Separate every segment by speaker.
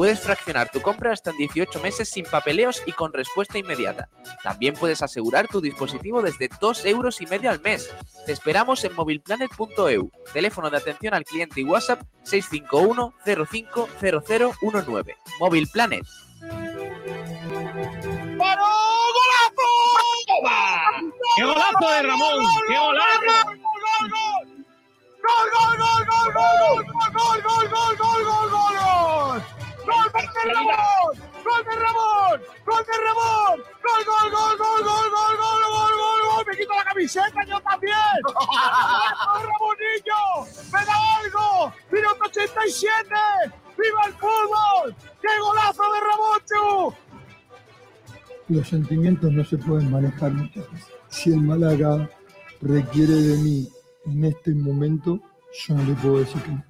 Speaker 1: Puedes fraccionar tu compra hasta en 18 meses sin papeleos y con respuesta inmediata. También puedes asegurar tu dispositivo desde 2 euros y medio al mes. Te esperamos en movilplanet.eu. Teléfono de atención al cliente y WhatsApp 651 050019. Móvil Planet.
Speaker 2: ¡Paró! ¡Golazo!
Speaker 3: ¡Qué golazo de Ramón! ¡Qué golazo!
Speaker 2: ¡Gol, gol, gol, gol, gol, gol, gol, gol, gol, gol, gol, gol! ¡Gol de Ramón! ¡Gol de Ramón! ¡Gol de Ramón! ¡Gol, gol, gol, gol, gol, gol, gol, gol, gol, gol! ¡Me quito la camiseta yo también! ¡Ramonillo! ¡Me da algo! ¡Minuto 87! ¡Viva el fútbol! ¡Qué golazo de Ramón,
Speaker 4: Los sentimientos no se pueden manejar muchas veces. Si el Málaga requiere de mí en este momento, yo no le puedo decir que no.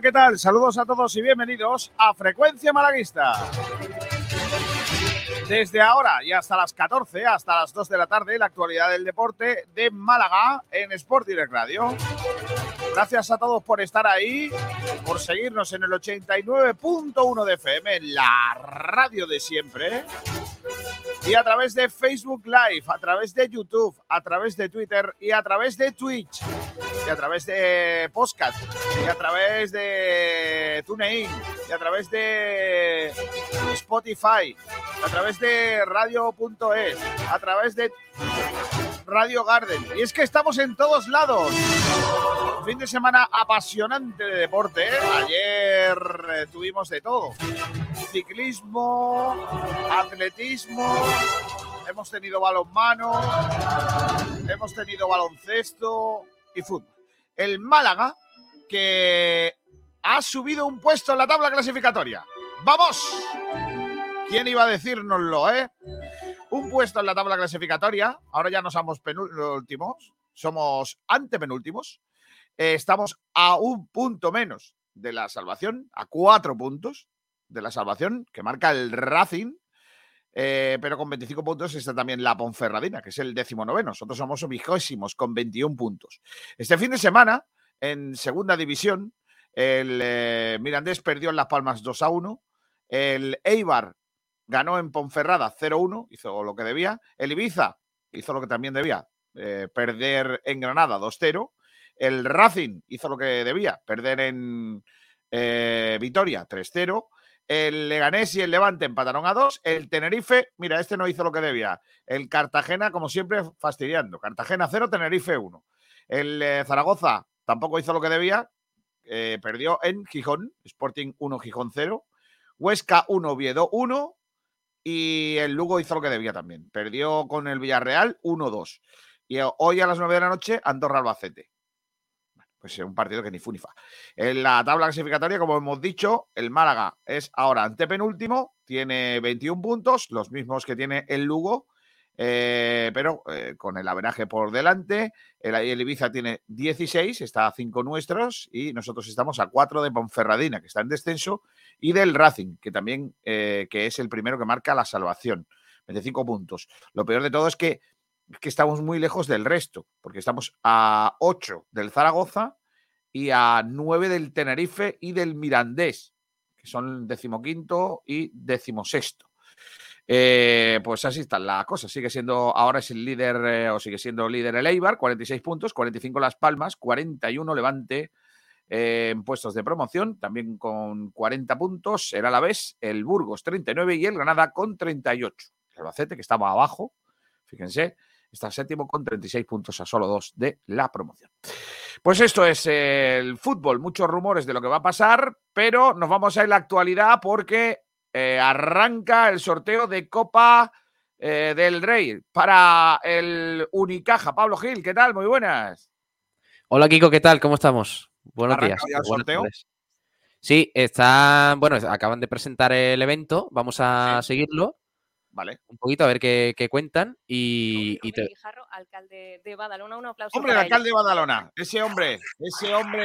Speaker 2: ¿Qué tal? Saludos a todos y bienvenidos a Frecuencia Malaguista. Desde ahora y hasta las 14, hasta las 2 de la tarde, la actualidad del deporte de Málaga en Sport Direct Radio. Gracias a todos por estar ahí, por seguirnos en el 89.1 de FM, en la radio de siempre. Y a través de Facebook Live, a través de YouTube, a través de Twitter y a través de Twitch, y a través de podcast, y a través de TuneIn, y a través de Spotify, a través de radio.es, a través de Radio Garden. Y es que estamos en todos lados. Fin de semana apasionante de deporte. ¿eh? Ayer eh, tuvimos de todo. Ciclismo, atletismo, hemos tenido balonmano, hemos tenido baloncesto y fútbol. El Málaga que ha subido un puesto en la tabla clasificatoria. ¡Vamos! ¿Quién iba a decírnoslo, eh? Un puesto en la tabla clasificatoria. Ahora ya no somos penúltimos, somos antepenúltimos. Eh, estamos a un punto menos de la salvación, a cuatro puntos de la salvación, que marca el Racing. eh, pero con 25 puntos está también la Ponferradina, que es el décimo noveno. Nosotros somos vigésimos con 21 puntos. Este fin de semana, en segunda división, el eh, Mirandés perdió en Las Palmas 2 a 1. El Eibar ganó en Ponferrada 0-1, hizo lo que debía. El Ibiza hizo lo que también debía, eh, perder en Granada 2-0. El Racing hizo lo que debía, perder en eh, Vitoria 3-0. El Leganés y el Levante empataron a 2. El Tenerife, mira, este no hizo lo que debía. El Cartagena, como siempre, fastidiando. Cartagena 0, Tenerife 1. El eh, Zaragoza tampoco hizo lo que debía. perdió en Gijón, Sporting 1, Gijón 0. Huesca 1, Oviedo 1. Y el Lugo hizo lo que debía también. Perdió con el Villarreal 1-2. Y eh, hoy a las 9 de la noche, Andorra-Albacete. Pues eh, un partido que ni fu ni fa. En la tabla clasificatoria, como hemos dicho, el Málaga es ahora antepenúltimo, tiene 21 puntos, los mismos que tiene el Lugo, eh, pero eh, con el averaje por delante. El, el Ibiza tiene 16, está a 5 nuestros, y nosotros estamos a 4 de Ponferradina, que está en descenso, y del Racing, que también eh, que es el primero que marca la salvación, 25 puntos. Lo peor de todo es que, que estamos muy lejos del resto, porque estamos a 8 del Zaragoza y a 9 del Tenerife y del Mirandés, que son decimoquinto y decimosexto. Eh, pues así está la cosa. Sigue siendo, ahora es el líder, eh, o sigue siendo líder el Eibar, 46 puntos, 45 Las Palmas, 41 Levante eh, en puestos de promoción, también con 40 puntos, el Alavés, el Burgos 39 y el Granada con 38. El Albacete, que estaba abajo, fíjense, está séptimo con 36 puntos a solo dos de la promoción. Pues esto es el fútbol, muchos rumores de lo que va a pasar, pero nos vamos a ir a la actualidad porque eh, arranca el sorteo de Copa eh, del Rey para el Unicaja. Pablo Gil, ¿qué tal? Muy buenas.
Speaker 1: Hola Kiko, ¿qué tal? ¿Cómo estamos? Buenos
Speaker 2: ¿Arranca
Speaker 1: días.
Speaker 2: ya el sorteo?
Speaker 1: tardes. Sí, están, bueno, acaban de presentar el evento, vamos a
Speaker 2: Sí.
Speaker 1: seguirlo
Speaker 2: Vale.
Speaker 1: un poquito a ver qué, qué cuentan y, y te-
Speaker 5: Guijarro, alcalde de Badalona, un aplauso
Speaker 2: Hombre, el
Speaker 5: ellos.
Speaker 2: alcalde de Badalona. Ese hombre, ese hombre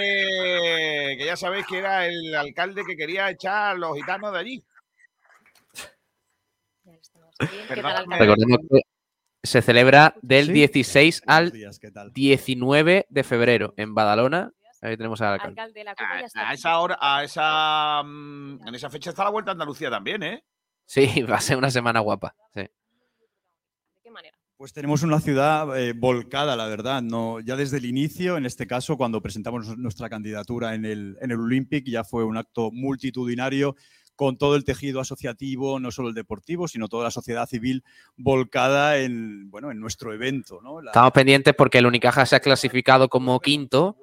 Speaker 2: que ya sabéis que era el alcalde que quería echar a los gitanos de allí.
Speaker 5: Ya les tenemos aquí. ¿Qué tal,
Speaker 2: Perdón,
Speaker 5: alcalde?
Speaker 1: Recordemos que se celebra del
Speaker 6: Sí.
Speaker 1: 16 al
Speaker 6: Buenos días, ¿qué tal?
Speaker 1: 19 de febrero en Badalona. Ahí tenemos al alcalde.
Speaker 5: Alcalde, la
Speaker 2: A, a esa hora, a esa, mm, en esa fecha está la vuelta a Andalucía también, ¿eh?
Speaker 1: Sí, va a ser una semana guapa. sí.
Speaker 5: ¿De qué manera?
Speaker 6: Pues tenemos una ciudad eh, volcada, la verdad. No, ya desde el inicio, en este caso, cuando presentamos nu- nuestra candidatura en el, en el Olympic, ya fue un acto multitudinario con todo el tejido asociativo, no solo el deportivo, sino toda la sociedad civil volcada en, bueno, en nuestro evento. ¿no? La-
Speaker 1: Estamos pendientes porque el Unicaja se ha clasificado como quinto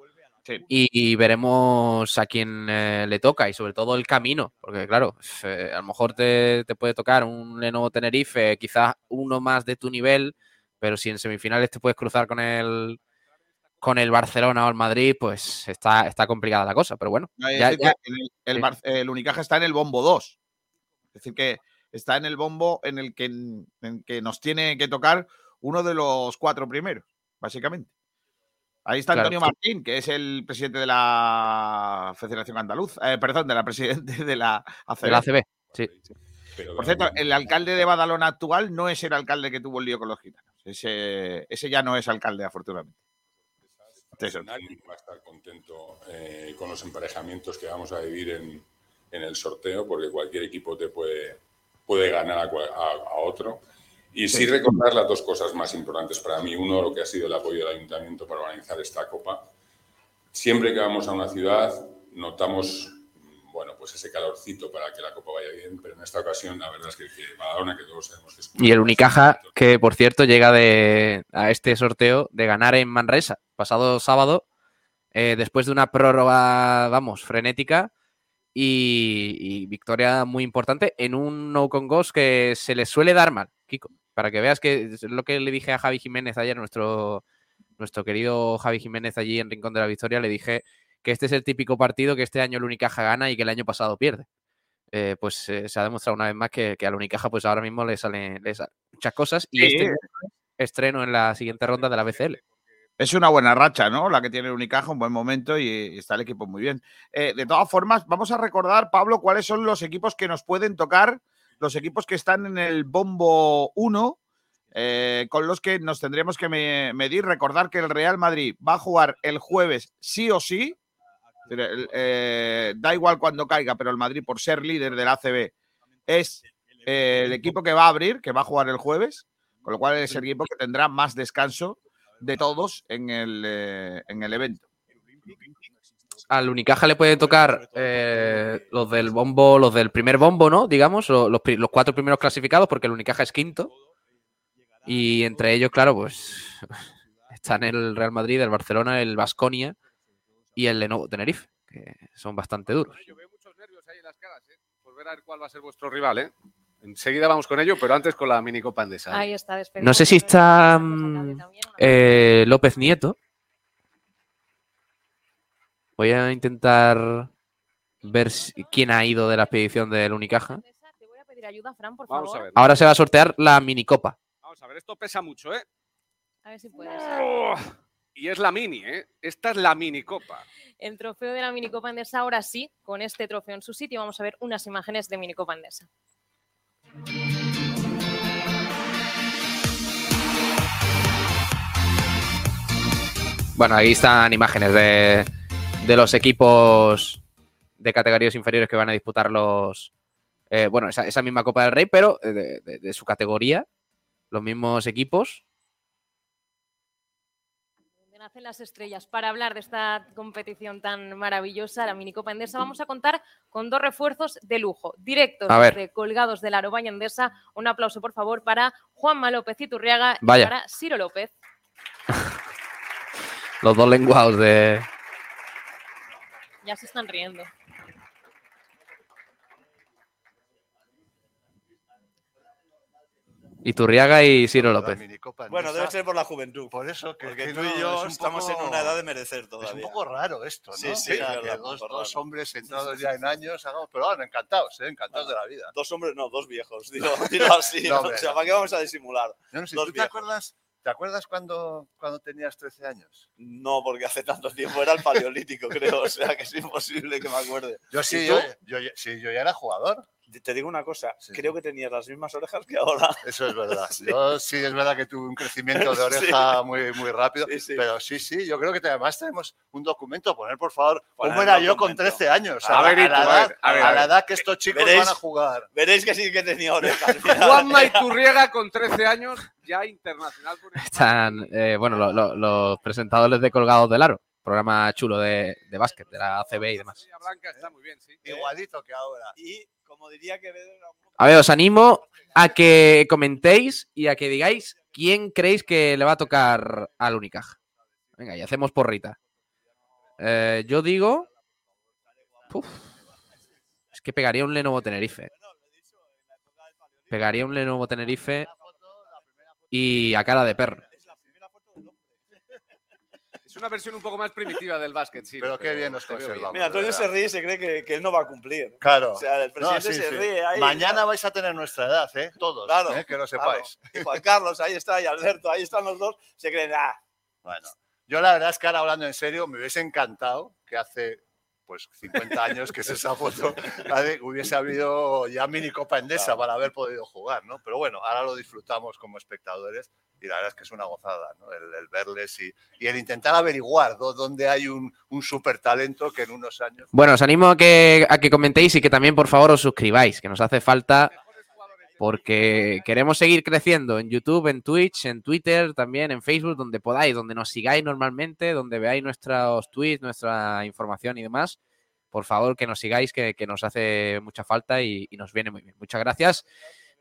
Speaker 2: Sí.
Speaker 1: y, y veremos a quién eh, le toca y sobre todo el camino, porque claro, eh, a lo mejor te, te puede tocar un Lenovo Tenerife, quizás uno más de tu nivel, pero si en semifinales te puedes cruzar con el con el Barcelona o el Madrid, pues está, está complicada la cosa, pero bueno. Ya- ya-
Speaker 2: el, el
Speaker 1: sí.
Speaker 2: Bar- el Unicaja está en el bombo 2. Es decir, que está en el bombo en el que, en que nos tiene que tocar uno de los cuatro primeros, básicamente. Ahí está Antonio. Martín, que es el presidente de la Federación Andaluza, eh, perdón, de la presidente de la ACB.
Speaker 1: De la ACB, sí.
Speaker 2: Por cierto, el alcalde de Badalona actual no es el alcalde que tuvo el lío con los gitanos. Ese, ese ya no es alcalde, afortunadamente. Eso.
Speaker 7: Nadie va a estar contento eh, con los emparejamientos que vamos a vivir en, en el sorteo, porque cualquier equipo te puede, puede ganar a, cual- a- a otro. Y sí recordar las dos cosas más importantes para mí. Uno, lo que ha sido el apoyo del ayuntamiento para organizar esta copa. Siempre que vamos a una ciudad, notamos bueno, pues ese calorcito para que la copa vaya bien, pero en esta ocasión la verdad es que, que Badalona, que todos sabemos que es
Speaker 1: Y el Unicaja, que por cierto llega de, a este sorteo de ganar en Manresa pasado sábado, eh, después de una prórroga, vamos, frenética y, y victoria muy importante en un no con goals que se le suele dar mal, Kiko. Para que veas que es lo que le dije a Javi Jiménez ayer, nuestro, nuestro querido Javi Jiménez allí en Rincón de la Victoria, le dije que este es el típico partido que este año el Unicaja gana y que el año pasado pierde. Eh, pues eh, se ha demostrado una vez más que, que al Unicaja pues ahora mismo le salen, le salen muchas cosas y
Speaker 2: Sí.
Speaker 1: este estreno en la siguiente ronda de la BCL.
Speaker 2: Es una buena racha, ¿no? La que tiene el Unicaja, un buen momento y, y está el equipo muy bien. Eh, de todas formas, vamos a recordar, Pablo, cuáles son los equipos que nos pueden tocar, los equipos que están en el bombo 1, eh, con los que nos tendremos que me- medir. Recordar que el Real Madrid va a jugar el jueves sí o sí. Eh, da igual cuando caiga, pero el Madrid, por ser líder del ACB, es el equipo que va a abrir, que va a jugar el jueves, con lo cual es el equipo que tendrá más descanso de todos en el, eh, en el evento.
Speaker 1: Al Unicaja le pueden tocar eh, los del bombo, los del primer bombo, ¿no? Digamos, los, los cuatro primeros clasificados, porque el Unicaja es quinto. Y entre ellos, claro, pues están el Real Madrid, el Barcelona, el Vasconia y el Lenovo Tenerife, que son bastante duros.
Speaker 8: Yo veo muchos nervios ahí en las caras, ¿eh? Por ver a ver cuál va a ser vuestro rival, ¿eh? Enseguida vamos con ello, pero antes con la mini copa Endesa.
Speaker 5: Ahí está, despedimos
Speaker 1: No sé si
Speaker 5: a
Speaker 1: está mm, eh, López Nieto. Voy a intentar ver si- quién ha ido de la expedición del Unicaja.
Speaker 5: Te voy a pedir ayuda, Fran, por
Speaker 8: Vamos a
Speaker 5: favor.
Speaker 8: ver.
Speaker 1: Ahora se va a sortear la minicopa.
Speaker 8: Vamos a ver, esto pesa mucho, ¿eh?
Speaker 5: A ver si puedes.
Speaker 8: Y es la mini, ¿eh? Esta es la mini copa.
Speaker 5: El trofeo de la minicopa Endesa, ahora sí, con este trofeo en su sitio, vamos a ver unas imágenes de minicopa Endesa.
Speaker 1: Bueno, ahí están imágenes de, de los equipos de categorías inferiores que van a disputar los. eh, bueno, esa, esa misma Copa del Rey, pero eh, de, de- de su categoría. Los mismos equipos.
Speaker 5: Nacen las estrellas. Para hablar de esta competición tan maravillosa, la minicopa Endesa, vamos a contar con dos refuerzos de lujo, directos colgados de la Arobaña Endesa. Un aplauso, por favor, para Juanma López Iturriaga y para Ciro López.
Speaker 1: Los dos lenguados de.
Speaker 5: Ya se están riendo.
Speaker 1: Iturriaga y Ciro López.
Speaker 9: Bueno, debe ser por la juventud.
Speaker 10: Por eso que,
Speaker 9: Porque
Speaker 10: que
Speaker 9: tú y yo
Speaker 10: es
Speaker 9: estamos en una edad de merecer
Speaker 10: Es
Speaker 9: todavía.
Speaker 10: un poco raro esto, ¿no?
Speaker 9: Sí, sí, es
Speaker 10: que
Speaker 9: verdad,
Speaker 10: dos, hombres entrados ya en años, hagamos- pero bueno, encantados, ¿eh? encantados de la vida.
Speaker 9: Dos hombres, no, dos viejos. Dilo, dilo así.
Speaker 10: No,
Speaker 9: ¿no?
Speaker 10: hombre,
Speaker 9: o sea. ¿para qué vamos a disimular?
Speaker 10: Yo no sé,
Speaker 9: Dos
Speaker 10: ¿tú te acuerdas, ¿te acuerdas cuando, cuando tenías 13 años?
Speaker 9: No, porque hace tanto tiempo era el paleolítico, creo. O sea, que es imposible que me acuerde.
Speaker 10: Yo
Speaker 9: ¿Y
Speaker 10: sí, yo, yo, sí, yo ya era jugador.
Speaker 9: Te digo una cosa,
Speaker 10: Sí,
Speaker 9: creo
Speaker 10: sí.
Speaker 9: que tenías las mismas orejas que ahora.
Speaker 10: Eso es verdad. Yo sí es verdad que tuve un crecimiento de oreja muy, muy rápido.
Speaker 9: Sí, sí.
Speaker 10: Pero sí, sí, yo creo que además tenemos un documento. Poner, por favor,
Speaker 9: Poner
Speaker 10: cómo era yo con
Speaker 9: documento.
Speaker 10: 13 años.
Speaker 8: A
Speaker 10: A,
Speaker 8: ver,
Speaker 10: la, a la
Speaker 8: a
Speaker 10: edad,
Speaker 8: ver, a ver,
Speaker 10: a la edad que estos chicos
Speaker 9: Veréis-
Speaker 10: van a jugar.
Speaker 9: Veréis que sí que tenía orejas.
Speaker 8: Juanma Iturriaga con 13 años, ya internacional. España.
Speaker 1: Están, eh, bueno, lo- lo- los presentadores de Colgados del Aro, programa chulo de, de básquet, de la ACB y demás.
Speaker 8: Blanca está muy bien, sí.
Speaker 10: Igualito que ahora.
Speaker 9: Y como diría que
Speaker 1: A ver, os animo a que comentéis y a que digáis quién creéis que le va a tocar al Unicaja. Venga, y hacemos porrita. Eh, yo digo. Uf, es que pegaría un Lenovo Tenerife. Pegaría un Lenovo Tenerife y a cara de perro.
Speaker 8: Es una versión un poco más primitiva del básquet, sí.
Speaker 10: Pero qué bien nos conservamos.
Speaker 9: Mira, Antonio se ríe y se cree que, que él no va a cumplir.
Speaker 10: Claro.
Speaker 9: O sea, el
Speaker 10: No,
Speaker 9: presidente
Speaker 10: sí,
Speaker 9: se
Speaker 10: sí.
Speaker 9: ríe ahí.
Speaker 10: Mañana vais a tener nuestra edad, ¿eh? Todos.
Speaker 9: Claro,
Speaker 10: ¿eh? Que lo
Speaker 9: claro.
Speaker 10: sepáis.
Speaker 9: Y Juan Carlos, ahí está, y Alberto, ahí están los dos. Se creen, ah,
Speaker 10: Bueno, yo la verdad es que ahora hablando en serio, me hubiese encantado que hace pues 50 años que es esa foto, hubiese habido ya mini Copa Endesa para haber podido jugar, ¿no? Pero bueno, ahora lo disfrutamos como espectadores y la verdad es que es una gozada, ¿no? El, el verles y, y el intentar averiguar dó- dónde hay un, un súper talento que en unos años...
Speaker 1: Bueno, os animo a que, a que comentéis y que también, por favor, os suscribáis, que nos hace falta porque queremos seguir creciendo en YouTube, en Twitch, en Twitter, también en Facebook, donde podáis, donde nos sigáis normalmente, donde veáis nuestros tweets, nuestra información y demás. Por favor, que nos sigáis, que, que nos hace mucha falta y, y nos viene muy bien. Muchas gracias.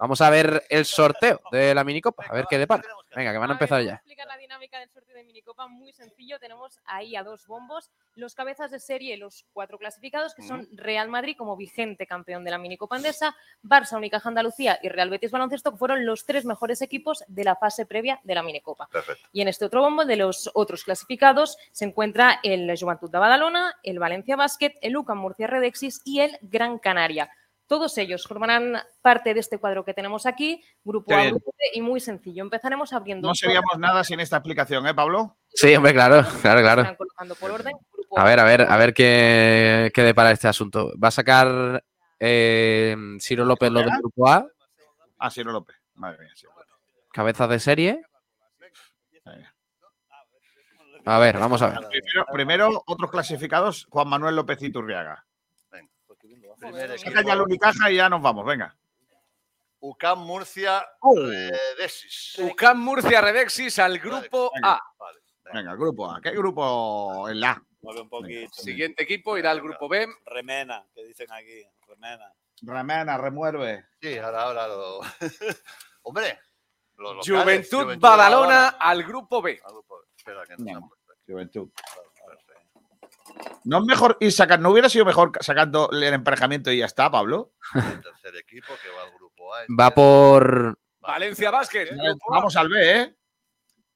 Speaker 1: Vamos a ver el sorteo de la minicopa, a ver qué depara. Venga, que van a empezar
Speaker 5: voy
Speaker 1: ya.
Speaker 5: explicar la dinámica del sorteo de minicopa muy sencillo. Tenemos ahí a dos bombos, los cabezas de serie, los cuatro clasificados, que son Real Madrid como vigente campeón de la minicopa andesa, Barça, Unicaja Andalucía y Real Betis Baloncesto, que fueron los tres mejores equipos de la fase previa de la minicopa.
Speaker 10: Perfecto.
Speaker 5: Y en este otro bombo de los otros clasificados se encuentra el Juventud de Badalona, el Valencia Basket, el UCAM Murcia Redexis y el Gran Canaria. Todos ellos formarán parte de este cuadro que tenemos aquí, grupo A,
Speaker 2: bien.
Speaker 5: grupo B, y muy sencillo. Empezaremos abriendo.
Speaker 2: No seríamos nada sin esta explicación, ¿eh, Pablo?
Speaker 1: Sí, hombre, claro, claro, claro.
Speaker 5: irán colocando por orden. Grupo
Speaker 1: A ver, a ver, a ver qué, qué depara este asunto. Va a sacar eh, Ciro López lo del grupo A,
Speaker 2: Ah, Ciro López. Madre mía, sí.
Speaker 1: cabezas de serie. A ver, vamos a ver.
Speaker 2: Primero, primero, otros clasificados, Juan Manuel López Iturriaga.
Speaker 10: Venga,
Speaker 2: Saca ya
Speaker 10: equipo,
Speaker 2: Unicaja y ya nos vamos, venga.
Speaker 10: UCAM Murcia
Speaker 2: Oh.
Speaker 10: Desis.
Speaker 8: UCAM Murcia Redexis al grupo A.
Speaker 10: Vale, venga.
Speaker 2: Venga, grupo A. ¿Qué grupo en la?
Speaker 9: mueve un poquito.
Speaker 8: Siguiente equipo irá al grupo B.
Speaker 9: Remena, que dicen aquí. Remena.
Speaker 2: Remena, remueve.
Speaker 10: Sí, ahora, ahora lo. Hombre. los locales,
Speaker 8: Juventud
Speaker 10: de
Speaker 8: Badalona al grupo B.
Speaker 10: Al grupo B. Espera, que no,
Speaker 2: No. Juventud.
Speaker 10: Perfecto.
Speaker 2: ¿No es mejor ir sacando, no hubiera sido mejor sacando el emparejamiento y ya está, Pablo?
Speaker 10: El tercer equipo que va al grupo A.
Speaker 1: Va
Speaker 10: entiendo.
Speaker 1: por.
Speaker 8: Valencia Basket. grupo A.
Speaker 2: Vamos al B, ¿eh?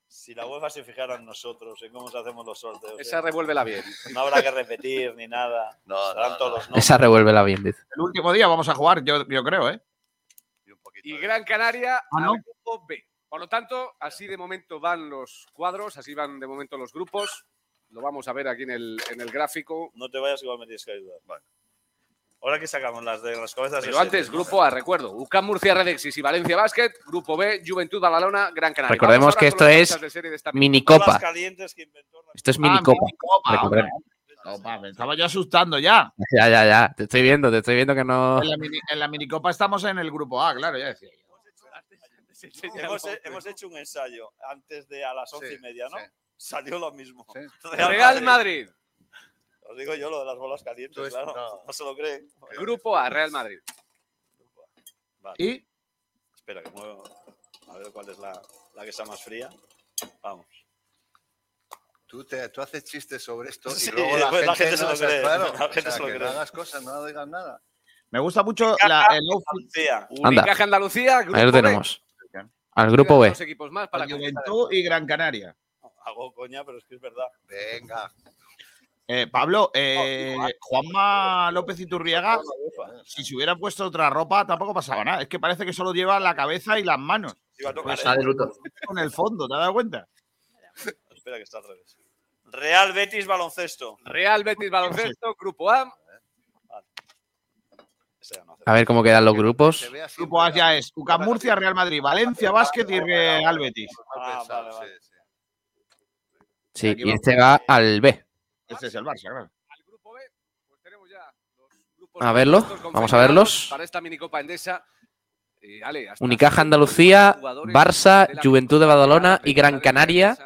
Speaker 9: Si la UEFA se fijara en nosotros, en cómo hacemos los sorteos.
Speaker 8: Esa
Speaker 9: ¿eh?
Speaker 8: revuélvela bien.
Speaker 9: No habrá que repetir ni nada.
Speaker 10: No,
Speaker 9: Serán
Speaker 10: no,
Speaker 9: todos
Speaker 10: no.
Speaker 9: los nombres.
Speaker 1: Esa revuélvela bien, dice.
Speaker 2: El último día vamos a jugar, yo, yo creo, ¿eh?
Speaker 10: Y un poquito
Speaker 8: Y
Speaker 10: de-
Speaker 8: Gran Canaria
Speaker 2: Ah, ¿no?
Speaker 8: al grupo B. Por lo tanto, así de momento van los cuadros, así van de momento los grupos. Lo vamos a ver aquí en el, en el gráfico.
Speaker 9: No te vayas, igual me tienes que ayudar. Ahora que sacamos las de las cabezas.
Speaker 8: Pero antes, grupo A, recuerdo. UCAM Murcia Redexis y Valencia Basket. Grupo B, Juventud Badalona, Gran Canaria.
Speaker 1: Recordemos que esto es
Speaker 8: esta
Speaker 1: Minicopa. Esto es
Speaker 2: Ah,
Speaker 1: minicopa.
Speaker 2: Opa, me estaba yo asustando ya.
Speaker 1: Ya, ya, ya. Te estoy viendo, te estoy viendo que no.
Speaker 2: En la, mini- en la minicopa estamos en el grupo A, claro, ya decía.
Speaker 9: Hemos, hemos hecho un ensayo antes de a las once
Speaker 10: Sí,
Speaker 9: y media, ¿no?
Speaker 10: sí.
Speaker 9: Salió lo mismo.
Speaker 10: Sí.
Speaker 8: Real Madrid.
Speaker 9: Os digo yo lo de las bolas calientes,
Speaker 10: Tú es-
Speaker 9: claro.
Speaker 10: no.
Speaker 9: No. se lo creen.
Speaker 8: Grupo A, Real Madrid.
Speaker 9: Vale.
Speaker 2: Y
Speaker 9: Espera, que muevo. A ver cuál es la, la que está más fría. Vamos.
Speaker 10: Tú, te, tú haces chistes sobre esto
Speaker 9: Sí,
Speaker 10: y luego la
Speaker 9: después
Speaker 10: gente,
Speaker 9: la gente se lo
Speaker 10: o
Speaker 9: cree,
Speaker 10: Claro,
Speaker 9: la
Speaker 10: o
Speaker 9: gente
Speaker 10: sea,
Speaker 9: se lo
Speaker 10: que
Speaker 9: cree.
Speaker 10: no hagas cosas, no digas nada.
Speaker 2: me gusta mucho la, el.
Speaker 9: Andalucía.
Speaker 1: Anda.
Speaker 8: Unicaja Andalucía, grupo
Speaker 1: Ahí lo
Speaker 8: B.
Speaker 1: tenemos. Al grupo B.
Speaker 8: Dos equipos más para
Speaker 2: Juventud y Gran Canaria.
Speaker 9: Hago coña, pero es que es verdad.
Speaker 10: Venga.
Speaker 2: Eh, Pablo, eh, Juanma López Iturriaga, si se hubiera puesto otra ropa, tampoco pasaba nada. Es que parece que solo lleva la cabeza y las manos.
Speaker 9: Iba a tocar,
Speaker 2: Pues
Speaker 9: ¿eh?
Speaker 1: Está de luto.
Speaker 2: con el fondo, ¿te has dado cuenta?
Speaker 9: Espera, que está al revés. Real Betis baloncesto.
Speaker 8: Real Betis Baloncesto, Grupo A.
Speaker 1: A ver cómo quedan los grupos.
Speaker 2: Grupo A ya es UCAM Murcia, Real Madrid, Valencia, Básquet y Real Betis.
Speaker 9: Ah, vale.
Speaker 10: Sí,
Speaker 2: Aquí
Speaker 1: y
Speaker 2: vamos.
Speaker 1: este va al B.
Speaker 2: Este es el Barça, claro.
Speaker 8: Al Grupo B, pues tenemos ya los grupos
Speaker 1: A verlo, vamos a verlos.
Speaker 8: Para esta minicopa endesa. Eh, Ale,
Speaker 1: Unicaja Andalucía, Barça,
Speaker 8: de
Speaker 1: Juventud de Badalona y Gran Canaria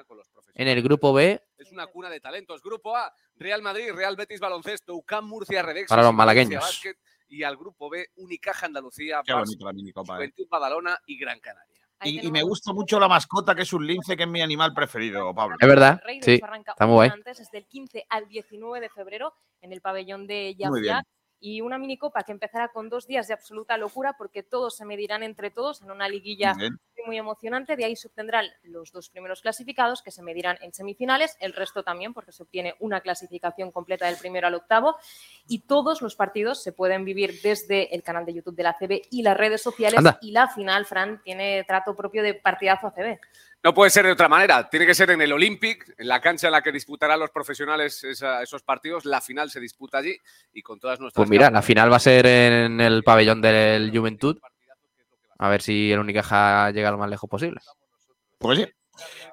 Speaker 1: en el grupo B
Speaker 8: Es una cuna de talentos. Grupo A, Real Madrid, Real Betis Baloncesto, UCAM Murcia, Redex.
Speaker 1: Para los malagueños.
Speaker 8: Basket, y al grupo B, Unicaja Andalucía,
Speaker 2: Qué
Speaker 8: Barça,
Speaker 2: bonito la minicopa. eh.
Speaker 8: Juventud Badalona y Gran Canaria.
Speaker 2: Y, y me gusta mucho la mascota, que es un lince, que es mi animal preferido, Pablo.
Speaker 1: Es verdad, sí, está muy guay.
Speaker 5: Antes, es del 15 al 19 de febrero en el pabellón de. Yafia. Y una minicopa que empezará con dos días de absoluta locura porque todos se medirán entre todos en una liguilla
Speaker 2: Muy bien.
Speaker 5: muy, muy emocionante. De ahí se obtendrán los dos primeros clasificados que se medirán en semifinales, el resto también porque se obtiene una clasificación completa del primero al octavo. Y todos los partidos se pueden vivir desde el canal de YouTube de la CB y las redes sociales.
Speaker 1: Anda.
Speaker 5: Y la final, Fran, tiene trato propio de partidazo ACB.
Speaker 8: No puede ser de otra manera. Tiene que ser en el Olympic, en la cancha en la que disputarán los profesionales esa- esos partidos. La final se disputa allí y con todas nuestras.
Speaker 1: Pues mira, la final va a ser en el pabellón del Juventud. A ver si el Unicaja llega lo más lejos posible.
Speaker 2: Pues sí.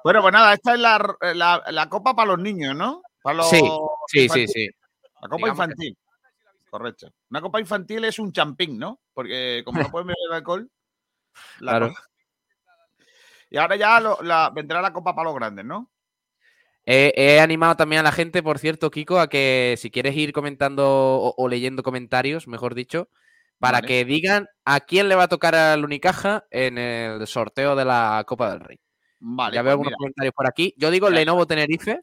Speaker 2: Bueno, pues nada, esta es la, la- la copa para los niños, ¿no? Para los
Speaker 1: Sí, Sí, sí,
Speaker 2: infantiles.
Speaker 1: sí.
Speaker 2: La copa
Speaker 1: Digamos que
Speaker 2: infantil. Correcto. Una copa infantil es un champín, ¿no? Porque como no pueden beber alcohol. la
Speaker 1: Claro.
Speaker 2: copa- Y ahora ya lo- la, vendrá la copa para los grandes, ¿no?
Speaker 1: He, he animado también a la gente, por cierto, Kiko, a que si quieres ir comentando o, o leyendo comentarios, mejor dicho, para
Speaker 2: Vale.
Speaker 1: que digan a quién le va a tocar al Unicaja en el sorteo de la Copa del Rey.
Speaker 2: Vale.
Speaker 1: ya
Speaker 2: pues
Speaker 1: veo algunos
Speaker 2: mira,
Speaker 1: comentarios por aquí. Yo digo
Speaker 2: Ya.
Speaker 1: Lenovo Tenerife.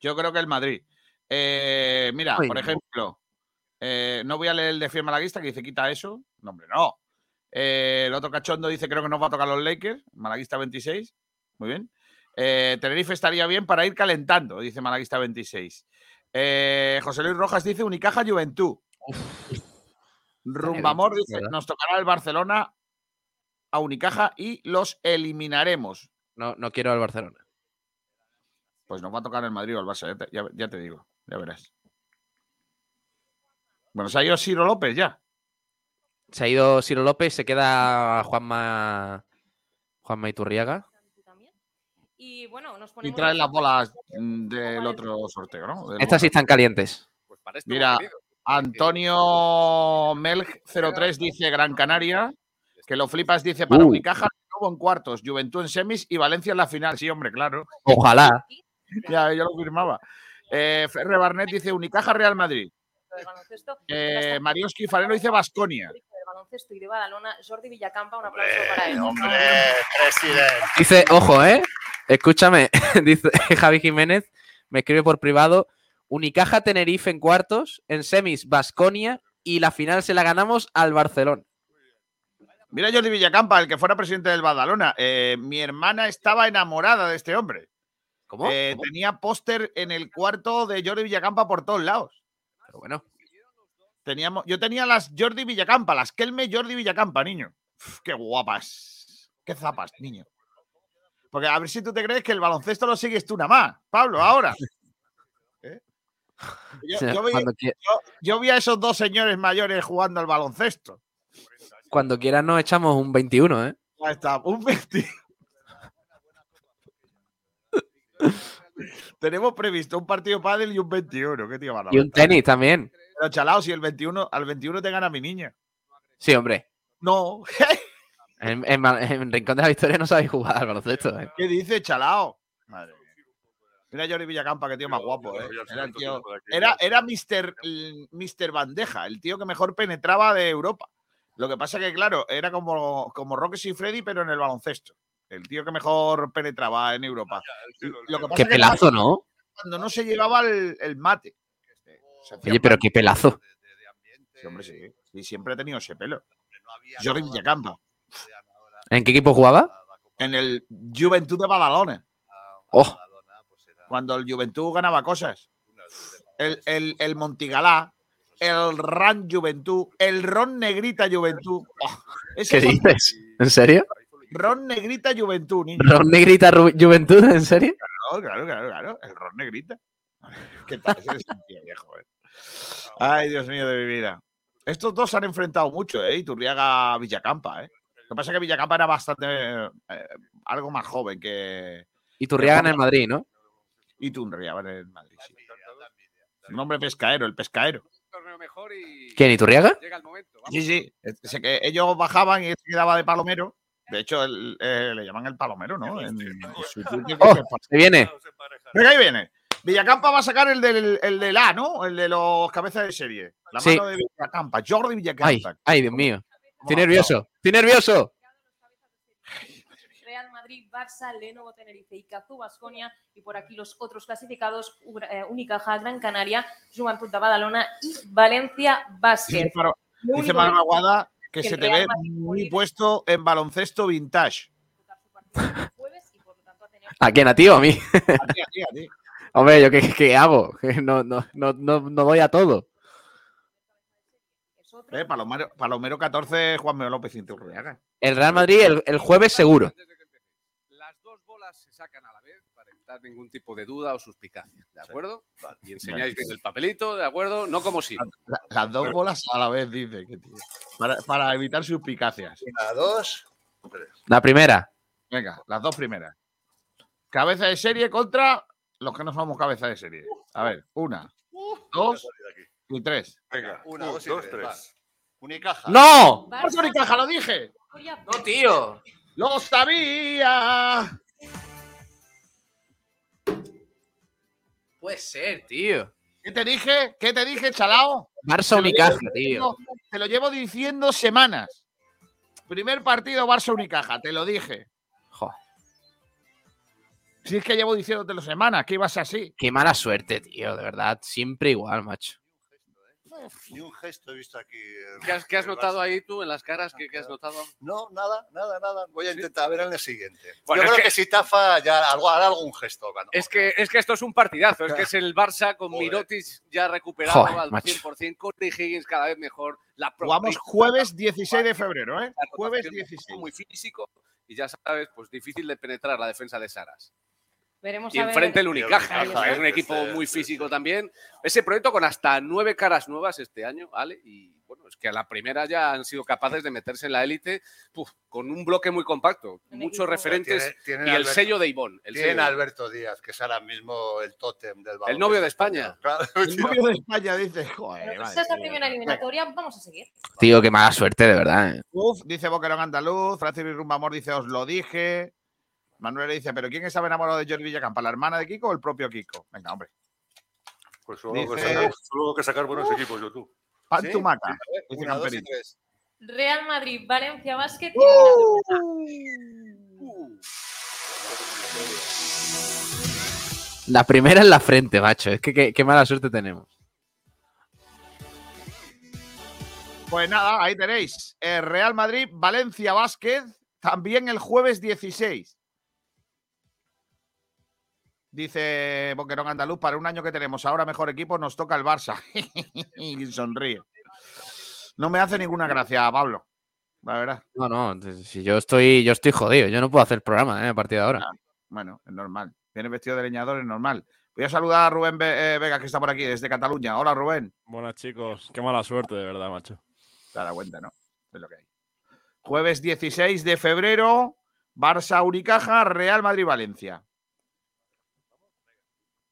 Speaker 2: yo creo que el Madrid. Eh, mira,
Speaker 1: Ay,
Speaker 2: por
Speaker 1: no.
Speaker 2: ejemplo, eh, no voy a leer el de Fiel Malaguista que dice quita eso. No, hombre, no. Eh, el otro cachondo dice creo que nos va a tocar los Lakers. Malaguista 26. Muy bien. Eh, Tenerife estaría bien para ir calentando, dice Malaguista 26. Eh, José Luis Rojas dice Unicaja Juventud. Rumbamor dice
Speaker 1: ¿verdad?
Speaker 2: nos tocará el Barcelona a Unicaja y los eliminaremos.
Speaker 1: No, no quiero al Barcelona.
Speaker 2: Pues nos va a tocar el Madrid o el Barça, ya te, ya- ya te digo, ya verás. Bueno, se ha ido Ciro López ya.
Speaker 1: Se ha ido Ciro López, se queda Juanma, Juanma Iturriaga.
Speaker 5: Y bueno, nos
Speaker 2: Y
Speaker 5: ponemos
Speaker 2: trae las
Speaker 5: nosotros-
Speaker 2: bolas del otro sorteo, ¿no? Del
Speaker 1: Estas sí están calientes.
Speaker 8: Pues para esto
Speaker 2: Mira. Antonio Melg 03 dice Gran Canaria. Que lo flipas dice para
Speaker 1: Uh.
Speaker 2: Unicaja, en cuartos, Juventud en semis y Valencia en la final. Sí, hombre, claro.
Speaker 1: Ojalá.
Speaker 2: Ya, yo lo firmaba. Eh, Ferre Barnet dice Unicaja Real Madrid. Eh, Marioski dice Basconia.
Speaker 5: Baloncesto y de Badalona, Jordi Villacampa, un aplauso para él.
Speaker 10: Hombre, presidente.
Speaker 1: Dice, ojo, ¿eh? Escúchame, dice Javi Jiménez, me escribe por privado, Unicaja Tenerife en cuartos, en semis Basconia y la final se la ganamos al Barcelona.
Speaker 2: Mira Jordi Villacampa, el que fuera presidente del Badalona. Eh, mi hermana estaba enamorada de este hombre.
Speaker 1: ¿Cómo?
Speaker 2: Eh,
Speaker 1: ¿Cómo?
Speaker 2: tenía póster en el cuarto de Jordi Villacampa por todos lados.
Speaker 1: Pero bueno,
Speaker 2: Teníamos, yo tenía las Jordi Villacampa, las Kelme Jordi Villacampa, niño. Uf, qué guapas. Qué zapas, niño. Porque a ver si tú te crees que el baloncesto lo sigues tú nada más, Pablo, ahora. ¿Eh? Yo, yo vi,
Speaker 1: cuando, qui-
Speaker 2: yo- yo vi a esos dos señores mayores jugando al baloncesto.
Speaker 1: cuando quieras nos echamos un 21, ¿eh?
Speaker 2: Ahí está, un 20. Tenemos previsto un partido pádel y un 21. ¿Qué tío
Speaker 1: Y un tenis también.
Speaker 2: Pero chalao, si el 21, al 21 te gana mi niña.
Speaker 1: Sí, hombre.
Speaker 2: No.
Speaker 1: En, en en Rincón de la Victoria no sabéis jugar al baloncesto, ¿eh?
Speaker 2: ¿Qué dice chalao? Madre mía. Mira a Jordi Villacampa, qué tío más guapo, ¿eh? Era, el tío- era, era Mr. Bandeja, el tío que mejor penetraba de Europa. Lo que pasa que, claro, era como, como Rocky y Freddy, pero en el baloncesto. El tío que mejor penetraba en Europa. Lo que pasa
Speaker 1: Qué
Speaker 2: que
Speaker 1: pelazo, ¿no?
Speaker 2: cuando no se llevaba el, el mate. Se
Speaker 1: Oye, pero qué pelazo.
Speaker 2: Sí, hombre, sí. Y siempre ha tenido ese pelo. Jordi Villacampa.
Speaker 1: ¿En qué equipo jugaba?
Speaker 2: En el Juventud de Badalona.
Speaker 1: Oh,
Speaker 2: Cuando el Juventud ganaba cosas. El, el, el Montigalá, el Ran Juventud, el Ron Negrita Juventud. Oh, ese
Speaker 1: ¿qué
Speaker 2: fue-
Speaker 1: dices? ¿En serio?
Speaker 2: Ron Negrita Juventud, niño.
Speaker 1: ¿Ron Negrita Ru- Juventud? ¿En serio?
Speaker 2: Claro, claro, claro, claro. El Ron Negrita. ¿Qué tal? Ese es un tío viejo, eh. Ay, Dios mío de mi vida. Estos dos se han enfrentado mucho, ¿eh? Iturriaga Villacampa, ¿eh? Lo que pasa es que Villacampa era bastante. eh, algo más joven que.
Speaker 1: Y Turriaga en el Madrid, ¿no?
Speaker 2: Iturriaga en el Madrid, sí. Un hombre pescaero, el pescaero.
Speaker 1: ¿Quién, Iturriaga?
Speaker 8: llega el momento. vamos.
Speaker 2: Sí, sí. Ese que ellos bajaban y él se quedaba de palomero. De hecho, el- eh, le llaman el palomero, ¿no? En, en su
Speaker 1: Oh, se viene.
Speaker 2: Venga, ahí viene. Villacampa va a sacar el del, el del A, ¿no? El de los cabezas de serie. La
Speaker 1: Sí.
Speaker 2: mano de Villacampa. Jordi
Speaker 1: Ay,
Speaker 2: Villacampa.
Speaker 1: ay, Dios mío. Estoy nervioso. Estoy nervioso.
Speaker 5: Real Madrid, Barça, Lenovo, Tenerife y Cazú, Basconia. Y por aquí los otros clasificados, eh, Unicaja, Gran Canaria, Juventud de Badalona y Valencia Lo
Speaker 2: Dice
Speaker 5: único
Speaker 2: Manu
Speaker 5: que-
Speaker 2: Aguada que
Speaker 5: que
Speaker 2: se te ve muy puesto en baloncesto vintage.
Speaker 5: ¿A
Speaker 1: quién? ¿A ti o a mí?
Speaker 2: A ti, a ti, a ti.
Speaker 1: Hombre, ¿yo qué, qué hago? No, no, no, no, no doy a todo.
Speaker 2: Eh, Palomero, Palomero 14, Juanme López Iturriaga.
Speaker 1: El Real Madrid el, el jueves seguro.
Speaker 8: Las dos bolas se sacan a la vez para evitar ningún tipo de duda o suspicacia. ¿De acuerdo? Y enseñáis bien el papelito, ¿de acuerdo? No como si.
Speaker 2: La- las dos bolas a la vez, dice. tío. Para, para evitar suspicacias.
Speaker 10: Una, dos, tres.
Speaker 1: La primera.
Speaker 2: Venga, las dos primeras. Cabeza de serie contra los que no somos cabeza de serie. A ver, una, dos y tres.
Speaker 10: Venga, una,
Speaker 9: Un,
Speaker 10: dos y tres. Unicaja.
Speaker 1: ¡No!
Speaker 5: Barça,
Speaker 2: ¡Marco Nicaja, lo dije!
Speaker 1: ¡No, tío!
Speaker 2: ¡Lo sabía!
Speaker 1: Puede ser, tío.
Speaker 2: ¿Qué te dije? ¿Qué te dije, chalao?
Speaker 1: Barça Unicaja, tío.
Speaker 2: No, te lo llevo diciendo semanas. Primer partido Barça Unicaja, te lo dije. Si es que llevo diciéndotelo semanas, que ibas así.
Speaker 1: qué mala suerte, tío, de verdad. Siempre igual, macho.
Speaker 10: Ni un gesto he visto aquí. el-
Speaker 8: ¿Qué has, qué has
Speaker 10: el
Speaker 8: notado ahí tú en las caras? ¿Qué, qué has notado?
Speaker 10: No, nada, nada, nada. Voy a intentar ver en el siguiente.
Speaker 8: Bueno,
Speaker 10: Yo creo
Speaker 8: que-
Speaker 10: que, si Tafa ya algo, hará algún gesto. Cuando
Speaker 8: Es que, es que esto es un partidazo. Es que es el Barça con
Speaker 10: Joder.
Speaker 8: Mirotic ya recuperado
Speaker 1: Joder,
Speaker 8: al
Speaker 1: macho.
Speaker 8: 100%, Corey Higgins cada vez mejor. La
Speaker 2: Jugamos jueves 16 de febrero, ¿eh?
Speaker 8: la
Speaker 2: Jueves
Speaker 8: rotación,
Speaker 2: 16.
Speaker 8: Muy físico y ya sabes, pues difícil de penetrar la defensa de Saras.
Speaker 5: Veremos
Speaker 8: Y
Speaker 5: a ver.
Speaker 8: enfrente el
Speaker 10: el
Speaker 8: Unicaja, es un equipo
Speaker 10: Este-
Speaker 8: muy
Speaker 10: este-
Speaker 8: físico también. Ese proyecto con hasta nueve caras nuevas este año, ¿vale? Y bueno, es que a la primera ya han sido capaces de meterse en la élite con un bloque muy compacto,
Speaker 5: Un
Speaker 8: muchos
Speaker 5: equipo-
Speaker 8: referentes
Speaker 10: Tiene- tienen
Speaker 8: y el
Speaker 10: Alberto-
Speaker 8: sello de Ivón. El,
Speaker 10: Tienen
Speaker 8: sello
Speaker 10: Alberto Díaz, que es ahora mismo el tótem del balón.
Speaker 8: novio de España.
Speaker 10: Claro,
Speaker 2: El novio de España dice, joder,
Speaker 5: pues esa es la primera eliminatoria. Vamos a seguir.
Speaker 1: Tío, qué mala suerte, de verdad. eh.
Speaker 2: Uf, dice Boquerón Andaluz, Francis Rumbamor dice, os lo dije. Manuel dice, ¿pero quién estaba enamorado de Jordi Villacampa? ¿La hermana de Kiko o el propio Kiko? Venga, hombre.
Speaker 9: Pues solo, que sacar, solo que sacar buenos equipos, yo tú.
Speaker 2: Pan
Speaker 10: ¿Sí? Una, dos y
Speaker 2: Camperito.
Speaker 10: tres.
Speaker 5: Real Madrid, Valencia Basket. y
Speaker 1: La primera en la frente, macho. Es que qué, mala suerte tenemos.
Speaker 2: Pues nada, ahí tenéis. El Real Madrid, Valencia Basket, también el jueves 16. Dice Boquerón Andaluz, para un año que tenemos ahora mejor equipo, nos toca el Barça. y sonríe. No me hace ninguna gracia, Pablo. La verdad.
Speaker 1: No, no, si yo estoy, yo estoy jodido. Yo no puedo hacer el programa eh, a partir de ahora.
Speaker 2: Bueno, es normal. Viene vestido de leñador, es normal. Voy a saludar a Rubén Ve- eh, Vega, que está por aquí, desde Cataluña. Hola, Rubén.
Speaker 11: Buenas chicos, qué mala suerte de verdad, macho.
Speaker 2: Te das cuenta, ¿no? Es lo que hay. Jueves 16 de febrero, Barça Unicaja, Real Madrid Valencia.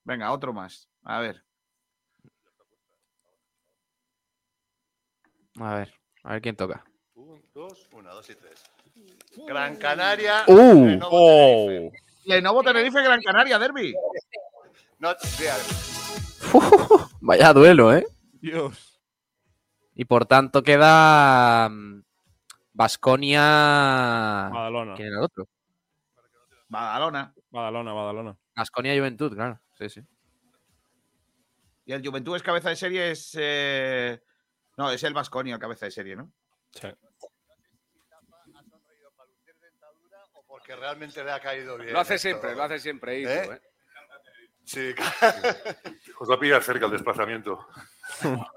Speaker 2: Venga, otro más. A ver.
Speaker 1: A ver, a ver quién toca.
Speaker 10: Un, dos, una, dos y tres. Gran Canaria.
Speaker 1: ¡Uh!
Speaker 10: Lenovo
Speaker 11: ¡Oh!
Speaker 10: Tenerife.
Speaker 2: Lenovo Tenerife Gran Canaria, Derby.
Speaker 10: No, real.
Speaker 1: Vaya duelo, ¿eh?
Speaker 11: Dios.
Speaker 1: Y por tanto queda Vasconia.
Speaker 11: Badalona.
Speaker 1: ¿Quién era el otro?
Speaker 2: Badalona.
Speaker 11: Badalona, Badalona.
Speaker 1: Vasconia Juventud, claro. Sí, sí.
Speaker 2: Y el Juventud es cabeza de serie, es. eh, No, es el Vasconia, cabeza de serie, ¿no?
Speaker 11: Sí.
Speaker 10: que realmente le ha caído bien.
Speaker 8: Lo hace
Speaker 10: esto.
Speaker 8: siempre, lo hace siempre. Ivo,
Speaker 10: ¿Eh?
Speaker 8: ¿eh?
Speaker 10: Sí,
Speaker 12: Os va a pillar cerca el desplazamiento.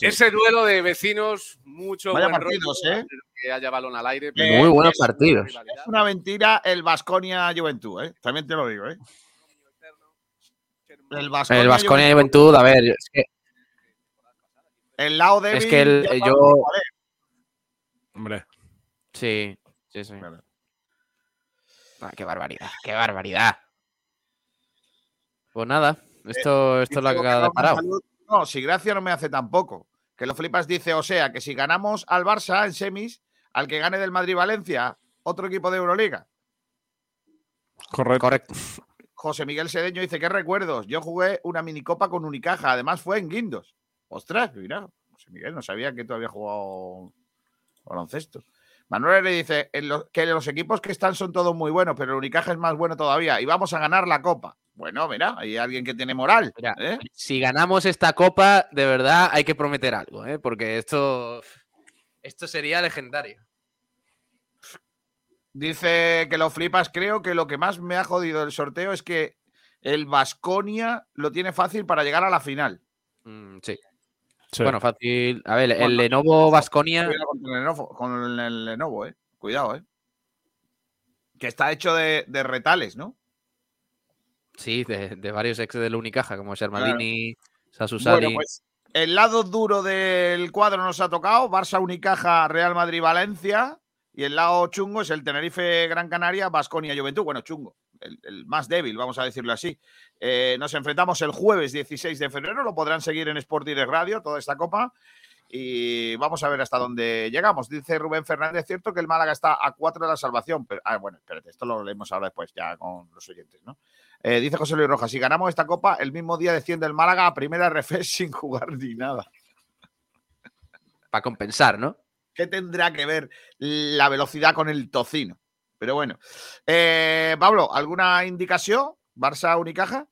Speaker 8: Ese duelo de vecinos, mucho
Speaker 2: Vaya
Speaker 8: buen
Speaker 2: partidos,
Speaker 8: rollo,
Speaker 2: ¿eh?
Speaker 8: que haya balón al aire.
Speaker 1: Muy buenos partidos.
Speaker 2: Es una mentira el Vasconia Juventud, ¿eh? También te lo digo, ¿eh? El Vasconia,
Speaker 1: El Vasconia Juventud, a ver, es que,
Speaker 2: El lado débil.
Speaker 1: es que el-
Speaker 2: ya
Speaker 1: yo.
Speaker 11: Hombre.
Speaker 1: Sí, sí, sí. Ah, qué barbaridad, qué barbaridad. Pues nada, esto, esto es lo que ha parado.
Speaker 2: No, si gracia no me hace tampoco. Que lo flipas dice, o sea, que si ganamos al Barça en semis, al que gane del Madrid-Valencia, otro equipo de Euroliga.
Speaker 11: Correcto.
Speaker 1: Correcto.
Speaker 2: José Miguel Sedeño dice, ¿qué recuerdos? Yo jugué una minicopa con Unicaja, además fue en Guindos. Ostras, mira, José Miguel, no sabía que tú habías jugado baloncesto. Manuel le dice en lo- que los equipos que están son todos muy buenos, pero el Unicaja es más bueno todavía y vamos a ganar la copa. Bueno, mira, hay alguien que tiene moral.
Speaker 1: Mira,
Speaker 2: ¿eh?
Speaker 1: si ganamos esta copa, de verdad hay que prometer algo, ¿eh? porque esto, esto sería legendario.
Speaker 2: Dice que lo flipas. Creo que lo que más me ha jodido el sorteo es que el Vasconia lo tiene fácil para llegar a la final.
Speaker 1: Mm, sí.
Speaker 11: Sí.
Speaker 1: Bueno, fácil. A ver, el
Speaker 2: Bueno,
Speaker 1: Lenovo Vasconia.
Speaker 2: Cuidado con el Lenovo, con el Lenovo, eh. Cuidado, eh. Que está hecho de, de retales, ¿no?
Speaker 1: Sí, de, de varios ex del Unicaja, como Shermadini, Sasusani.
Speaker 2: Bueno, pues el lado duro del cuadro nos ha tocado. Barça, Unicaja, Real Madrid, Valencia. Y el lado chungo es el Tenerife, Gran Canaria, Vasconia, Juventud. Bueno, chungo. El, el más débil, vamos a decirlo así. Eh, nos enfrentamos el jueves 16 de febrero. Lo podrán seguir en Sport Direct Radio, toda esta copa. Y vamos a ver hasta dónde llegamos. Dice Rubén Fernández, cierto que el Málaga está a cuatro de la salvación. Pero, ah, bueno, espérate, esto lo leemos ahora después, ya con los oyentes, ¿no? Eh, dice José Luis Rojas, si ganamos esta copa, el mismo día desciende el Málaga a primera RF sin jugar ni nada.
Speaker 1: Para compensar, ¿no?
Speaker 2: ¿Qué tendrá que ver la velocidad con el tocino? Pero bueno. Eh, Pablo, ¿alguna indicación? ¿Barça Unicaja?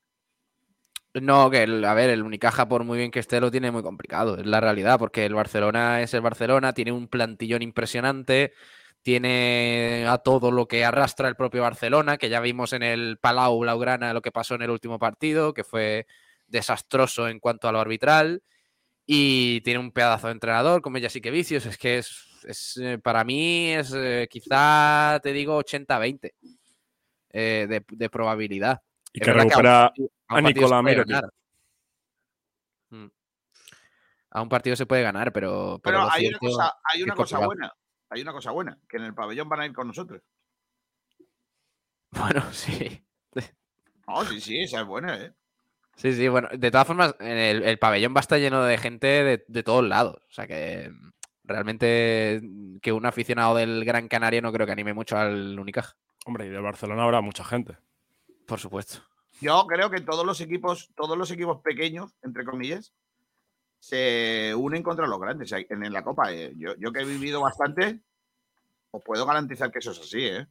Speaker 1: No, que a ver, el Unicaja, por muy bien que esté, lo tiene muy complicado. Es la realidad, porque el Barcelona es el Barcelona, tiene un plantillón impresionante, tiene a todo lo que arrastra el propio Barcelona, que ya vimos en el Palau Blaugrana lo que pasó en el último partido, que fue desastroso en cuanto a lo arbitral. Y tiene un pedazo de entrenador como ella sí que vicios. Es que es, es, eh, para mí es eh, quizá, te digo, 80-20 eh, de, de probabilidad.
Speaker 11: Y
Speaker 1: Es
Speaker 11: que
Speaker 1: verdad a un
Speaker 11: recupera
Speaker 1: a un
Speaker 11: Nicolás
Speaker 1: ganar. Mm. A un partido se puede ganar, pero.
Speaker 2: Pero
Speaker 1: lo
Speaker 2: hay una cosa, hay una cosa buena. Hay una cosa buena, que en el pabellón van a ir con nosotros.
Speaker 1: Bueno, sí.
Speaker 2: No, sí, sí, esa es buena, ¿eh?
Speaker 1: Sí, sí, bueno. De todas formas, el, el pabellón va a estar lleno de gente de, de todos lados. O sea que mm, realmente mm, que un aficionado del Gran Canaria no creo que anime mucho al Unicaja.
Speaker 11: Hombre, y de Barcelona habrá mucha gente.
Speaker 1: Por supuesto.
Speaker 2: Yo creo que todos los equipos, todos los equipos pequeños, entre comillas, se unen contra los grandes en la Copa. eh. Yo, yo que he vivido bastante, os puedo garantizar que eso es así, ¿eh?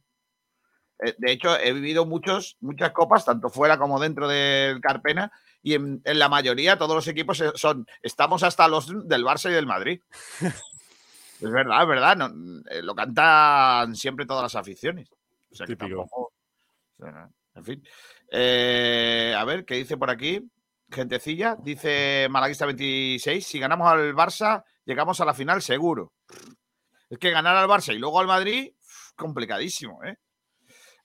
Speaker 2: Eh, De hecho, he vivido muchos, muchas copas, tanto fuera como dentro del Carpena, y en, en la mayoría todos los equipos eh, son, estamos hasta los del Barça y del Madrid. es verdad, es verdad, no, eh, lo cantan siempre todas las aficiones. O sea que
Speaker 11: Típico.
Speaker 2: tampoco- en fin. Eh, a ver, ¿qué dice por aquí? Gentecilla, dice Malaguista 26, si ganamos al Barça, llegamos a la final seguro. Es que ganar al Barça y luego al Madrid, complicadísimo, ¿eh?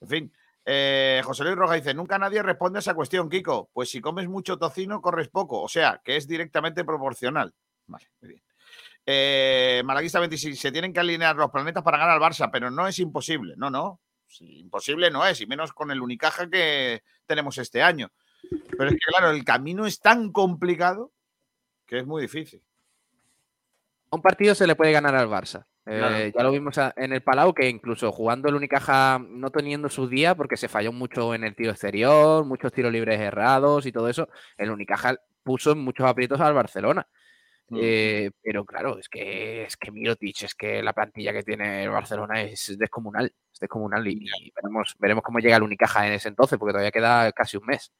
Speaker 2: En fin, eh, José Luis Roja dice, nunca nadie responde a esa cuestión, Kiko. Pues si comes mucho tocino, corres poco. O sea, que es directamente proporcional. Vale, muy bien. Eh, Malaguista 26, se tienen que alinear los planetas para ganar al Barça, pero no es imposible. No, no. Imposible no es, y menos con el Unicaja que tenemos este año. Pero es que, claro, el camino es tan complicado que es muy difícil.
Speaker 1: Un partido se le puede ganar al Barça. Eh. Ya lo vimos en el Palau, que incluso jugando el Unicaja no teniendo su día, porque se falló mucho en el tiro exterior, muchos tiros libres errados y todo eso, el Unicaja puso en muchos aprietos al Barcelona. Eh, pero claro, es que es que Mirotic, es que la plantilla que tiene el Barcelona es descomunal, es descomunal y, y veremos, veremos cómo llega el Unicaja en ese entonces, porque todavía queda casi un mes.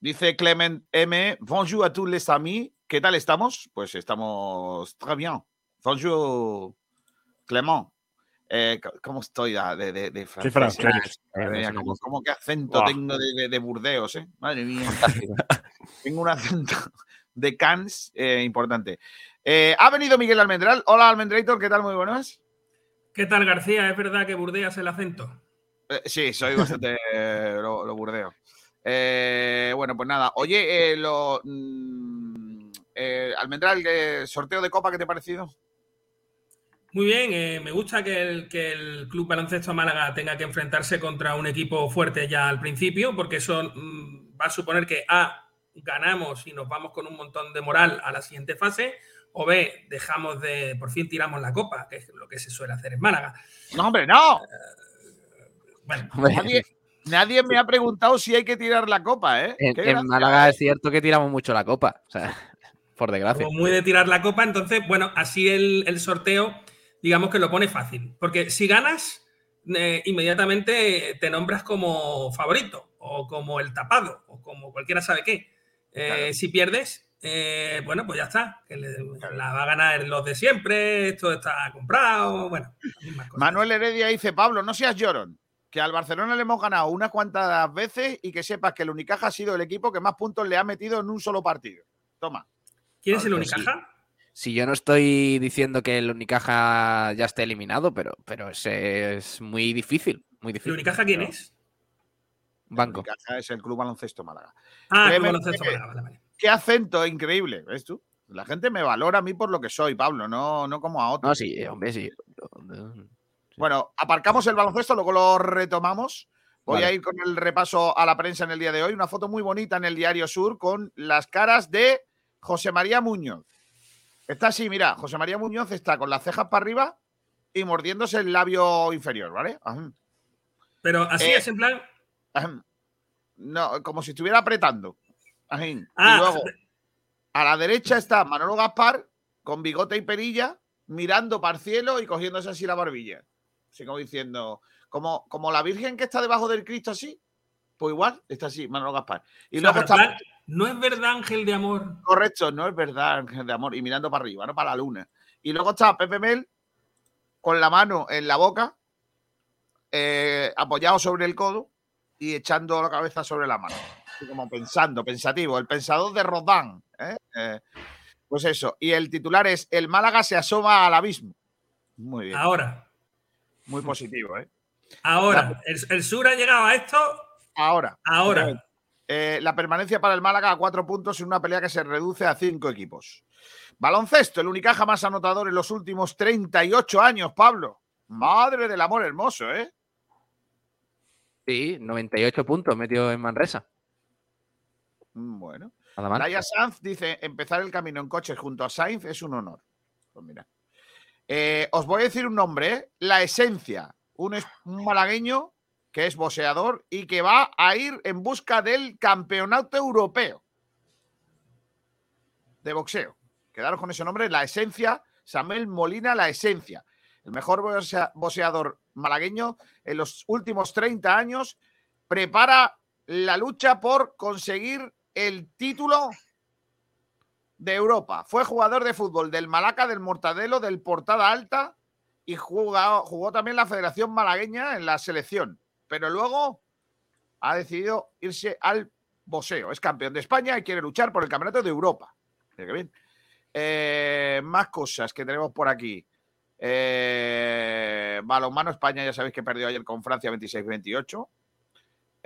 Speaker 2: Dice Clement M. Bonjour a tous les amis. ¿Qué tal estamos? Pues estamos très bien. Bonjour, Clement. Eh, ¿Cómo estoy ah, de, de, de francés? ¿cómo, cómo qué acento tengo de, de- de Burdeos, eh? Madre mía. tengo un acento de Cannes eh, importante. Eh, ha venido Miguel Almendral. Hola, Almendrator, ¿qué tal? Muy buenas.
Speaker 13: ¿Qué tal, García? ¿Es verdad que burdeas el acento?
Speaker 2: Eh, sí, soy bastante. eh, lo, lo burdeo. Eh, bueno, pues nada. Oye, eh, lo. mm, eh, Almendral, eh, sorteo de copa, ¿qué te ha parecido?
Speaker 13: Muy bien, eh, me gusta que el, que el Club Baloncesto Málaga tenga que enfrentarse contra un equipo fuerte ya al principio, porque eso mm, va a suponer que A, ganamos y nos vamos con un montón de moral a la siguiente fase, o B, dejamos de, por fin tiramos la copa, que es lo que se suele hacer en Málaga.
Speaker 2: No, hombre, no.
Speaker 13: Bueno,
Speaker 1: Hombre,
Speaker 2: Nadie, nadie me ha preguntado si hay que tirar la copa, ¿eh?
Speaker 1: En, Málaga
Speaker 2: ¿eh?
Speaker 1: es cierto que tiramos mucho la copa. O sea, por desgracia.
Speaker 13: como muy de tirar la copa, entonces, bueno, así el, el sorteo, digamos que lo pone fácil, porque si ganas, eh, inmediatamente te nombras como favorito, o como el tapado, o como cualquiera sabe qué. Eh,
Speaker 2: Claro.
Speaker 13: Si pierdes, eh, bueno, pues ya está, que le- la va a ganar los de siempre, esto está comprado, bueno, cosas.
Speaker 2: Manuel Heredia dice: Pablo, no seas llorón. Que al Barcelona le hemos ganado unas cuantas veces y que sepas que el Unicaja ha sido el equipo que más puntos le ha metido en un solo partido. Toma.
Speaker 13: ¿Quién es el
Speaker 1: sí. Si yo no estoy diciendo que el Unicaja ya esté eliminado, pero, pero es muy difícil. Muy
Speaker 13: ¿El
Speaker 1: difícil.
Speaker 13: Unicaja quién es?
Speaker 1: Banco.
Speaker 2: Unicaja es el Club Baloncesto Málaga.
Speaker 13: Ah, el Club Baloncesto Málaga, vale, vale.
Speaker 2: Qué acento increíble, ¿ves tú? La gente me valora a mí por lo que soy, Pablo, no, no como a otros.
Speaker 1: No, sí, hombre, sí.
Speaker 2: Bueno, aparcamos el baloncesto, luego lo retomamos. Voy
Speaker 1: Vale.
Speaker 2: a ir con el repaso a la prensa en el día de hoy. Una foto muy bonita en el Diario Sur con las caras de José María Muñoz. Está así, mira, José María Muñoz está con las cejas para arriba y mordiéndose el labio inferior, ¿vale? Ajá,
Speaker 13: Pero así
Speaker 2: Eh,
Speaker 13: es en plan.
Speaker 2: ajá. No, como si estuviera apretando. Ajá. Y
Speaker 13: Ah,
Speaker 2: luego, a la derecha está Manolo Gaspar con bigote y perilla, mirando para el cielo y cogiéndose así la barbilla. Así como diciendo, como, como la Virgen que está debajo del Cristo así, pues igual está así, Manolo Gaspar. Y
Speaker 13: o sea,
Speaker 2: luego está,
Speaker 13: plan, no es verdad, Ángel de Amor.
Speaker 2: correcto, no es verdad, Ángel de Amor, y mirando para arriba, no para la luna. Y luego está Pepe Mel con la mano en la boca, eh, apoyado sobre el codo y echando la cabeza sobre la mano. Así como pensando, pensativo, el pensador de Rodán. ¿eh? Eh, pues eso. Y el titular es: El Málaga se asoma al abismo. Muy bien.
Speaker 13: Ahora,
Speaker 2: Muy positivo, ¿eh?
Speaker 13: ahora. El, el sur ha llegado a esto
Speaker 2: Ahora.
Speaker 13: ahora.
Speaker 2: Eh, la permanencia para el Málaga a cuatro puntos en una pelea que se reduce a cinco equipos. Baloncesto, el Unicaja más anotador en los últimos 38 años, Pablo. Madre del amor hermoso, ¿eh?
Speaker 1: Sí, 98 puntos metió en Manresa.
Speaker 2: Mm, Bueno. Laia Sanz dice: empezar el camino en coche junto a Sainz es un honor. Pues mira. Eh, os voy a decir un nombre, ¿eh? La Esencia, un, es- un malagueño que es boxeador y que va a ir en busca del campeonato europeo de boxeo. Quedaros con ese nombre, La Esencia, Samuel Molina, La Esencia. El mejor boxea- boxeador malagueño en los últimos 30 años prepara la lucha por conseguir el título de Europa. Fue jugador de fútbol del Malaca, del Mortadelo, del Portada Alta y jugó también la Federación Malagueña en la selección. Pero luego ha decidido irse al boxeo. Es campeón de España y quiere luchar por el campeonato de Europa. Mira qué bien. Eh, más cosas que tenemos por aquí. Eh, balonmano España, ya sabéis que perdió ayer con Francia 26-28.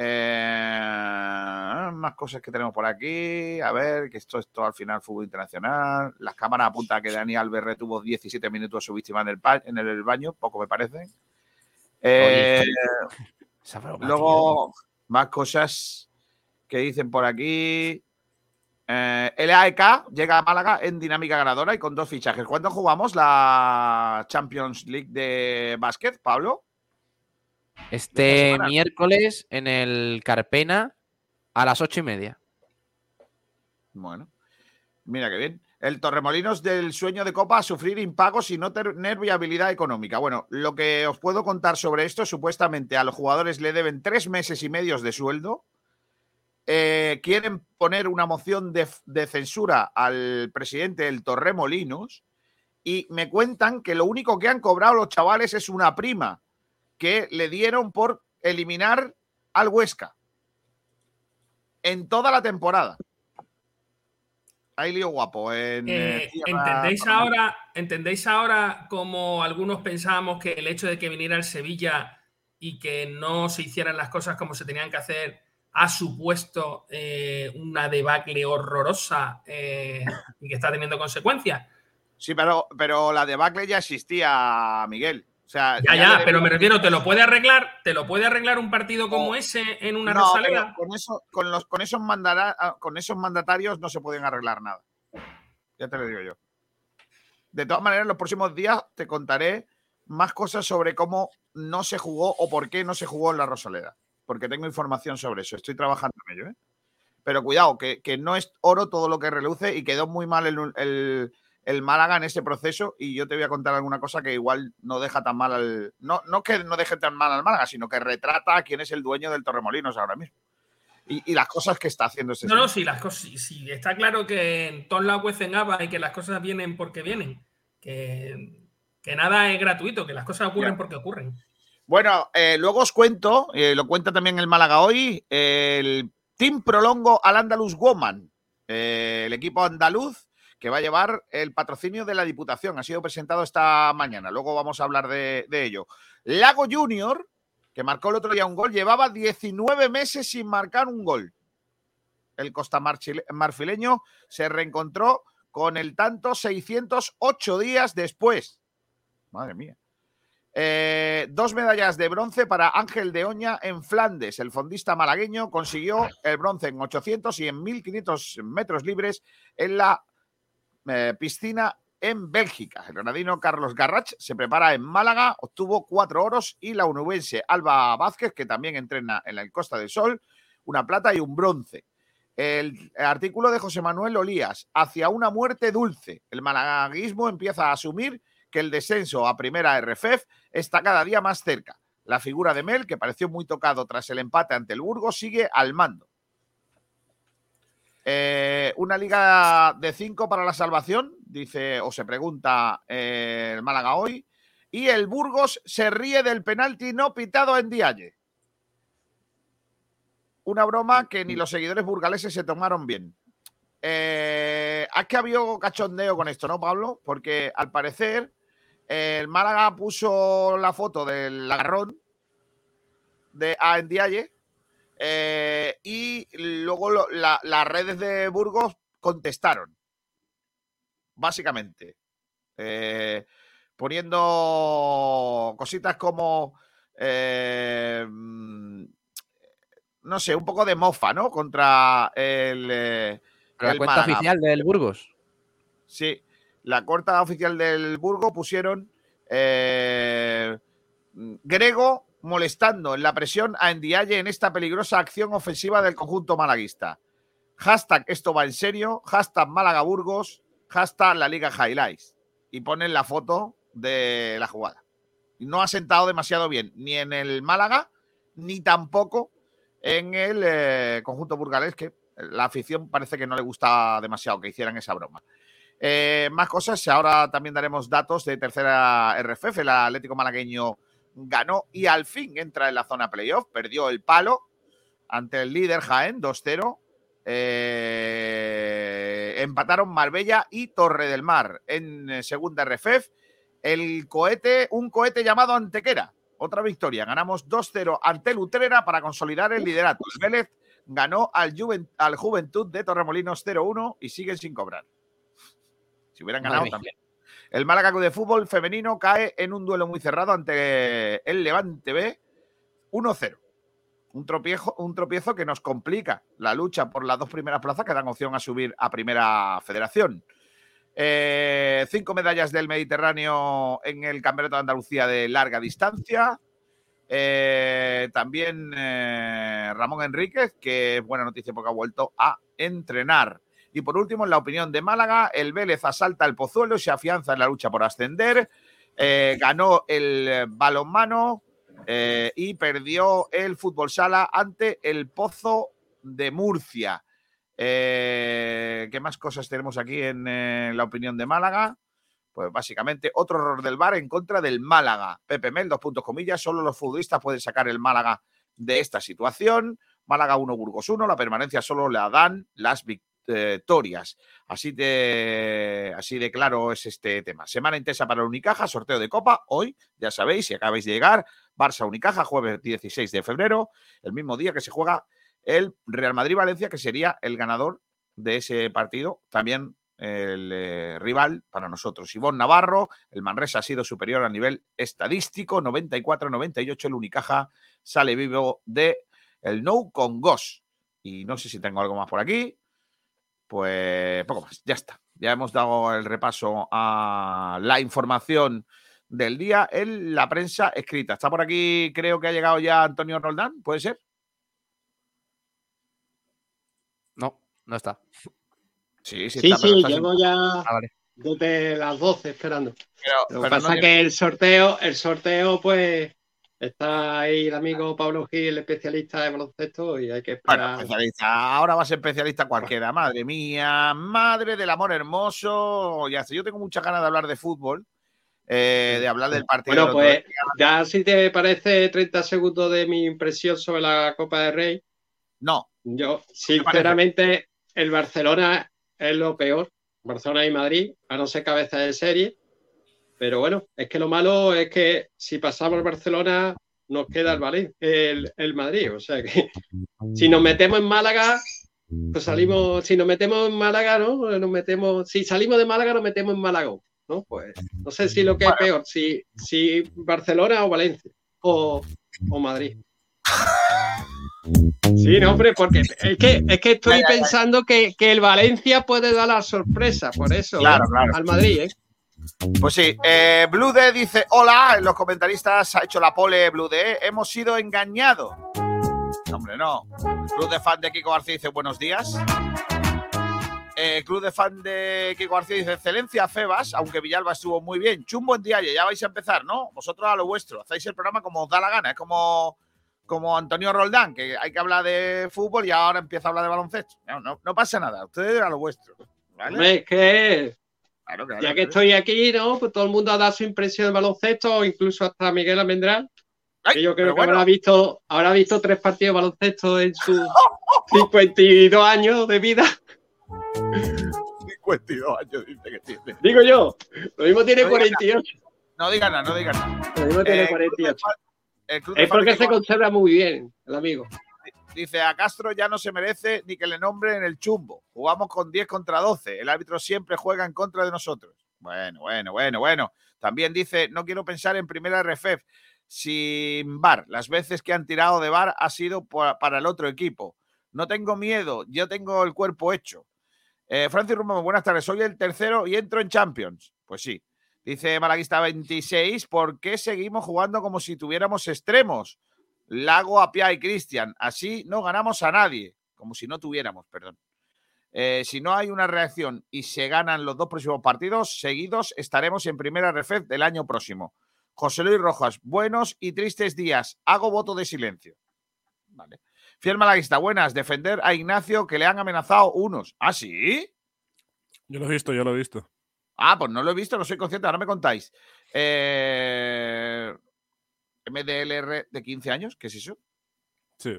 Speaker 2: Eh, más cosas que tenemos por aquí. A ver, que esto es todo al final fútbol internacional. Las cámaras apuntan a que Dani Alves retuvo 17 minutos a su víctima en el, pa- en el baño, poco me parece. Eh,
Speaker 1: broma,
Speaker 2: luego, más cosas que dicen por aquí. Eh, el AEK llega a Málaga en dinámica ganadora y con dos fichajes. ¿Cuándo jugamos la Champions League de básquet, Pablo?
Speaker 1: Este miércoles en el Carpena a las ocho y media.
Speaker 2: Bueno, mira qué bien. El Torremolinos del sueño de Copa a sufrir impagos y no tener viabilidad económica. Bueno, lo que os puedo contar sobre esto, supuestamente a los jugadores le deben tres meses y medios de sueldo. Eh, quieren poner una moción de, de censura al presidente del Torremolinos y me cuentan que lo único que han cobrado los chavales es una prima que le dieron por eliminar al Huesca en toda la temporada. Hay lío guapo. En,
Speaker 13: Eh,
Speaker 2: eh,
Speaker 13: ¿entendéis, ahora, ¿Entendéis ahora como algunos pensábamos que el hecho de que viniera el Sevilla y que no se hicieran las cosas como se tenían que hacer ha supuesto eh, una debacle horrorosa eh, y que está teniendo consecuencias?
Speaker 2: Sí, pero, pero la debacle ya existía, Miguel. O sea,
Speaker 13: Ya, ya, pero me refiero, ¿te lo puede arreglar? ¿Te lo puede arreglar un partido como ese en una
Speaker 2: No,
Speaker 13: Rosaleda?
Speaker 2: con, eso, con, los, con, esos mandara- ah, con esos mandatarios no se pueden arreglar nada. Ya te lo digo yo. De todas maneras, en los próximos días te contaré más cosas sobre cómo no se jugó o por qué no se jugó en la Rosaleda. Porque tengo información sobre eso. Estoy trabajando en ello. ¿eh? Pero cuidado, que, que no es oro todo lo que reluce y quedó muy mal el, el- el Málaga en ese proceso. Y yo te voy a contar alguna cosa que igual no deja tan mal al. No, no que no deje tan mal al Málaga, sino que retrata a quién es el dueño del Torremolinos ahora mismo. Y, y las cosas que está haciendo este
Speaker 13: No, no,
Speaker 2: señor.
Speaker 13: sí, las cosas, sí, sí, está claro que en todos lados cuecen habas y que las cosas vienen porque vienen. Que, que nada es gratuito, que las cosas ocurren
Speaker 2: Ya.
Speaker 13: porque ocurren.
Speaker 2: Bueno, eh, luego os cuento, eh, lo cuenta también el Málaga hoy, el Team Prolongo al Andalus Woman, eh, el equipo andaluz que va a llevar el patrocinio de la Diputación. Ha sido presentado esta mañana, luego vamos a hablar de, ello. Lago Junior, que marcó el otro día un gol, llevaba 19 meses sin marcar un gol. El Costa Marchile- Marfileño se reencontró con el tanto 608 días después. Madre mía. Eh, dos medallas de bronce para Ángel de Oña en Flandes. El fondista malagueño consiguió el bronce en 800 y en 1500 metros libres en la eh, piscina en Bélgica. El granadino Carlos Garrach se prepara en Málaga, obtuvo cuatro oros y la unubense Alba Vázquez, que también entrena en la Costa del Sol, una plata y un bronce. El artículo de José Manuel Olías, hacia una muerte dulce. El malaguismo empieza a asumir que el descenso a primera RFEF está cada día más cerca. La figura de Mel, que pareció muy tocado tras el empate ante el Burgos, sigue al mando. Eh, una liga de cinco para la salvación, dice o se pregunta eh, el Málaga hoy. Y el Burgos se ríe del penalti no pitado en Dialle. Una broma que ni los seguidores burgaleses se tomaron bien. Eh, es que ha habido cachondeo con esto, ¿no, Pablo? Porque al parecer el Málaga puso la foto del agarrón de a Ndiaye eh, y luego lo- la- las redes de Burgos contestaron, básicamente, eh, poniendo cositas como, eh, mm, no sé, un poco de mofa, ¿no? Contra el...
Speaker 1: La cuenta
Speaker 2: Málaga.
Speaker 1: oficial del Burgos.
Speaker 2: Sí, la cuarta oficial del Burgo pusieron Grego molestando en la presión a Ndiaye en esta peligrosa acción ofensiva del conjunto malaguista. Hashtag esto va en serio, hashtag Málaga Burgos, hashtag la Liga Highlights. Y ponen la foto de la jugada. No ha sentado demasiado bien, ni en el Málaga, ni tampoco en el eh, conjunto burgalés, que la afición parece que no le gusta demasiado que hicieran esa broma. Eh, más cosas, ahora también daremos datos de tercera RFF. El Atlético Malagueño ganó y al fin entra en la zona playoff. Perdió el palo ante el líder Jaén 2-0. Eh, empataron Marbella y Torre del Mar en eh, segunda RFF. El cohete, un cohete llamado Antequera. Otra victoria. Ganamos 2-0 ante el Utrera para consolidar el liderato. El Vélez ganó al, Juven- al Juventud de Torremolinos 0-1 y siguen sin cobrar. Si hubieran ganado también. El Málaga de Fútbol femenino cae en un duelo muy cerrado ante el Levante B 1-0. Un tropiezo, un tropiezo que nos complica la lucha por las dos primeras plazas que dan opción a subir a primera federación. Eh, cinco medallas del Mediterráneo en el Campeonato de Andalucía de larga distancia. Eh, también eh, Ramón Enríquez, que es buena noticia porque ha vuelto a entrenar. Y por último, en la opinión de Málaga, el Vélez asalta el Pozuelo y se afianza en la lucha por ascender. Eh, ganó el eh, balonmano eh, y perdió el fútbol sala ante el Pozo de Murcia. ¿Qué más cosas tenemos aquí en la opinión de Málaga? Pues básicamente otro error del VAR en contra del Málaga. Pepe Mel, dos puntos comillas, solo los futbolistas pueden sacar el Málaga de esta situación. Málaga 1, Burgos 1, la permanencia solo la dan las victorias. Así de, así de claro es este tema. Semana intensa para el Unicaja, sorteo de Copa, hoy, ya sabéis, si acabáis de llegar, Barça Unicaja, jueves 16 de febrero, el mismo día que se juega el Real Madrid-Valencia, que sería el ganador de ese partido, también el eh, rival para nosotros. Ivón Navarro, el Manresa ha sido superior a nivel estadístico, 94-98, el Unicaja sale vivo de el No con Gos. Y no sé si tengo algo más por aquí. Pues poco más, ya está. Ya hemos dado el repaso a la información del día en la prensa escrita. Está por aquí, creo que ha llegado ya Antonio Roldán, ¿puede ser?
Speaker 1: No, no está.
Speaker 2: Sí, sí,
Speaker 14: Sí,
Speaker 2: está,
Speaker 14: sí,
Speaker 2: está sin-
Speaker 14: llevo ya
Speaker 1: Ah, vale.
Speaker 14: desde las 12 esperando.
Speaker 2: Pero,
Speaker 14: Lo que pasa es que el sorteo, el sorteo, pues, está ahí el amigo Pablo Gil, especialista de baloncesto, y hay que
Speaker 2: Bueno,
Speaker 14: esperar.
Speaker 2: especialista. Ahora va a ser especialista cualquiera. Madre mía, madre del amor hermoso. Ya sé, yo tengo muchas ganas de hablar de fútbol, eh, de hablar del partido.
Speaker 14: Bueno, pues ya si te parece 30 segundos de mi impresión sobre la Copa del Rey.
Speaker 2: No.
Speaker 14: Yo, sinceramente, el Barcelona es lo peor. Barcelona y Madrid, a no ser cabeza de serie. Pero bueno, es que lo malo es que si pasamos el Barcelona, nos queda el, Valen- el, el Madrid. O sea que si nos metemos en Málaga, pues salimos, si nos metemos en Málaga, ¿no? Nos metemos, si salimos de Málaga, nos metemos en Málaga, ¿no? Pues no sé si lo que es peor, si, si Barcelona o Valencia o, o Madrid. Sí, no, hombre, porque es que, es que estoy pensando que, que el Valencia puede dar la sorpresa, por eso,
Speaker 2: Claro,
Speaker 14: ¿eh?
Speaker 2: claro.
Speaker 14: al Madrid, ¿eh?
Speaker 2: Pues sí, eh, Blue D dice: Hola, los comentaristas ha hecho la pole Blue D. Hemos sido engañados. Hombre, no. Club de fan de Kiko García dice: Buenos días. Eh, Club de fan de Kiko García dice: Excelencia, Febas, aunque Villalba estuvo muy bien. Chumbo en día, ya vais a empezar, ¿no? Vosotros a lo vuestro. Hacéis el programa como os da la gana. Es como, como Antonio Roldán, que hay que hablar de fútbol y ahora empieza a hablar de baloncesto. No, no, no pasa nada. Ustedes a lo vuestro. ¿vale?
Speaker 14: Es
Speaker 2: Claro, claro,
Speaker 14: ya que
Speaker 2: claro.
Speaker 14: estoy aquí, ¿no? Pues todo el mundo ha dado su impresión del baloncesto, incluso hasta Miguel Almendral, que yo creo que
Speaker 2: bueno.
Speaker 14: habrá visto, habrá visto tres partidos de baloncesto en sus 52 años de vida.
Speaker 2: 52 años dice que tiene.
Speaker 14: Digo yo, lo mismo tiene
Speaker 2: No digas
Speaker 14: 48.
Speaker 2: No digan nada, no digan nada.
Speaker 14: Lo mismo tiene
Speaker 2: Eh,
Speaker 14: 48.
Speaker 2: El club de
Speaker 14: Es porque se conserva muy bien, el amigo.
Speaker 2: Dice, a Castro ya no se merece ni que le nombren el chumbo. Jugamos con 10 contra 12. El árbitro siempre juega en contra de nosotros. Bueno, bueno, bueno, bueno. También dice, no quiero pensar en primera RFF sin VAR. Las veces que han tirado de VAR ha sido para el otro equipo. No tengo miedo, yo tengo el cuerpo hecho. Eh, Francis Rumbo, buenas tardes. Soy el tercero y entro en Champions. Pues sí. Dice Malaguista 26, ¿por qué seguimos jugando como si tuviéramos extremos? Lago, Apia y Cristian. Así no ganamos a nadie. Como si no tuviéramos, perdón. Eh, si no hay una reacción y se ganan los dos próximos partidos seguidos, estaremos en primera RFF del año próximo. José Luis Rojas, buenos y tristes días. Hago voto de silencio. Vale. Fiel Malaguista, buenas. Defender a Ignacio que le han amenazado unos. ¿Ah, sí?
Speaker 11: Yo lo he visto, yo lo he visto.
Speaker 2: Ah, pues no lo he visto, no soy consciente, ahora me contáis. Eh, MDLR de 15 años, ¿qué es eso?
Speaker 11: Sí.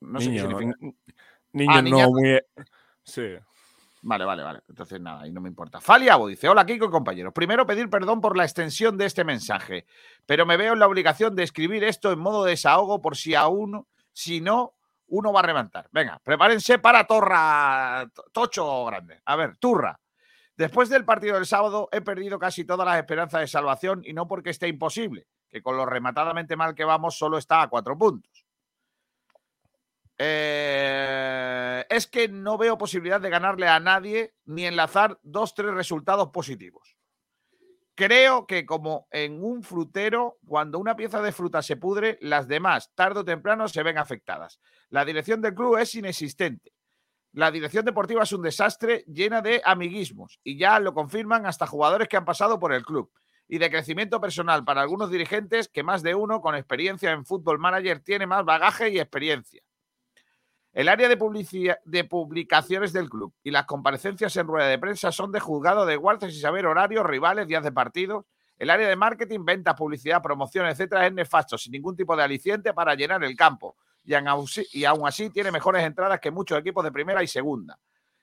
Speaker 2: No sé qué
Speaker 11: Niño,
Speaker 2: significa.
Speaker 11: Niño
Speaker 2: Ah, niña-
Speaker 11: no muy. Sí.
Speaker 2: Vale, vale, vale. Entonces nada, ahí no me importa. Faliabo dice: Hola, Kiko y compañeros. Primero pedir perdón por la extensión de este mensaje, pero me veo en la obligación de escribir esto en modo desahogo por si aún, si no, uno va a reventar. Venga, prepárense para Torra, to- Tocho Grande. A ver, Turra. Después del partido del sábado he perdido casi todas las esperanzas de salvación y no porque esté imposible, que con lo rematadamente mal que vamos solo está a cuatro puntos. Eh, es que no veo posibilidad de ganarle a nadie ni enlazar dos, tres resultados positivos. Creo que como en un frutero, cuando una pieza de fruta se pudre, las demás, tarde o temprano, se ven afectadas. La dirección del club es inexistente. La dirección deportiva es un desastre llena de amiguismos y ya lo confirman hasta jugadores que han pasado por el club y de crecimiento personal para algunos dirigentes que más de uno con experiencia en fútbol manager tiene más bagaje y experiencia. El área de, de publicaciones del club y las comparecencias en rueda de prensa son de juzgado de guardias y saber horarios, rivales, días de partidos. El área de marketing, ventas, publicidad, promoción, etcétera, es nefasto, sin ningún tipo de aliciente para llenar el campo. Y y aun así tiene mejores entradas que muchos equipos de primera y segunda.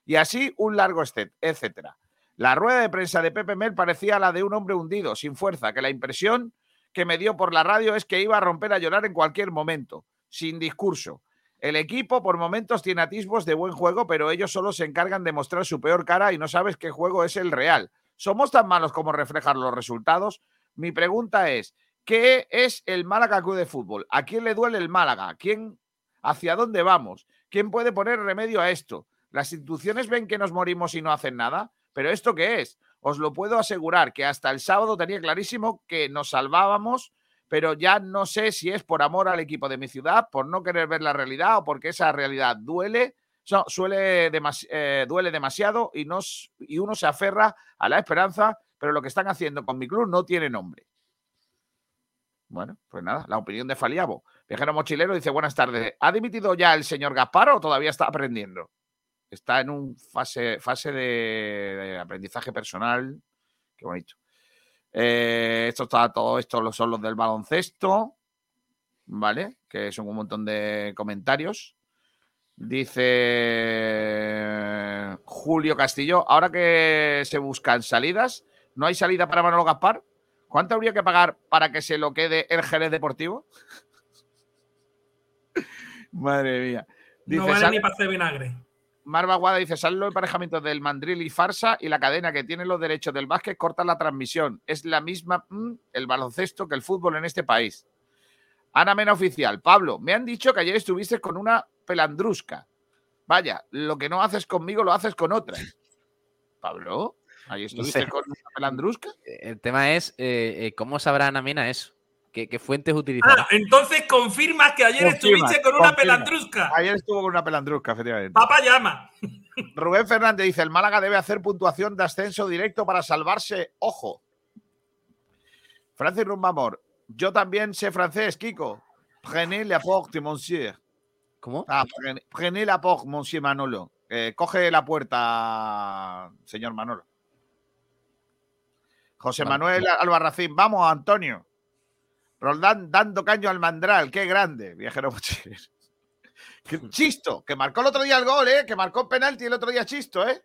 Speaker 2: Y así un largo etcétera. La rueda de prensa de Pepe Mel parecía la de un hombre hundido, sin fuerza, que la impresión que me dio por la radio es que iba a romper a llorar en cualquier momento, sin discurso. El equipo por momentos tiene atisbos de buen juego, pero ellos solo se encargan de mostrar su peor cara y no sabes qué juego es el real. ¿Somos tan malos como reflejan los resultados? Mi pregunta es, ¿qué es el Málaga Club de Fútbol? ¿A quién le duele el Málaga? ¿Quién, ¿Hacia dónde vamos? ¿Quién puede poner remedio a esto? ¿Las instituciones ven que nos morimos y no hacen nada? ¿Pero esto qué es? Os lo puedo asegurar que hasta el sábado tenía clarísimo que nos salvábamos, pero ya no sé si es por amor al equipo de mi ciudad, por no querer ver la realidad o porque esa realidad duele, so- suele eh, duele demasiado y, nos, y uno se aferra a la esperanza, pero lo que están haciendo con mi club no tiene nombre. Bueno, pues nada, la opinión de Faliabo. Viajero mochilero dice, buenas tardes. ¿Ha dimitido ya el señor Gaspar o todavía está aprendiendo? Está en un fase, fase de, de aprendizaje personal. Qué bonito. Eh, esto está, todo esto lo- son los del baloncesto, ¿vale? Que son un montón de comentarios. Dice Julio Castillo, ahora que se buscan salidas, ¿no hay salida para Manolo Gaspar? ¿Cuánto habría que pagar para que se lo quede el Jerez Deportivo? Madre mía.
Speaker 13: No vale
Speaker 2: "Sal-
Speaker 13: ni para hacer vinagre.
Speaker 2: Marva Guada dice, salen los emparejamientos del Mandril y Farsa y la cadena que tiene los derechos del básquet corta la transmisión. Es la misma mm, el baloncesto que el fútbol en este país. Ana Mena Oficial. Pablo, me han dicho que ayer estuviste con una pelandrusca. Vaya, lo que no haces conmigo lo haces con otra. Pablo, ayer estuviste
Speaker 1: sé.
Speaker 2: con una pelandrusca.
Speaker 1: El tema es eh, eh, cómo sabrá Ana Mena eso. ¿Qué, qué fuentes utilizará?
Speaker 13: Ah, entonces confirmas que ayer
Speaker 2: Confirma,
Speaker 13: estuviste con una
Speaker 2: confirma.
Speaker 13: pelandrusca.
Speaker 2: Ayer estuvo con una pelandrusca, efectivamente.
Speaker 13: Papá llama.
Speaker 2: Rubén Fernández dice, el Málaga debe hacer puntuación de ascenso directo para salvarse. Ojo. Francis Rumbamor, yo también sé francés, Kiko. Prenez la porte, monsieur.
Speaker 1: ¿Cómo?
Speaker 2: Ah, prenez, la porte, monsieur Manolo. Eh, coge la puerta, señor Manolo. José. Manuel Albarracín, vamos, Antonio. Roldán dando caño al mandral, qué grande, viajero mochilero. Chisto, que marcó el otro día el gol, ¿eh? Que marcó el penalti el otro día Chisto, ¿eh?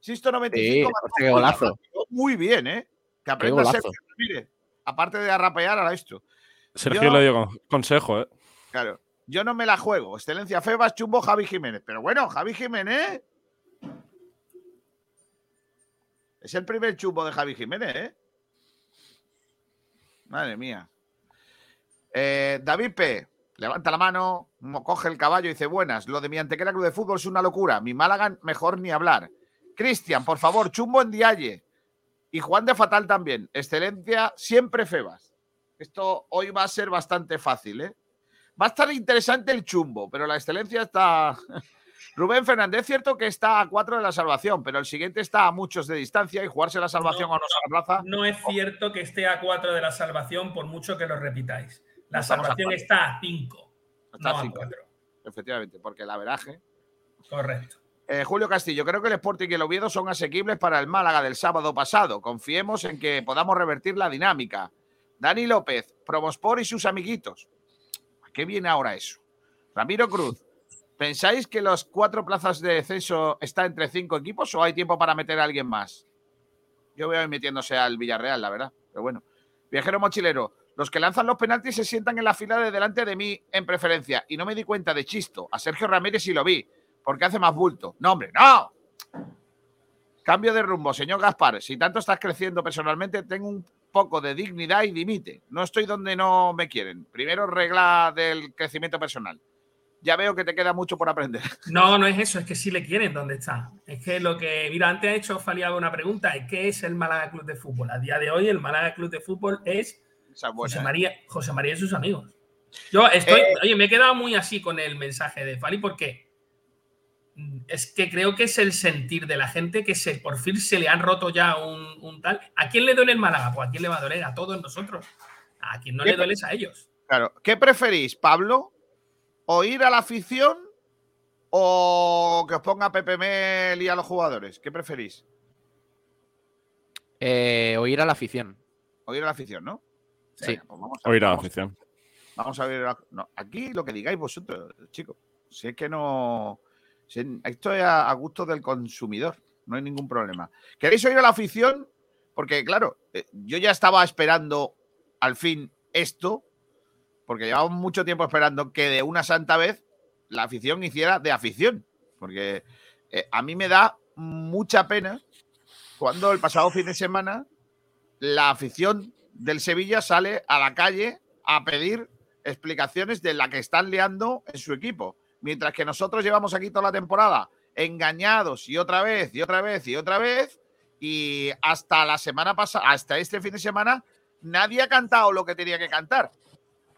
Speaker 2: Chisto 95.
Speaker 1: Sí, qué
Speaker 2: muy-
Speaker 1: golazo.
Speaker 2: Muy bien, ¿eh? Que aprenda a ser.
Speaker 11: golazo.
Speaker 2: Mire, aparte de arrapear, ahora esto.
Speaker 11: Sergio
Speaker 2: Yo-
Speaker 11: le dio con- consejo, ¿eh?
Speaker 2: Claro. Yo no me la juego. Excelencia Febas, chumbo Javi Jiménez. Pero bueno, Javi Jiménez. Es el primer chumbo de Javi Jiménez, ¿eh? Madre mía. Eh, David P. Levanta la mano, coge el caballo y dice: Buenas, lo de mi antequera club de fútbol es una locura. Mi Málaga, mejor ni hablar. Cristian, por favor, chumbo en Dialle. Y Juan de Fatal también. Excelencia, siempre Febas. Esto hoy va a ser bastante fácil, ¿eh? Va a estar interesante el chumbo, pero la excelencia está. Rubén Fernández, es cierto que está a cuatro de la salvación, pero el siguiente está a muchos de distancia y jugarse la salvación a nuestra plaza.
Speaker 13: No es cierto que esté a 4 de la salvación, por mucho que lo repitáis. La salvación está a 5.
Speaker 2: Está
Speaker 13: no
Speaker 2: a
Speaker 13: a
Speaker 2: cinco.
Speaker 13: 4.
Speaker 2: Efectivamente, porque el averaje.
Speaker 13: Correcto.
Speaker 2: Eh, Julio Castillo, creo que el Sporting y el Oviedo son asequibles para el Málaga del sábado pasado. Confiemos en que podamos revertir la dinámica. Dani López, Promospor y sus amiguitos. ¿A qué viene ahora eso? Ramiro Cruz, ¿pensáis que las cuatro plazas de descenso está entre cinco equipos o hay tiempo para meter a alguien más? Yo veo ahí metiéndose al Villarreal, la verdad. Pero bueno. Viajero mochilero, los que lanzan los penaltis se sientan en la fila de delante de mí en preferencia. Y no me di cuenta de chisto. A Sergio Ramírez sí lo vi, porque hace más bulto. No, hombre, no. Cambio de rumbo, señor Gaspar. Si tanto estás creciendo personalmente, tengo un poco de dignidad y dimite. No estoy donde no me quieren. Primero regla del crecimiento personal. Ya veo que te queda mucho por aprender.
Speaker 13: No, no es eso, es que sí le quieren donde está. Es que lo que, mira, antes ha hecho Faliaga una pregunta, ¿qué es el Málaga Club de Fútbol? A día de hoy el Málaga Club de Fútbol es
Speaker 2: Esa es buena,
Speaker 13: José
Speaker 2: ¿eh?
Speaker 13: María, José María y sus amigos. Yo estoy,
Speaker 2: Eh.
Speaker 13: oye, me he quedado muy así con el mensaje de Fali porque es que creo que es el sentir de la gente que se, por fin se le han roto ya un, un tal. ¿A quién le duele el Málaga? Pues a quién le va a doler, a todos nosotros. A quien no
Speaker 2: ¿Qué
Speaker 13: le duele es a ellos.
Speaker 2: Claro. ¿Qué preferís, Pablo? ¿O ir a la afición o que os ponga Pepe Mel y a los jugadores? ¿Qué preferís?
Speaker 1: Eh, oír a la afición.
Speaker 2: Oír a la afición, ¿no?
Speaker 1: Sí.
Speaker 2: Venga, pues vamos a-
Speaker 11: Oír a la afición.
Speaker 2: Vamos a ver. la- no, aquí lo que digáis vosotros, chicos. Si es que no. si- esto es a, a gusto del consumidor. No hay ningún problema. ¿Queréis oír a la afición? Porque, claro, eh, yo ya estaba esperando al fin esto. Porque llevamos mucho tiempo esperando que de una santa vez la afición hiciera de afición. Porque eh, a mí me da mucha pena cuando el pasado fin de semana la afición del Sevilla sale a la calle a pedir explicaciones de la que están liando en su equipo. Mientras que nosotros llevamos aquí toda la temporada engañados y otra vez y otra vez y otra vez y hasta la semana pasada, hasta este fin de semana, nadie ha cantado lo que tenía que cantar.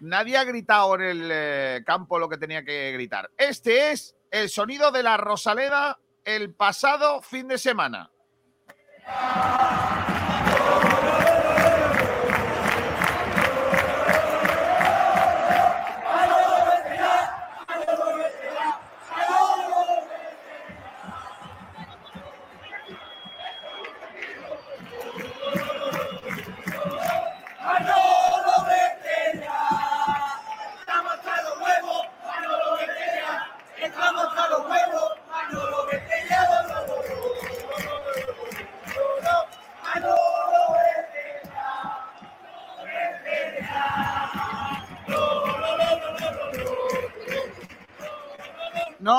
Speaker 2: Nadie ha gritado en el eh, campo lo que tenía que gritar. Este es el sonido de la Rosaleda el pasado fin de semana.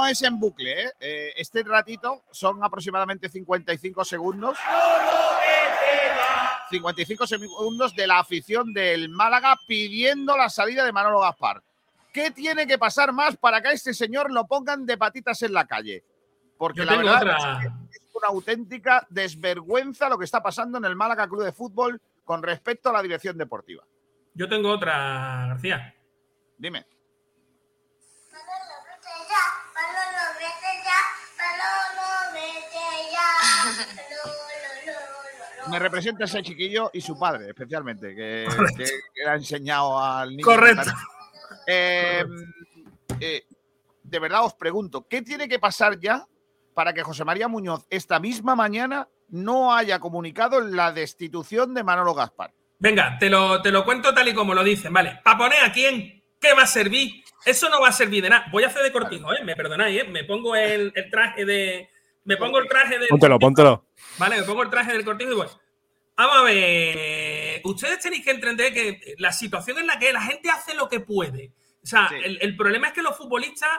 Speaker 2: Es en bucle, ¿eh? Eh, Este ratito son aproximadamente 55 segundos. 55 segundos de la afición del Málaga pidiendo la salida de Manolo Gaspar. ¿Qué tiene que pasar más para que a este señor lo pongan de patitas en la calle? Porque
Speaker 13: Yo
Speaker 2: la verdad
Speaker 13: otra.
Speaker 2: es que es una auténtica desvergüenza lo que está pasando en el Málaga Club de Fútbol con respecto a la dirección deportiva.
Speaker 13: Yo tengo otra, García.
Speaker 2: Dime. Me representa ese chiquillo y su padre, especialmente, que, que- que le ha enseñado al niño.
Speaker 13: Correcto.
Speaker 2: cantar. Eh, eh, de verdad os pregunto, ¿qué tiene que pasar ya para que José María Muñoz esta misma mañana no haya comunicado la destitución de Manolo Gaspar?
Speaker 13: Venga, te lo, te lo cuento tal y como lo dicen, ¿vale? Para poner a quién, ¿qué va a servir? Eso no va a servir de nada. Voy a hacer de cortijo, ¿eh? Me perdonáis, ¿eh? Me pongo el, el traje de. Me pongo el traje de.
Speaker 11: Póntelo, póntelo.
Speaker 13: Vale, me pongo el traje del cortijo y voy. Vamos a ver. Ustedes tenéis que entender que la situación en la que la gente hace lo que puede. O sea, el, el problema es que los futbolistas,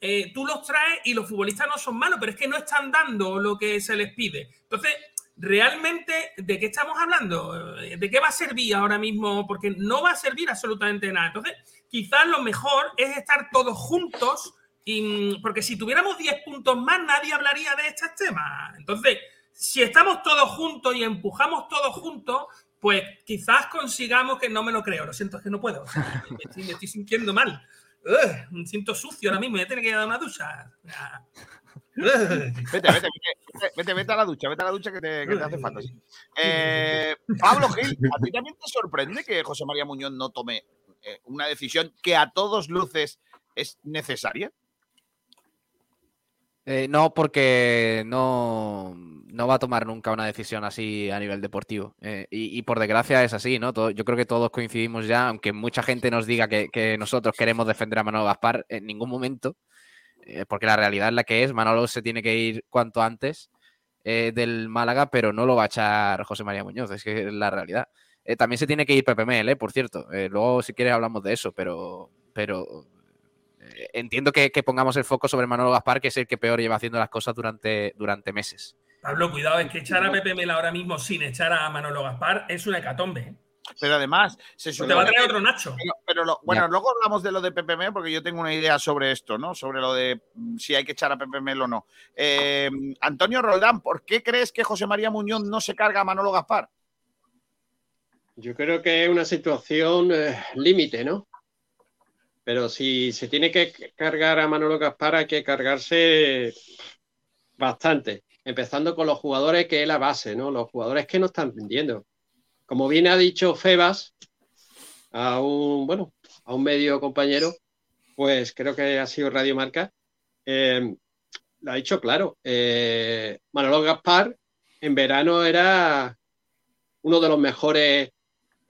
Speaker 13: eh, tú los traes y los futbolistas no son malos, pero es que no están dando lo que se les pide. Entonces, realmente, ¿de qué estamos hablando? ¿De qué va a servir ahora mismo? Porque no va a servir absolutamente nada. Entonces, quizás lo mejor es estar todos juntos, y, mm, porque si tuviéramos 10 puntos más, nadie hablaría de estos temas. Entonces, si estamos todos juntos y empujamos todos juntos, pues quizás consigamos que no me lo creo. Lo siento, es que no puedo. Me, estoy, me estoy sintiendo mal. Ugh, me siento sucio ahora mismo. Voy a tener que ir a dar una ducha.
Speaker 2: Vete, vete, vete, vete, vete a la ducha, vete a la ducha que te, que te hace falta. sí. Eh, Pablo Gil, ¿a ti también te sorprende que José María Muñoz no tome eh, una decisión que a todos luces es necesaria?
Speaker 1: Eh, no, porque no, no va a tomar nunca una decisión así a nivel deportivo. Eh, y, por desgracia es así, ¿no? Todo- yo creo que todos coincidimos ya, aunque mucha gente nos diga que, nosotros queremos defender a Manolo Gaspar, en ningún momento, eh, porque la realidad es la que es, Manolo se tiene que ir cuanto antes del Málaga, pero no lo va a echar José María Muñoz, es que es la realidad. También se tiene que ir Pepe Mel, por cierto. Luego, si quieres, hablamos de eso, pero, pero entiendo que, que pongamos el foco sobre Manolo Gaspar, que es el que peor lleva haciendo las cosas durante, durante meses.
Speaker 13: Pablo, cuidado, es que echar a Pepe Mel ahora mismo sin echar a Manolo Gaspar es una hecatombe. ¿eh?
Speaker 2: Pero además, se
Speaker 13: Te va a traer otro Nacho.
Speaker 2: Pero, pero lo- bueno,
Speaker 1: Ya.
Speaker 2: luego hablamos de lo de PPM porque yo tengo una idea sobre esto, ¿no? Sobre lo de mm, si hay que echar a PPM o no. Eh, Antonio Roldán, ¿por qué crees que José María Muñoz no se carga a Manolo Gaspar?
Speaker 14: Yo creo que es una situación eh, límite, ¿no? Pero si se tiene que cargar a Manolo Gaspar, hay que cargarse bastante, empezando con los jugadores que es la base, ¿no? Los jugadores que no están rindiendo. Como bien ha dicho Febas, a un, bueno, a un medio compañero, pues creo que ha sido Radio Marca, eh, lo ha dicho claro. eh, Manolo Gaspar en verano era uno de los mejores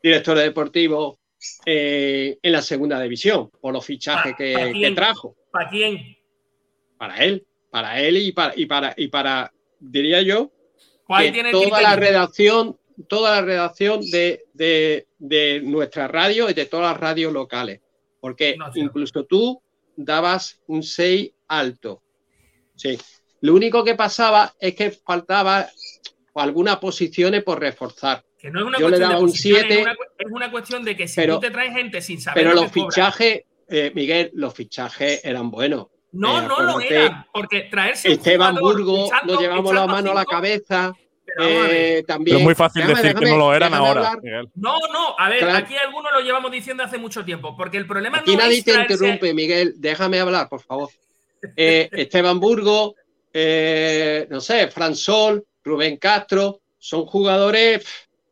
Speaker 14: directores deportivos eh, en la segunda división, por los fichajes que, trajo.
Speaker 13: ¿Para quién?
Speaker 14: Para él, para él y para, y para, y para diría yo, que
Speaker 13: tiene
Speaker 14: toda la redacción, toda la redacción de, de- de nuestra radio y de todas las radios locales. Porque incluso tú dabas un 6 alto. Sí. Lo único que pasaba es que faltaba algunas posiciones por reforzar.
Speaker 13: Que no es una
Speaker 14: Yo le
Speaker 13: cuestión
Speaker 14: daba
Speaker 13: de
Speaker 14: un
Speaker 13: posiciones,
Speaker 14: 7,
Speaker 13: es una, cu- es una cuestión de que si
Speaker 14: pero-
Speaker 13: tú te traes gente sin saber
Speaker 14: pero
Speaker 13: lo
Speaker 14: los fichajes, eh, Miguel, los fichajes eran buenos.
Speaker 13: No,
Speaker 14: Eh,
Speaker 13: no lo eran, porque traerse
Speaker 14: Esteban Burgo, nos llevamos la mano a la
Speaker 13: cinco-
Speaker 14: cabeza. eh, también.
Speaker 11: Pero es muy fácil
Speaker 14: Déjame,
Speaker 11: decir que no lo eran ahora.
Speaker 13: No, no, a ver,
Speaker 14: Claro.
Speaker 13: aquí algunos lo llevamos diciendo hace mucho tiempo, porque el problema
Speaker 14: Aquí
Speaker 13: no
Speaker 14: nadie
Speaker 13: es
Speaker 14: te
Speaker 13: traerse-
Speaker 14: interrumpe, Miguel. Déjame hablar, por favor. Eh, Esteban Burgo, eh, no sé, Fran Sol, Rubén Castro, son jugadores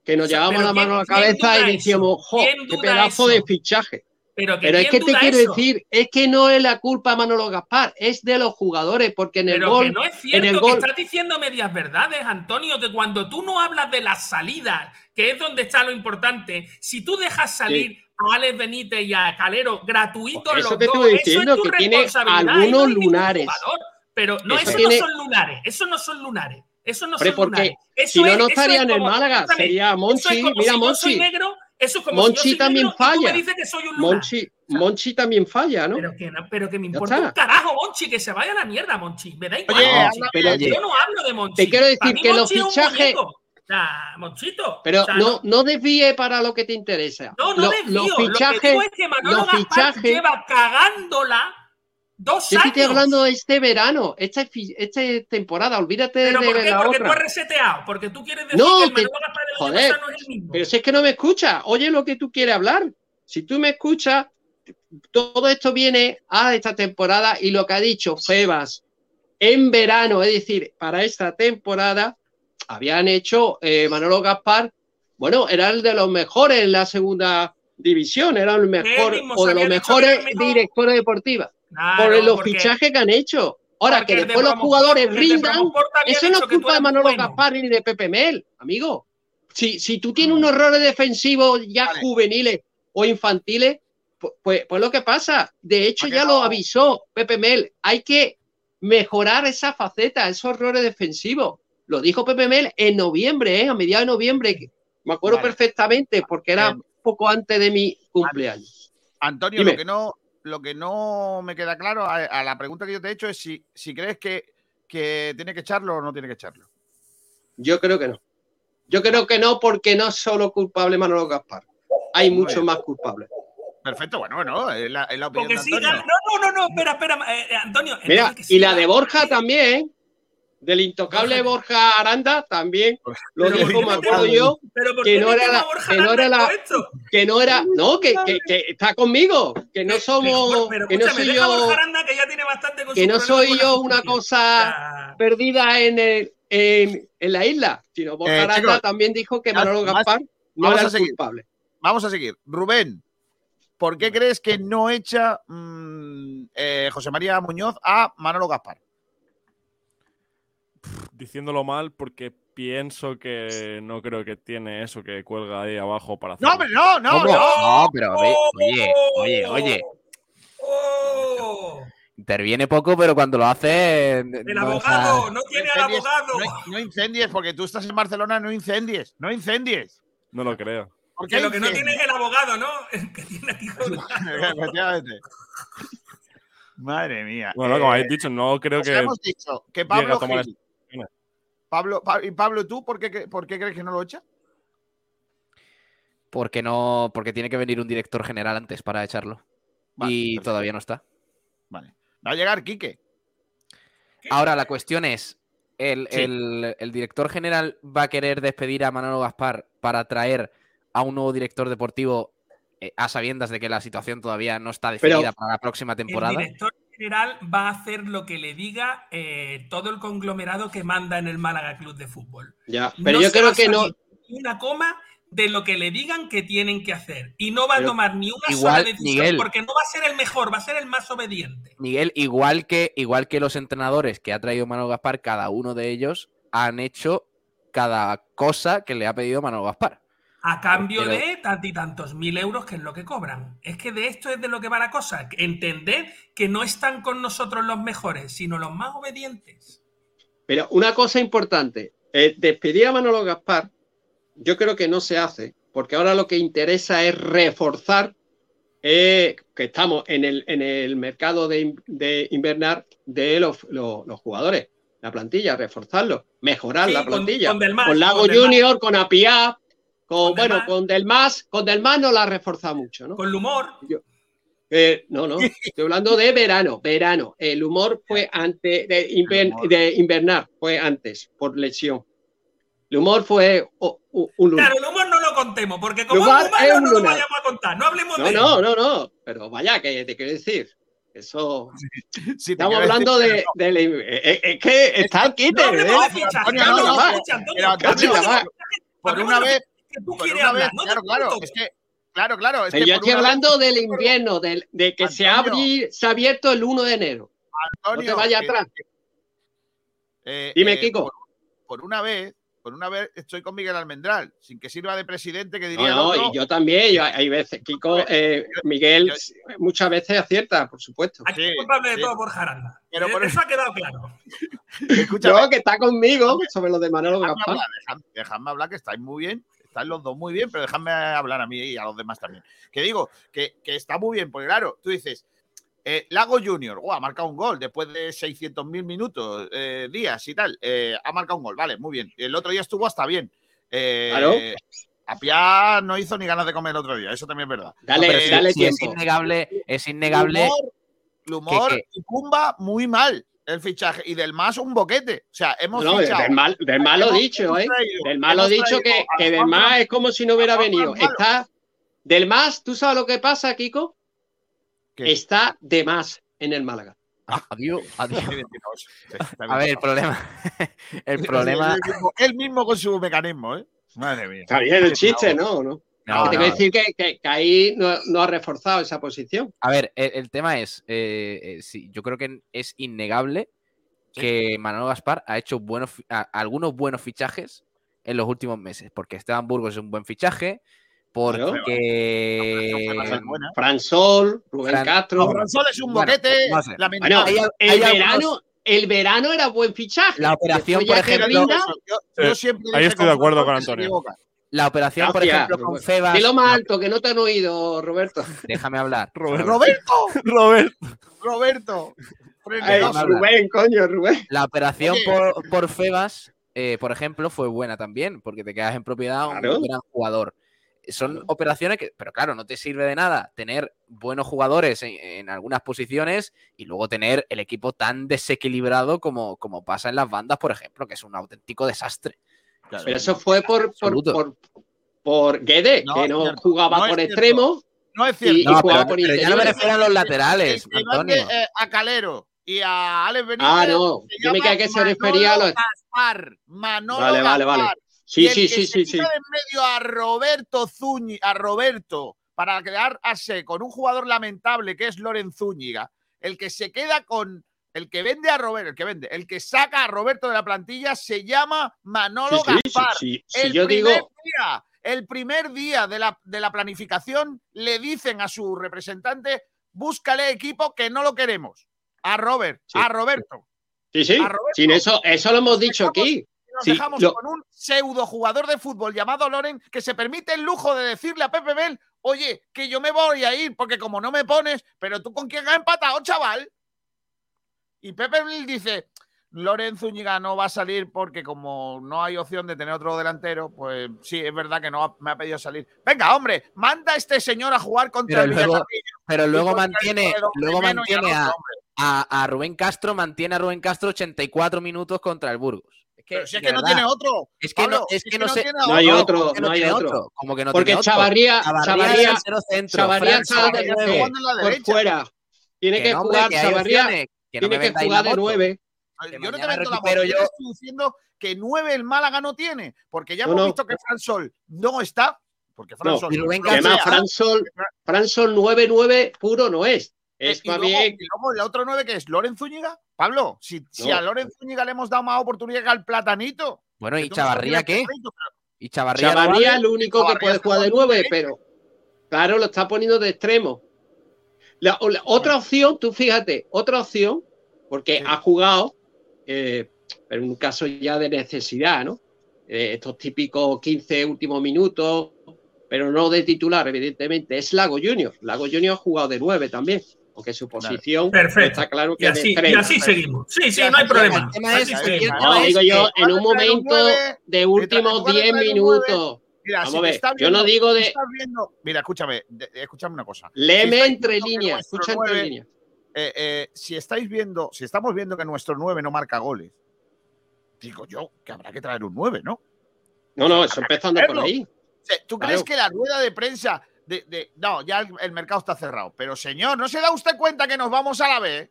Speaker 14: que nos
Speaker 13: O sea,
Speaker 14: llevamos la mano a la
Speaker 13: ¿quién- quién
Speaker 14: cabeza y decíamos, jo,
Speaker 13: ¿Quién
Speaker 14: qué
Speaker 13: duda
Speaker 14: pedazo
Speaker 13: eso?
Speaker 14: de fichaje.
Speaker 13: Pero, que
Speaker 14: Pero es
Speaker 13: ¿quién
Speaker 14: que te quiero
Speaker 13: eso?
Speaker 14: decir, es que no es la culpa de Manolo Gaspar, es de los jugadores, porque en el
Speaker 13: Pero
Speaker 14: gol,
Speaker 13: que no es
Speaker 14: en
Speaker 13: cierto
Speaker 14: el
Speaker 13: que
Speaker 14: gol,
Speaker 13: estás diciendo medias verdades, Antonio, que cuando tú no hablas de las salidas, que es donde está lo importante, si tú dejas salir a Alex Benítez y a Calero gratuitos
Speaker 14: Eso
Speaker 13: los
Speaker 14: te
Speaker 13: dos,
Speaker 14: estoy
Speaker 13: eso es tu
Speaker 14: que tiene algunos lunares.
Speaker 13: jugador. Pero no,
Speaker 14: Eso
Speaker 13: eso
Speaker 14: tiene-
Speaker 13: no son lunares, eso no son lunares. Eso no
Speaker 14: Hombre,
Speaker 13: son
Speaker 14: porque.
Speaker 13: Eso
Speaker 14: si no,
Speaker 13: es-
Speaker 14: no estaría
Speaker 13: es
Speaker 14: en el
Speaker 13: como-
Speaker 14: Málaga,
Speaker 13: escúchame,
Speaker 14: sería
Speaker 13: es
Speaker 14: Monchi,
Speaker 13: como
Speaker 14: mira
Speaker 13: si yo soy
Speaker 14: Monchi.
Speaker 13: negro, eso es como si yo
Speaker 14: Monchi
Speaker 13: soy
Speaker 14: también
Speaker 13: negro
Speaker 14: falla.
Speaker 13: me que soy un.
Speaker 14: Monchi, Monchi también falla, ¿no?
Speaker 13: Pero que, pero que me importa un carajo, Monchi, que se vaya a la mierda, Monchi. Me da igual.
Speaker 14: Oye,
Speaker 13: Monchi.
Speaker 14: habla- pero-
Speaker 13: yo no hablo de Monchi.
Speaker 14: Te quiero decir que los
Speaker 13: Monchi es un
Speaker 14: fichajes-
Speaker 13: sea, Monchito.
Speaker 14: Pero
Speaker 13: o sea,
Speaker 14: no, no desvíe para lo que te interesa.
Speaker 13: No, no
Speaker 14: Lo-
Speaker 13: desvío.
Speaker 14: los
Speaker 13: Lo que
Speaker 14: fichajes,
Speaker 13: digo es que Manolo
Speaker 14: los
Speaker 13: Gaspar
Speaker 14: fichajes.
Speaker 13: lleva cagándola dos
Speaker 14: Yo
Speaker 13: años.
Speaker 14: estoy hablando de este verano, esta, esta temporada, olvídate
Speaker 13: ¿Pero
Speaker 14: de
Speaker 13: por qué?
Speaker 14: la
Speaker 13: Porque tú
Speaker 14: otra.
Speaker 13: has reseteado. Porque tú quieres decir
Speaker 14: No,
Speaker 13: que el Manolo Gaspar del
Speaker 14: joder,
Speaker 13: no es el mismo.
Speaker 14: pero si es que no me escuchas, oye lo que tú quieres hablar. Si tú me escuchas, todo esto viene a esta temporada y lo que ha dicho Febas en verano, es decir, para esta temporada, habían hecho eh, Manolo Gaspar, bueno, era el de los mejores en la segunda división, era el mejor o de los
Speaker 13: que
Speaker 14: mejores
Speaker 13: mejor.
Speaker 14: directores deportivos
Speaker 13: Claro,
Speaker 14: por los
Speaker 13: porque-
Speaker 14: fichajes que han hecho. Ahora,
Speaker 13: porque
Speaker 14: que
Speaker 13: de
Speaker 14: después los jugadores rindan, eso no es culpa de Manolo
Speaker 13: bueno.
Speaker 14: Gaspar ni de Pepe Mel, amigo. Si, si tú tienes unos errores defensivos ya juveniles o infantiles, pu- pues, pues lo que pasa, de hecho ya lo avisó Pepe Mel, hay que mejorar esa faceta, esos errores defensivos. Lo dijo Pepe Mel en noviembre, ¿eh? a mediados de noviembre, me acuerdo
Speaker 2: Vale.
Speaker 14: perfectamente porque era poco antes de mi cumpleaños.
Speaker 2: Antonio,
Speaker 14: Dime.
Speaker 2: lo que no, lo que no me queda claro a, a la pregunta que yo te he hecho es si, si crees que, que tiene que echarlo o no tiene que echarlo.
Speaker 14: Yo creo que no. Yo creo que no, porque no es solo culpable Manolo Gaspar. Hay muchos más culpables.
Speaker 2: Perfecto, bueno, bueno, es la, es la opinión
Speaker 13: Porque
Speaker 2: de
Speaker 13: sí,
Speaker 2: Antonio.
Speaker 13: no, no, no, no, espera, espera, eh, Antonio.
Speaker 14: Mira, y la de Borja también, del intocable Borja Aranda, también lo
Speaker 13: Pero
Speaker 14: dijo,
Speaker 13: ¿por qué
Speaker 14: me acuerdo yo,
Speaker 13: pero ¿por
Speaker 14: que no era la,
Speaker 13: Borja
Speaker 14: que no era la, que no era, no, que, que, que está conmigo, que no somos,
Speaker 13: Pero
Speaker 14: que no
Speaker 13: escúchame,
Speaker 14: soy yo,
Speaker 13: Aranda que ya tiene bastante con
Speaker 14: que no soy yo una cosa perdida en, el- en, en la isla, sino Borja
Speaker 2: Eh,
Speaker 14: Aranda
Speaker 2: chicos,
Speaker 14: también dijo que Manolo Gaspar no era
Speaker 2: a
Speaker 14: el
Speaker 2: seguir.
Speaker 14: culpable.
Speaker 2: Vamos a seguir. Rubén, ¿por qué crees que no echa mm, eh, José María Muñoz a Manolo Gaspar?
Speaker 11: Diciéndolo mal porque pienso que no creo que tiene eso que cuelga ahí abajo para hacer.
Speaker 2: No, hombre, no, no,
Speaker 1: ¿Cómo?
Speaker 2: no.
Speaker 1: No, pero ve- oye, oye, oye. Interviene poco, pero cuando lo hace.
Speaker 13: El abogado, no tiene al
Speaker 2: incendies,
Speaker 13: abogado.
Speaker 2: No, no incendies, porque tú estás en Barcelona, no incendies, no incendies.
Speaker 11: No lo creo.
Speaker 2: ¿Por qué
Speaker 13: Que lo que no tiene es el abogado, ¿no? El que tiene aquí colgado.
Speaker 2: Efectivamente. Madre mía.
Speaker 11: Bueno, como
Speaker 2: Eh,
Speaker 11: habéis dicho, no creo que.
Speaker 2: hemos dicho que Pablo Gil-. Pablo, Pa- y Pablo, ¿tú por qué, cre- por qué crees que no lo echa?
Speaker 1: Porque no, porque tiene que venir un director general antes para echarlo.
Speaker 2: Vale,
Speaker 1: y
Speaker 2: perfecto.
Speaker 1: todavía no está.
Speaker 2: Vale. Va a llegar Quique.
Speaker 1: Ahora la cuestión es: ¿el,
Speaker 2: Sí.
Speaker 1: el- el director general va a querer despedir a Manolo Gaspar para traer a un nuevo director deportivo eh, a sabiendas de que la situación todavía no está
Speaker 14: Pero-
Speaker 1: definida para la próxima temporada?
Speaker 13: El director general va a hacer lo que le diga eh, todo el conglomerado que manda en el Málaga Club de Fútbol.
Speaker 14: Ya, pero
Speaker 13: No
Speaker 14: yo creo que no,
Speaker 13: una coma de lo que le digan que tienen que hacer. Y no va a tomar ni una
Speaker 1: igual,
Speaker 13: sola decisión
Speaker 1: Miguel.
Speaker 13: porque no va a ser el mejor, va a ser el más obediente.
Speaker 1: Miguel, igual que, igual que los entrenadores que ha traído Manuel Gaspar, cada uno de ellos han hecho cada cosa que le ha pedido Manuel Gaspar.
Speaker 13: A cambio
Speaker 1: Pero-
Speaker 13: de tantos y tantos mil euros que es lo que cobran. Es que de esto es de lo que va la cosa. Entender que no están con nosotros los mejores, sino los más obedientes.
Speaker 14: Pero una cosa importante, eh, despedir a Manolo Gaspar, yo creo que no se hace, porque ahora lo que interesa es reforzar eh, que estamos en el, en el mercado de, de invernar de los, los- los jugadores, la plantilla, reforzarlo, mejorar
Speaker 13: Sí,
Speaker 14: la plantilla.
Speaker 13: con Delmas,
Speaker 14: con Lago
Speaker 13: con.
Speaker 14: Junior, con Apiá, con,
Speaker 13: Con
Speaker 14: bueno,
Speaker 13: Delmas.
Speaker 14: con Delmas, con Delmas no la ha reforzado mucho, ¿no?
Speaker 13: Con el humor.
Speaker 14: Eh, no, no, estoy hablando de verano, verano. El humor fue antes de, inver- de invernar, fue antes, por lesión. El humor fue oh, oh, un lunar.
Speaker 13: Claro, el humor no lo contemos, porque como
Speaker 14: Lugar
Speaker 13: es humano
Speaker 14: es
Speaker 13: no lo vayamos a contar. No hablemos
Speaker 14: No,
Speaker 13: de
Speaker 14: no, no, no, pero vaya, que te quiero decir. Eso.
Speaker 2: Sí,
Speaker 14: Estamos hablando
Speaker 2: decir
Speaker 14: de.
Speaker 2: que
Speaker 14: de la- eh, eh, es que está quite.
Speaker 13: No
Speaker 14: ¿eh?
Speaker 2: por una vez,
Speaker 13: que tú
Speaker 2: por
Speaker 13: quieres hablar, no
Speaker 2: claro, claro, es que, claro, claro, es
Speaker 14: Pero
Speaker 2: que
Speaker 14: yo
Speaker 2: por
Speaker 14: estoy
Speaker 2: vez-
Speaker 14: hablando del invierno, del- de, que se, abri- se ha abierto el 1 de enero. No te
Speaker 2: Antonio,
Speaker 14: vayas
Speaker 2: que-
Speaker 14: atrás.
Speaker 2: eh,
Speaker 14: Dime,
Speaker 2: eh,
Speaker 14: Kiko.
Speaker 2: Por, por una vez, por una vez estoy con Miguel Almendral, sin que sirva de presidente, que diría
Speaker 14: No, no, y yo también. yo- hay veces, Kiko, eh, Miguel, muchas veces acierta, por supuesto.
Speaker 13: Aquí
Speaker 2: Sí,
Speaker 13: es culpable de todo Borja Aranda.
Speaker 2: Pero
Speaker 13: Eh,
Speaker 2: por
Speaker 13: Eso ha quedado claro.
Speaker 2: Escúchame,
Speaker 14: Yo, que está conmigo sobre lo de Manolo Gaspar.
Speaker 2: dejadme hablar, que estáis muy bien, estáis los dos muy bien, pero dejadme hablar a mí y a los demás también. Que digo, que, que está muy bien, porque claro, tú dices, eh, Lago Junior, oh, ha marcado un gol después de 600.000 minutos, eh, días y tal, eh, ha marcado un gol, vale, muy bien. El otro día estuvo hasta bien.
Speaker 14: Claro.
Speaker 2: Apiá no hizo ni ganas de comer el otro día, eso también es verdad.
Speaker 14: Dale,
Speaker 1: Pero sí-
Speaker 14: dale
Speaker 1: sí es innegable, es innegable.
Speaker 2: El humor, el humor
Speaker 1: que-
Speaker 2: y Pumba muy mal el fichaje y del más un boquete. O sea, hemos
Speaker 14: No,
Speaker 2: fichado.
Speaker 14: del mal, del mal lo dicho, ¿eh? Del mal lo dicho que, que del más es como si no hubiera venido. Está del más, ¿tú sabes lo que pasa, Kiko?
Speaker 2: ¿Qué?
Speaker 14: Está de más en el Málaga.
Speaker 1: Adiós, adiós. A ver, el problema. El problema.
Speaker 2: Él mismo, él mismo con su mecanismo, ¿eh? Madre mía.
Speaker 14: Está bien el chiste, ¿no? ¿no?
Speaker 1: No,
Speaker 14: Que te
Speaker 1: no.
Speaker 14: quiero decir que, que- que ahí no, no ha reforzado esa posición.
Speaker 1: A ver, el, el tema es, eh, eh, sí, yo creo que es innegable que Manolo Gaspar ha hecho buenos, a- algunos buenos fichajes en los últimos meses, porque Esteban Burgos es un buen fichaje, porque...
Speaker 14: Fran Sol, Rubén
Speaker 1: Fran-
Speaker 14: Castro.
Speaker 2: No, Fran Sol es un
Speaker 1: Bueno,
Speaker 2: boquete
Speaker 1: no sé.
Speaker 14: Bueno, el
Speaker 1: hay
Speaker 14: verano, el verano era buen fichaje.
Speaker 1: La operación, por ejemplo,
Speaker 14: rinda,
Speaker 2: Yo, yo
Speaker 11: Eh,
Speaker 2: siempre
Speaker 11: ahí estoy de acuerdo con Antonio.
Speaker 1: La operación, por ejemplo, con. Febas...
Speaker 14: Dilo más alto, que no te han oído, Roberto.
Speaker 1: Déjame hablar.
Speaker 2: ¡Roberto!
Speaker 11: Roberto.
Speaker 2: ¡Roberto!
Speaker 14: Rubén, coño, Rubén.
Speaker 1: La operación por, por Febas, eh, por ejemplo, fue buena también, porque te quedas en propiedad a un
Speaker 14: Claro.
Speaker 1: gran jugador. Son operaciones que, pero claro, no te sirve de nada tener buenos jugadores en, en algunas posiciones y luego tener el equipo tan desequilibrado como, como pasa en las bandas, por ejemplo, que es un auténtico desastre.
Speaker 14: Pero eso fue por, por, por, por Guede,
Speaker 2: No,
Speaker 14: que no
Speaker 2: cierto.
Speaker 14: jugaba
Speaker 2: No
Speaker 14: por extremo.
Speaker 2: No es
Speaker 14: Y-
Speaker 2: cierto.
Speaker 14: y
Speaker 1: No,
Speaker 14: jugaba
Speaker 1: pero,
Speaker 14: por
Speaker 1: pero ya no me refiero a los laterales,
Speaker 2: El mande,
Speaker 1: Antonio.
Speaker 2: eh, a Calero y a Alex Benítez.
Speaker 14: Ah, no. Yo me quedé que se refería a los.
Speaker 2: Manolo Gaspar. Manolo
Speaker 14: Vale, vale, vale.
Speaker 2: Gaspar.
Speaker 14: Sí,
Speaker 2: Y el
Speaker 14: sí,
Speaker 2: que
Speaker 14: sí,
Speaker 2: se
Speaker 14: sí, sí.
Speaker 2: en medio a Roberto Zúñiga, a Roberto, para quedarse con un jugador lamentable que es Loren Zúñiga, el que se queda con el que vende a Roberto, el que vende, el que saca a Roberto de la plantilla se llama Manolo
Speaker 14: Sí, sí, sí,
Speaker 2: Gaspar.
Speaker 14: sí, sí,
Speaker 2: el
Speaker 14: yo
Speaker 2: primer
Speaker 14: digo.
Speaker 2: día, el primer día de la, de la planificación le dicen a su representante, búscale equipo que no lo queremos. A Robert, a Roberto.
Speaker 14: Sí, sí.
Speaker 2: a Roberto.
Speaker 14: Sin eso, eso lo hemos dicho aquí.
Speaker 2: Nos
Speaker 14: Sí,
Speaker 2: dejamos
Speaker 14: lo-
Speaker 2: con un pseudo jugador de fútbol llamado Loren que se permite el lujo de decirle a Pepe Bel, oye, que yo me voy a ir porque como no me pones, pero tú con quién has empatado, chaval. Y Pepe Bel dice, Loren Zúñiga no va a salir porque como no hay opción de tener otro delantero, pues sí, es verdad que no ha- me ha pedido salir. Venga, hombre, manda a este señor a jugar contra
Speaker 1: Pero
Speaker 2: el
Speaker 1: luego, pero luego mantiene, luego mantiene a, a- a Rubén Castro, mantiene a Rubén Castro 84 minutos contra el Burgos. Es que,
Speaker 2: Pero si es que no tiene otro.
Speaker 1: Es que
Speaker 2: Pablo,
Speaker 1: no, es
Speaker 2: si
Speaker 1: que no, sé.
Speaker 2: tiene
Speaker 14: No hay
Speaker 2: otro.
Speaker 14: otro,
Speaker 1: ¿cómo que
Speaker 14: no hay otro.
Speaker 1: Como que no
Speaker 14: Porque
Speaker 1: tiene otro?
Speaker 14: Chavarría,
Speaker 1: Chavarría
Speaker 14: Chavarría, Chavarría jugar
Speaker 1: que hay
Speaker 14: Chavarría.
Speaker 1: Que no
Speaker 14: Tiene
Speaker 1: me
Speaker 14: que jugar de nueve.
Speaker 2: Yo no te vendo la
Speaker 1: recupero
Speaker 2: yo estoy diciendo que nueve el Málaga no tiene, porque ya
Speaker 14: No,
Speaker 2: hemos
Speaker 14: no.
Speaker 2: visto que Fran Sol no está Porque
Speaker 14: No,
Speaker 2: Fran Sol-
Speaker 14: y además Fran Sol, Fran Sol 9-9 puro no es. Es
Speaker 2: Eh, y
Speaker 14: más
Speaker 2: luego-
Speaker 14: bien.
Speaker 2: y luego el otro 9 que es Loren Zúñiga. Pablo, si, si
Speaker 14: No.
Speaker 2: a Loren Zúñiga le hemos dado más oportunidad que al Platanito.
Speaker 1: Bueno, ¿y
Speaker 2: no
Speaker 1: Chavarría qué?
Speaker 2: Pero-
Speaker 1: ¿Y Chavarría, no
Speaker 14: Chavarría
Speaker 1: vale?
Speaker 14: es el único que puede jugar de
Speaker 2: jugando
Speaker 14: 9,
Speaker 2: de
Speaker 14: pero claro, lo está poniendo de extremo. La, la- otra opción, tú fíjate, otra opción, porque ha jugado, eh, pero en un caso ya de necesidad, ¿no? Eh, estos típicos 15 últimos minutos, pero no de titular, evidentemente, es Lago Junior. Lago Junior ha jugado de 9 también, aunque su posición
Speaker 13: Perfecto.
Speaker 14: está claro que
Speaker 13: Y
Speaker 14: es de
Speaker 13: así, y así seguimos. Sí, sí, no hay problema.
Speaker 14: el tema
Speaker 13: Así
Speaker 14: es-
Speaker 13: seguimos.
Speaker 14: No, digo yo, en un momento de últimos
Speaker 2: lugar de
Speaker 14: 10
Speaker 2: traer un nueve,
Speaker 14: minutos.
Speaker 2: Mira,
Speaker 14: Vamos
Speaker 2: si
Speaker 14: a
Speaker 2: te
Speaker 14: ver,
Speaker 2: está
Speaker 14: yo no digo
Speaker 2: si
Speaker 14: de.
Speaker 2: viendo- mira, escúchame, de- escúchame una cosa.
Speaker 14: Léeme
Speaker 2: estáis
Speaker 14: entre líneas, escucha entre
Speaker 2: nueve-
Speaker 14: líneas.
Speaker 2: eh, eh, si estáis viendo, si estamos viendo que nuestro 9 no marca goles, digo yo que habrá que traer un 9, ¿no?
Speaker 14: No, no, eso empezando por ahí.
Speaker 2: ¿Tú
Speaker 14: Claro.
Speaker 2: crees que la rueda de prensa de, de- no, ya el, el mercado está cerrado, pero señor, ¿no se da usted cuenta que nos vamos a la B?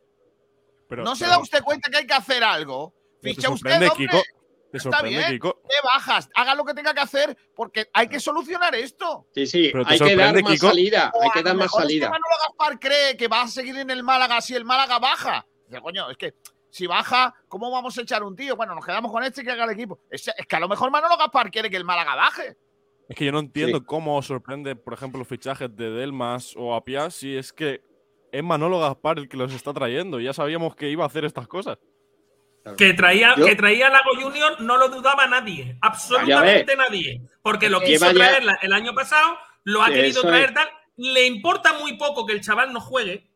Speaker 11: Pero-
Speaker 2: ¿No se
Speaker 11: pero-
Speaker 2: da usted cuenta que hay que hacer algo? Ficha
Speaker 11: te
Speaker 2: usted, hombre.
Speaker 11: Kiko. Te
Speaker 2: Está bien,
Speaker 11: Kiko.
Speaker 2: ¿qué bajas? Haga lo que tenga que hacer porque hay que solucionar esto.
Speaker 14: Sí, sí,
Speaker 11: Pero te
Speaker 14: hay que dar más
Speaker 11: Kiko.
Speaker 14: salida,
Speaker 2: O
Speaker 14: hay que dar más
Speaker 2: mejor es que
Speaker 14: salida.
Speaker 2: Manolo Gaspar cree que va a seguir en el Málaga si el Málaga baja. Dice, coño, es que si baja, ¿cómo vamos a echar un tío? Bueno, nos quedamos con este que haga el equipo. Es, es que a lo mejor Manolo Gaspar quiere que el Málaga baje.
Speaker 11: Es que yo no entiendo cómo os sorprende, por ejemplo, los fichajes de Delmas o Apia si es que es Manolo Gaspar el que los está trayendo. Ya sabíamos que iba a hacer estas cosas.
Speaker 13: Que traía,
Speaker 14: Yo-
Speaker 13: que traía Lago Junior no lo dudaba nadie, absolutamente nadie. Porque lo quiso traer el año pasado, lo ha
Speaker 14: Sí,
Speaker 13: querido traer
Speaker 14: es.
Speaker 13: tal. Le importa muy poco que el chaval no juegue,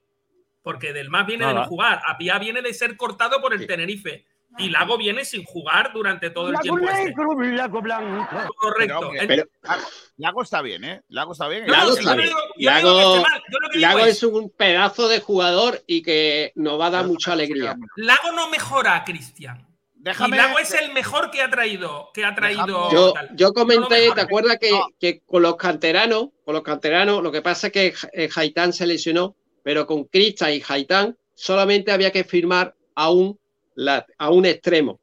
Speaker 13: porque del más viene de no jugar. Apia viene de ser cortado por el Tenerife. Y Lago viene sin jugar durante todo el tiempo. este. Correcto.
Speaker 2: Pero, hombre,
Speaker 13: En-
Speaker 14: Pero
Speaker 2: Lago está bien, ¿eh? Lago está bien.
Speaker 14: Lago está bien. Lago, Lago
Speaker 13: es-
Speaker 14: un pedazo de jugador y que nos va a dar mucha alegría.
Speaker 13: Lago no mejora a Cristian.
Speaker 2: Déjame-
Speaker 13: y Lago es el mejor que ha traído. Que ha traído
Speaker 14: Yo, comenté. ¿te acuerdas que, que con los canteranos, con los canteranos, lo que pasa es que eh, Haitán se lesionó, pero con Cristian y Haitán solamente había que firmar a un, la- a un extremo.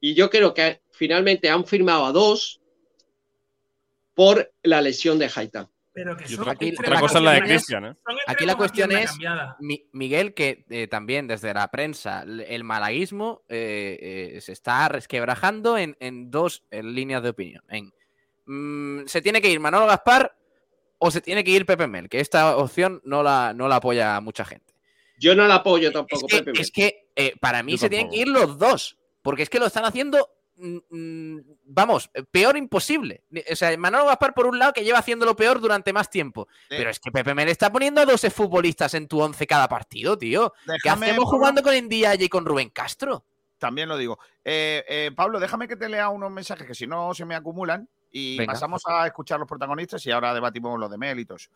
Speaker 14: Y yo creo que finalmente han firmado a dos por la lesión de Haitán.
Speaker 13: Pero que son
Speaker 11: otra,
Speaker 1: Aquí-
Speaker 11: otra
Speaker 1: la
Speaker 11: cosa es la de
Speaker 1: cuestión es-
Speaker 11: Cristian, ¿eh?
Speaker 1: Aquí la cuestión es, Miguel, que eh, también desde la prensa, el malaguismo eh, eh, se está resquebrajando en, en dos eh, líneas de opinión. En, mm, se tiene que ir Manolo Gaspar o se tiene que ir Pepe Mel, que esta opción no la, no la apoya mucha gente.
Speaker 14: Yo no la apoyo tampoco,
Speaker 1: Es que,
Speaker 14: Pepe. Mel.
Speaker 1: es que, eh, para mí
Speaker 11: Yo
Speaker 1: se tienen que ir los dos, porque es que lo están haciendo, mm, mm, vamos, eh, peor imposible. O sea, Manolo Gaspar por un lado que lleva haciéndolo peor durante más tiempo, pero es que Pepe Mel está poniendo a 12 futbolistas en tu 11 cada partido, tío. ¿Qué
Speaker 2: Déjame,
Speaker 1: hacemos
Speaker 2: Pablo.
Speaker 1: jugando con Ndiaye y con Rubén Castro?
Speaker 2: También lo digo. Eh, eh, Pablo, déjame que te lea unos mensajes que si no se me acumulan y
Speaker 1: Venga.
Speaker 2: pasamos a escuchar los protagonistas y ahora debatimos lo de Mel y todo eso.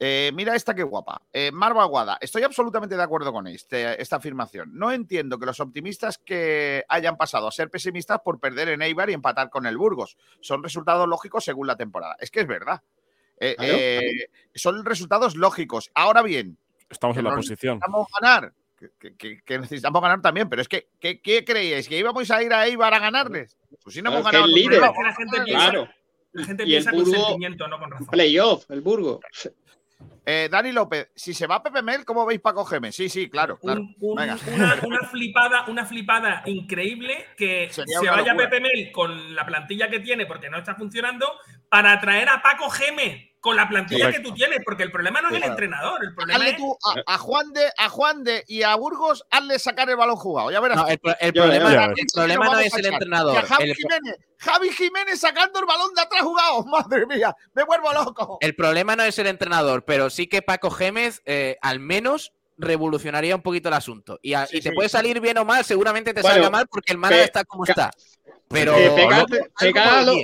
Speaker 2: Eh, mira esta que guapa. Eh, Marva Aguada, estoy absolutamente de acuerdo con este- esta afirmación. No entiendo que los optimistas que hayan pasado a ser pesimistas por perder en Eibar y empatar con el Burgos. Son resultados lógicos según la temporada. Es que es verdad. Eh, eh, son resultados lógicos. Ahora bien,
Speaker 11: Estamos en la posición.
Speaker 2: necesitamos ganar. Que, que- que- que necesitamos ganar también, pero es que, ¿qué, qué creíais? ¿Que íbamos a ir a Eibar a ganarles? Pues si no
Speaker 14: Claro,
Speaker 2: hemos
Speaker 14: que
Speaker 2: ganado.
Speaker 13: la gente piensa,
Speaker 14: Claro.
Speaker 13: la gente
Speaker 14: Y el
Speaker 13: piensa con
Speaker 14: Burgo-
Speaker 13: sentimiento, no con razón.
Speaker 14: Playoff, el Burgo.
Speaker 2: Eh, Dani López, si se va Pepe Mel, ¿cómo veis Paco Gémez? Sí, sí, claro. claro.
Speaker 13: Un- un-
Speaker 2: Venga.
Speaker 13: una, una flipada, una flipada increíble que
Speaker 2: Sería
Speaker 13: se vaya
Speaker 2: locura.
Speaker 13: Pepe Mel con la plantilla que tiene porque no está funcionando para traer a Paco Geme con la plantilla
Speaker 11: Correcto.
Speaker 13: que tú tienes, porque el problema no es el entrenador, el problema
Speaker 2: Hazle
Speaker 13: es
Speaker 2: tú a, a Juan de, a Juan de y a Burgos, hazle sacar el balón jugado. Ya verás.
Speaker 1: No, el, problema,
Speaker 11: ya, ya.
Speaker 1: el problema no es el.
Speaker 2: Y
Speaker 1: entrenador.
Speaker 2: a Javi
Speaker 1: El,
Speaker 2: Jiménez, Javi Jiménez sacando el balón de atrás jugado. Madre mía, me vuelvo loco.
Speaker 1: el problema no es el entrenador, pero sí que Paco Gémez eh, al menos revolucionaría un poquito el asunto. Y, a-
Speaker 2: Sí,
Speaker 1: y te
Speaker 2: sí.
Speaker 1: puede salir bien o mal, seguramente te
Speaker 14: Bueno,
Speaker 1: salga mal porque el Málaga
Speaker 14: pe-
Speaker 1: está como está. Pero
Speaker 14: Eh, pegar,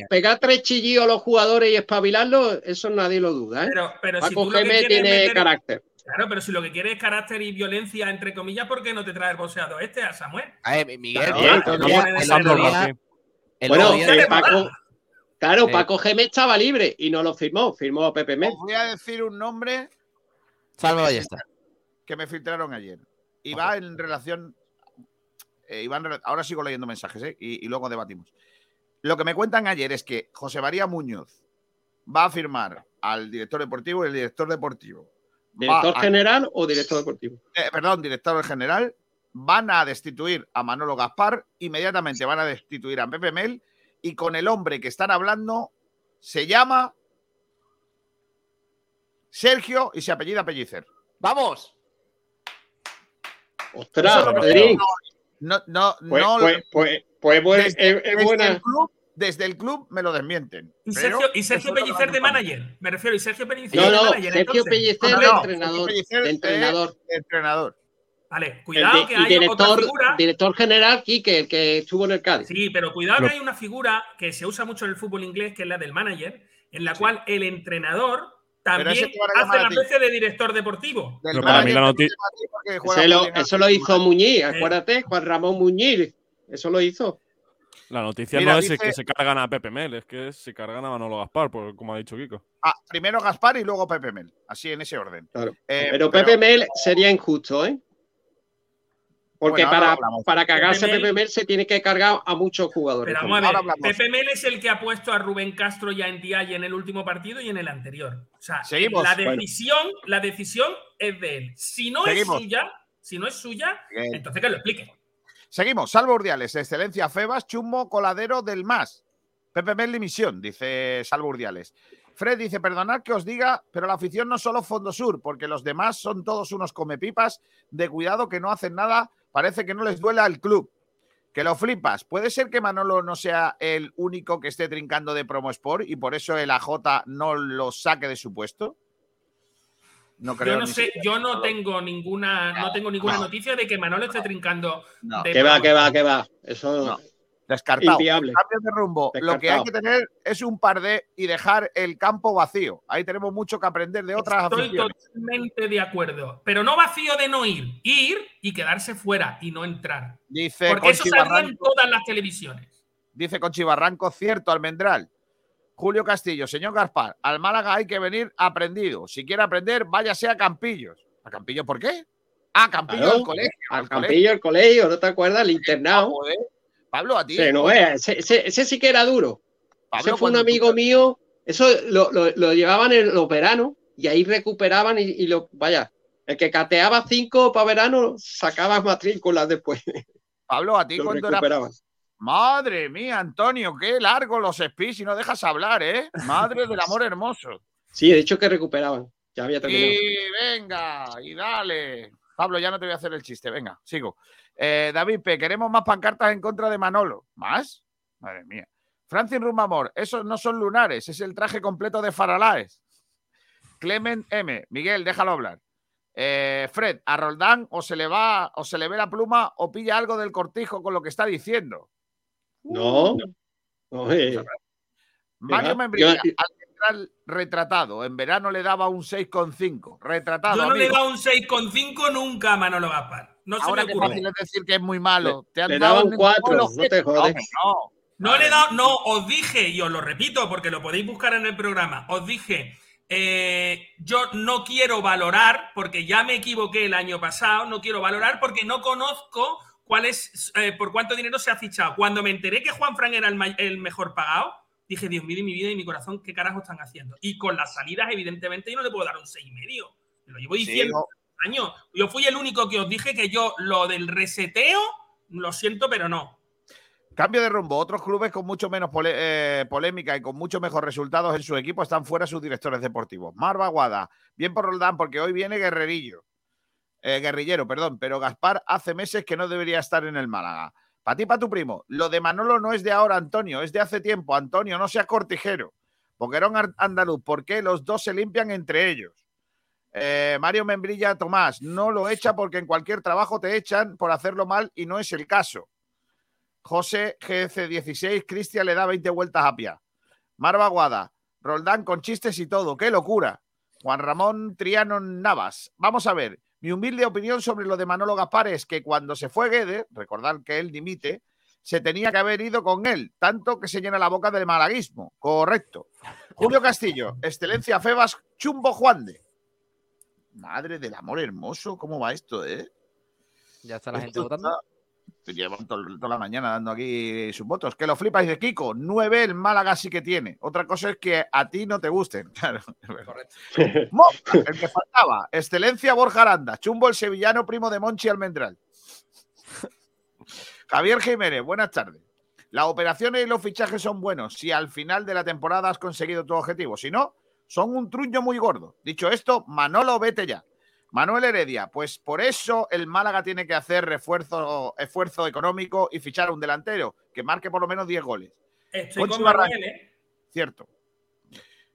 Speaker 14: pegar tres chillillos a los jugadores y espabilarlos, eso nadie lo duda. ¿eh?
Speaker 13: Pero, pero si tú lo que
Speaker 14: tiene
Speaker 13: es meter-
Speaker 14: carácter.
Speaker 13: Claro, pero si lo que quieres es carácter y violencia, entre comillas, ¿por qué no te trae el boxeador este a Samuel?
Speaker 1: A ver, Miguel,
Speaker 14: Bueno, eh,
Speaker 13: le
Speaker 14: Paco, claro,
Speaker 1: Eh.
Speaker 14: Paco Gémez estaba libre y no lo firmó, firmó a Pepe Mel.
Speaker 2: Os voy a decir un nombre
Speaker 1: Salva Ballesta.
Speaker 2: Que me filtraron ayer. Y va en relación. eh, y va en rela- ahora sigo leyendo mensajes, ¿eh? y, y luego debatimos. Lo que me cuentan ayer es que José María Muñoz va a firmar al director deportivo y el director deportivo.
Speaker 14: ¿Director
Speaker 2: a-
Speaker 14: general o director deportivo?
Speaker 2: eh, perdón, director general, van a destituir a Manolo Gaspar, inmediatamente van a destituir a Pepe Mel y con el hombre que están hablando se llama Sergio y se apellida Pellicer.
Speaker 1: ¡Vamos!
Speaker 14: Ostras.
Speaker 2: No, no,
Speaker 14: Pues,
Speaker 2: no.
Speaker 14: pues, pues, pues
Speaker 2: desde,
Speaker 14: es, es
Speaker 2: desde
Speaker 14: buena.
Speaker 2: el club, desde el club me lo desmienten.
Speaker 13: Y Sergio, y Sergio Pellicer de manager. Me refiero, y Sergio Pellicer
Speaker 14: No,
Speaker 13: de
Speaker 14: no,
Speaker 13: manager.
Speaker 14: Sergio
Speaker 13: entonces.
Speaker 14: Pellicer
Speaker 2: No,
Speaker 14: de
Speaker 2: no,
Speaker 14: entrenador.
Speaker 2: Sergio Pellicer
Speaker 14: De
Speaker 2: de-
Speaker 14: entrenador.
Speaker 2: de entrenador.
Speaker 13: Vale, cuidado
Speaker 14: di-
Speaker 13: que hay otra
Speaker 14: director,
Speaker 13: figura.
Speaker 14: director general, Quique, el que estuvo en el Cádiz.
Speaker 13: Sí, pero cuidado que hay una figura que se usa mucho en el fútbol inglés, que es la del manager, en la cual el entrenador también hace la especie de director deportivo.
Speaker 11: Pero para mí la
Speaker 14: eso lo hizo Muñiz, acuérdate, Juan Ramón Muñiz. Eso lo hizo.
Speaker 11: La noticia
Speaker 2: Mira,
Speaker 11: no es
Speaker 2: dice-
Speaker 11: que se cargan a Pepe Mel, es que se cargan a Manolo Gaspar, por- como ha dicho Kiko.
Speaker 2: Ah, primero Gaspar y luego Pepe Mel. Así en ese orden.
Speaker 14: Claro.
Speaker 2: Eh,
Speaker 14: pero
Speaker 2: pero-
Speaker 14: Pepe Mel sería injusto, ¿eh? Porque
Speaker 2: Bueno,
Speaker 14: para, para cagarse
Speaker 13: Pepe Mel-
Speaker 14: Pepe Mel se tiene que cargar a muchos jugadores.
Speaker 13: Pero vamos a
Speaker 2: Ahora
Speaker 13: ver,
Speaker 2: hablamos.
Speaker 13: Pepe Mel es el que ha puesto a Rubén Castro y a Ndiaye en el último partido y en el anterior. O sea,
Speaker 2: Seguimos.
Speaker 13: la
Speaker 2: Bueno.
Speaker 13: decisión, la decisión es de él. Si no
Speaker 2: Seguimos.
Speaker 13: es suya, si no es suya,
Speaker 2: Bien.
Speaker 13: entonces que lo explique.
Speaker 2: Seguimos. Salvo Urdiales, excelencia Febas, chumbo coladero del más. Pepe Mel dimisión, dice Salvo Urdiales. Fred dice, perdonad que os diga, pero la afición no es solo Fondo Sur, porque los demás son todos unos comepipas de cuidado que no hacen nada, parece que no les duela al club. Que lo flipas. ¿Puede ser que Manolo no sea el único que esté trincando de Promo Sport y por eso el AJ no lo saque de su puesto? No creo
Speaker 13: Yo no sé, yo no tengo ninguna, no tengo ninguna
Speaker 2: no.
Speaker 13: noticia de que Manolo esté trincando.
Speaker 2: No.
Speaker 13: de
Speaker 14: Que va, que va, que va. Eso
Speaker 2: No. Descartado.
Speaker 14: Inviable.
Speaker 2: Cambio de rumbo. Lo que hay que tener es un par de y dejar el campo vacío. Ahí tenemos mucho que aprender de otras
Speaker 13: Estoy
Speaker 2: aficiones.
Speaker 13: totalmente de acuerdo. Pero no vacío de no ir. Ir y quedarse fuera y no entrar.
Speaker 2: Dice
Speaker 13: Porque eso salía en todas las televisiones.
Speaker 2: dice Conchi Barranco, cierto, Almendral. Julio Castillo, señor Gaspar, al Málaga hay que venir aprendido. Si quiere aprender, váyase a Campillos. ¿A Campillos por qué? Ah, Campillos
Speaker 14: Claro,
Speaker 2: del colegio.
Speaker 14: Al
Speaker 2: al colegio.
Speaker 14: Campillo, el colegio, ¿no te acuerdas? El internado.
Speaker 2: Joder. Pablo, a ti.
Speaker 14: Sí, no vea, ese, ese- ese sí que era duro.
Speaker 2: Pablo,
Speaker 14: ese fue un
Speaker 2: tú-
Speaker 14: amigo mío. Eso lo, lo- lo llevaban en los veranos y ahí recuperaban y, y lo. Vaya, el que cateaba cinco para verano sacaba matrículas después.
Speaker 2: Pablo, a ti
Speaker 14: Lo
Speaker 2: cuando era
Speaker 14: recuperaban.
Speaker 2: Madre mía, Antonio, qué largo los speech y no dejas hablar, ¿eh? Madre del amor hermoso.
Speaker 14: Sí, he dicho que recuperaban. Ya había terminado.
Speaker 2: Y venga, y dale. Pablo, ya no te voy a hacer el chiste, venga, sigo. Eh, David P., queremos más pancartas en contra de Manolo. ¿Más? Madre mía. Francis Rumamor, esos no son lunares, es el traje completo de Faralaes. Clement M., Miguel, déjalo hablar. Eh, Fred, a Roldán o se le va, o se le ve la pluma o pilla algo del cortijo con lo que está diciendo.
Speaker 14: No. no eh.
Speaker 2: Mario
Speaker 14: Venga,
Speaker 2: Membrilla, al central retratado. En verano le daba un 6,5. Retratado.
Speaker 13: Yo no le he
Speaker 2: amigo.
Speaker 13: dado un 6,5 nunca a Manolo Gaspar. No se
Speaker 2: Ahora
Speaker 13: me ocurre.
Speaker 2: fácil es decir que es muy malo.
Speaker 14: Le-
Speaker 2: te han
Speaker 14: le
Speaker 2: dado
Speaker 14: un no te jodes.
Speaker 2: no.
Speaker 13: No le he dado, no, os dije, y os lo repito porque lo podéis buscar en el programa, os dije, eh, yo no quiero valorar, porque ya me equivoqué el año pasado, no quiero valorar porque no conozco cuál es, eh, por cuánto dinero se ha fichado. Cuando me enteré que Juan Fran era el, mejor pagado, dije, Dios mío, de mi vida y mi corazón, ¿qué carajo están haciendo? Y con las salidas, evidentemente, yo no le puedo dar un seis y medio. Lo llevo
Speaker 2: Sí,
Speaker 13: diciendo
Speaker 2: no.
Speaker 13: Años. Yo fui el único que os dije que yo lo del reseteo, lo siento, pero no.
Speaker 2: Cambio de rumbo. Otros clubes con mucho menos eh, polémica y con mucho mejor resultados en su equipo están fuera sus directores deportivos. Marva Guada, bien por Roldán, porque hoy viene Guerrerillo. Eh, guerrillero, perdón, pero Gaspar hace meses que no debería estar en el Málaga. Para ti, para tu primo. Lo de Manolo no es de ahora, Antonio, es de hace tiempo. Antonio, no seas cortijero. Boquerón andaluz, ¿por qué los dos se limpian entre ellos? Eh, Mario Membrilla, Tomás, no lo echa porque en cualquier trabajo te echan por hacerlo mal y no es el caso. José GC16, Cristian le da 20 vueltas a pie. Marva Guada, Roldán con chistes y todo, qué locura. Juan Ramón Triano Navas. Vamos a ver, mi humilde opinión sobre lo de Manolo Gaspar es que cuando se fue Guede, recordar que él dimite, se tenía que haber ido con él, tanto que se llena la boca del malaguismo. Correcto. Julio Castillo, Excelencia Febas, Chumbo Juan de. Madre del amor hermoso, ¿cómo va esto, eh?
Speaker 1: Ya está la gente votando.
Speaker 2: está- Llevan to- toda la mañana dando aquí sus votos. Que lo flipas de Kiko. 9 el Málaga sí que tiene. Otra cosa es que a ti no te gusten. Claro. Moza, el que faltaba. Excelencia Borja Aranda. Chumbo el sevillano primo de Monchi Almendral. Javier Jiménez, buenas tardes. Las operaciones y los fichajes son buenos si al final de la temporada has conseguido tu objetivo. Si no, son un truño muy gordo. Dicho esto, Manolo, vete ya. Manuel Heredia, pues por eso el Málaga tiene que hacer refuerzo, esfuerzo económico y fichar a un delantero que marque por lo menos 10 goles.
Speaker 13: Estoy
Speaker 2: Conchi
Speaker 13: con
Speaker 2: Barranco.
Speaker 13: Manuel, ¿eh?
Speaker 2: Cierto.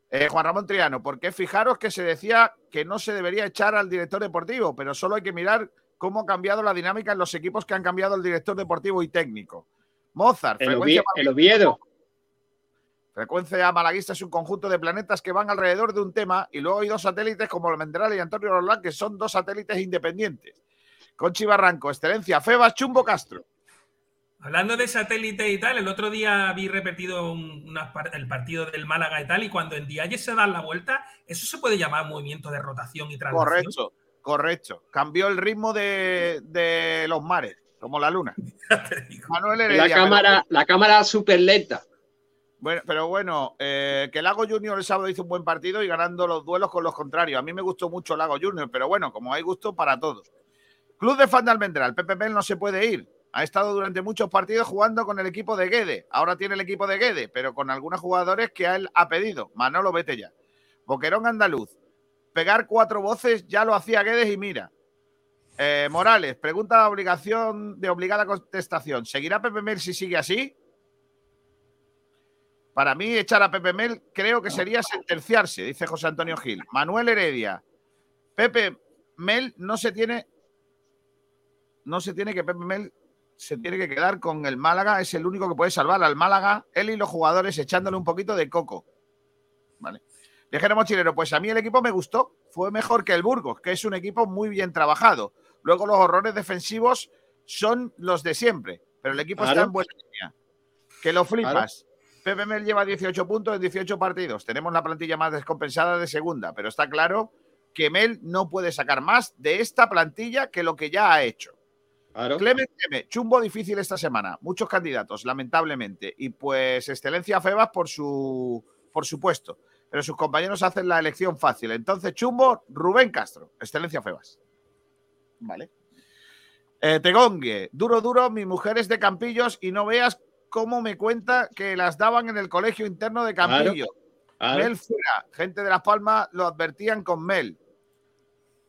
Speaker 2: Eh, Juan Ramón Triano, porque fijaros que se decía que no se debería echar al director deportivo, pero solo hay que mirar cómo ha cambiado la dinámica en los equipos que han cambiado el director deportivo y técnico. Mozart,
Speaker 14: El,
Speaker 2: frecuencia,
Speaker 14: Ovie- el Oviedo.
Speaker 2: Frecuencia malaguista es un conjunto de planetas que van alrededor de un tema y luego hay dos satélites como Almendral y Antonio Roland que son dos satélites independientes. Conchi Barranco, Excelencia, Febas, Chumbo Castro.
Speaker 13: Hablando de satélite y tal, el otro día vi repetido un- el partido del Málaga y tal, y cuando en Dialle se da la vuelta, eso se puede llamar movimiento de rotación y traslación.
Speaker 2: Correcto, correcto. Cambió el ritmo de, de los mares, como la luna. Manuel
Speaker 14: La
Speaker 2: Heredia.
Speaker 14: cámara, la cámara súper lenta.
Speaker 2: Bueno, pero bueno, eh, que Lago Junior el sábado hizo un buen partido y ganando los duelos con los contrarios. A mí me gustó mucho Lago Junior, pero bueno, como hay gusto para todos. Club de fan de Almendral, Pepe Mel no se puede ir. Ha estado durante muchos partidos jugando con el equipo de Guede. Ahora tiene el equipo de Guede, pero con algunos jugadores que él ha pedido. Manolo, vete ya. Boquerón andaluz. Pegar cuatro voces ya lo hacía Guedes y mira. Eh, Morales, pregunta de obligación de obligada contestación. ¿Seguirá Pepe Mel si sigue así? Para mí, echar a Pepe Mel creo que sería sentenciarse, dice José Antonio Gil. Manuel Heredia. Pepe Mel no se tiene. No se tiene que Pepe Mel se tiene que quedar con el Málaga. Es el único que puede salvar al Málaga, él y los jugadores echándole un poquito de coco. Vale. Viajero mochilero, pues a mí el equipo me gustó. Fue mejor que el Burgos, que es un equipo muy bien trabajado. Luego los horrores defensivos son los de siempre, pero el equipo está en buena línea. Que lo flipas. Pepe Mel lleva 18 puntos en 18 partidos. Tenemos la plantilla más descompensada de segunda, pero está claro que Mel no puede sacar más de esta plantilla que lo que ya ha hecho. Clement M, chumbo difícil esta semana. Muchos candidatos, lamentablemente. Y pues excelencia Febas por su, por supuesto. Pero sus compañeros hacen la elección fácil. Entonces, chumbo, Rubén Castro. Excelencia Febas. Vale. Eh, Tegongue, duro, duro, mi mujer es de Campillos y no veas cómo me cuenta que las daban en el colegio interno de Campillo.
Speaker 14: claro.
Speaker 2: Mel fuera, gente de Las Palmas lo advertían con Mel.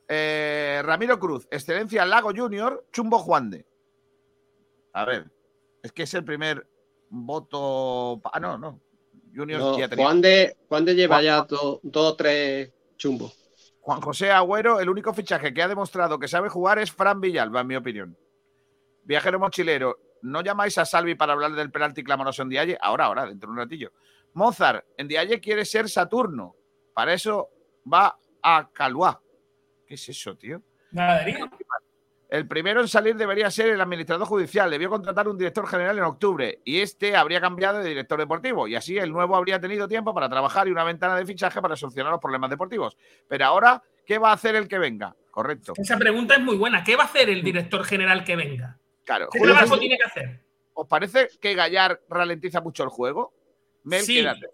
Speaker 2: Eh, Ramiro Cruz, excelencia Lago Junior, Chumbo Juan de. A ver, es que es el primer voto. Ah, no, no. Junior
Speaker 14: No,
Speaker 2: ya tenía.
Speaker 14: Juan, de, Juan de lleva ya do- dos o tres chumbos.
Speaker 2: Juan José Agüero, el único fichaje que ha demostrado que sabe jugar es Fran Villalba, en mi opinión. Viajero mochilero, ¿no llamáis a Salvi para hablar del penalti clamoroso en Dialle? Ahora, ahora, dentro de un ratillo. Mozart, en Dialle quiere ser Saturno. Para eso va a Caluá. ¿Qué es eso, tío?
Speaker 13: Ganadería.
Speaker 2: El primero en salir debería ser el administrador judicial. Debió contratar un director general en octubre y este habría cambiado de director deportivo. Y así el nuevo habría tenido tiempo para trabajar y una ventana de fichaje para solucionar los problemas deportivos. Pero ahora, ¿qué va a hacer el que venga? Correcto.
Speaker 13: Esa pregunta es muy buena. ¿Qué va a hacer el director general que venga?
Speaker 2: Claro.
Speaker 13: ¿Qué
Speaker 2: Julio
Speaker 13: trabajo
Speaker 2: César,
Speaker 13: tiene que hacer?
Speaker 2: ¿Os parece que Gallar ralentiza mucho el juego? Mel,
Speaker 13: Sí,
Speaker 2: quédate.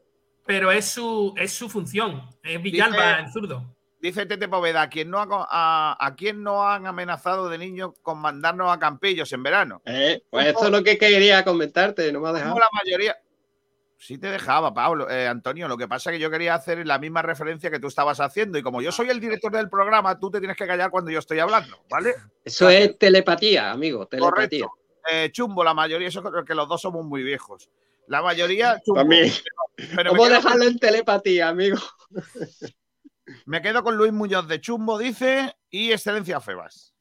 Speaker 13: pero es su, es su función. Es Villalba
Speaker 2: Dice-
Speaker 13: en zurdo.
Speaker 2: Dice Tete Poveda, ¿a quién, no ha a, a quién no han amenazado de niños con mandarnos a Campillos en verano?
Speaker 14: Eh, pues esto es lo que quería comentarte, no me ha dejado.
Speaker 2: Como la mayoría. Sí te dejaba, Pablo, eh, Antonio. Lo que pasa es que yo quería hacer la misma referencia que tú estabas haciendo. Y como yo soy el director del programa, tú te tienes que callar cuando yo estoy hablando, ¿vale?
Speaker 14: Eso es telepatía, amigo, telepatía.
Speaker 2: Correcto. Eh, chumbo, la mayoría, eso creo que los dos somos muy viejos. La mayoría, chumbo.
Speaker 14: También.
Speaker 2: Pero, pero
Speaker 14: ¿Cómo dejarlo en telepatía, amigo?
Speaker 2: me quedo con Luis Muñoz de Chumbo, dice, y Excelencia Febas.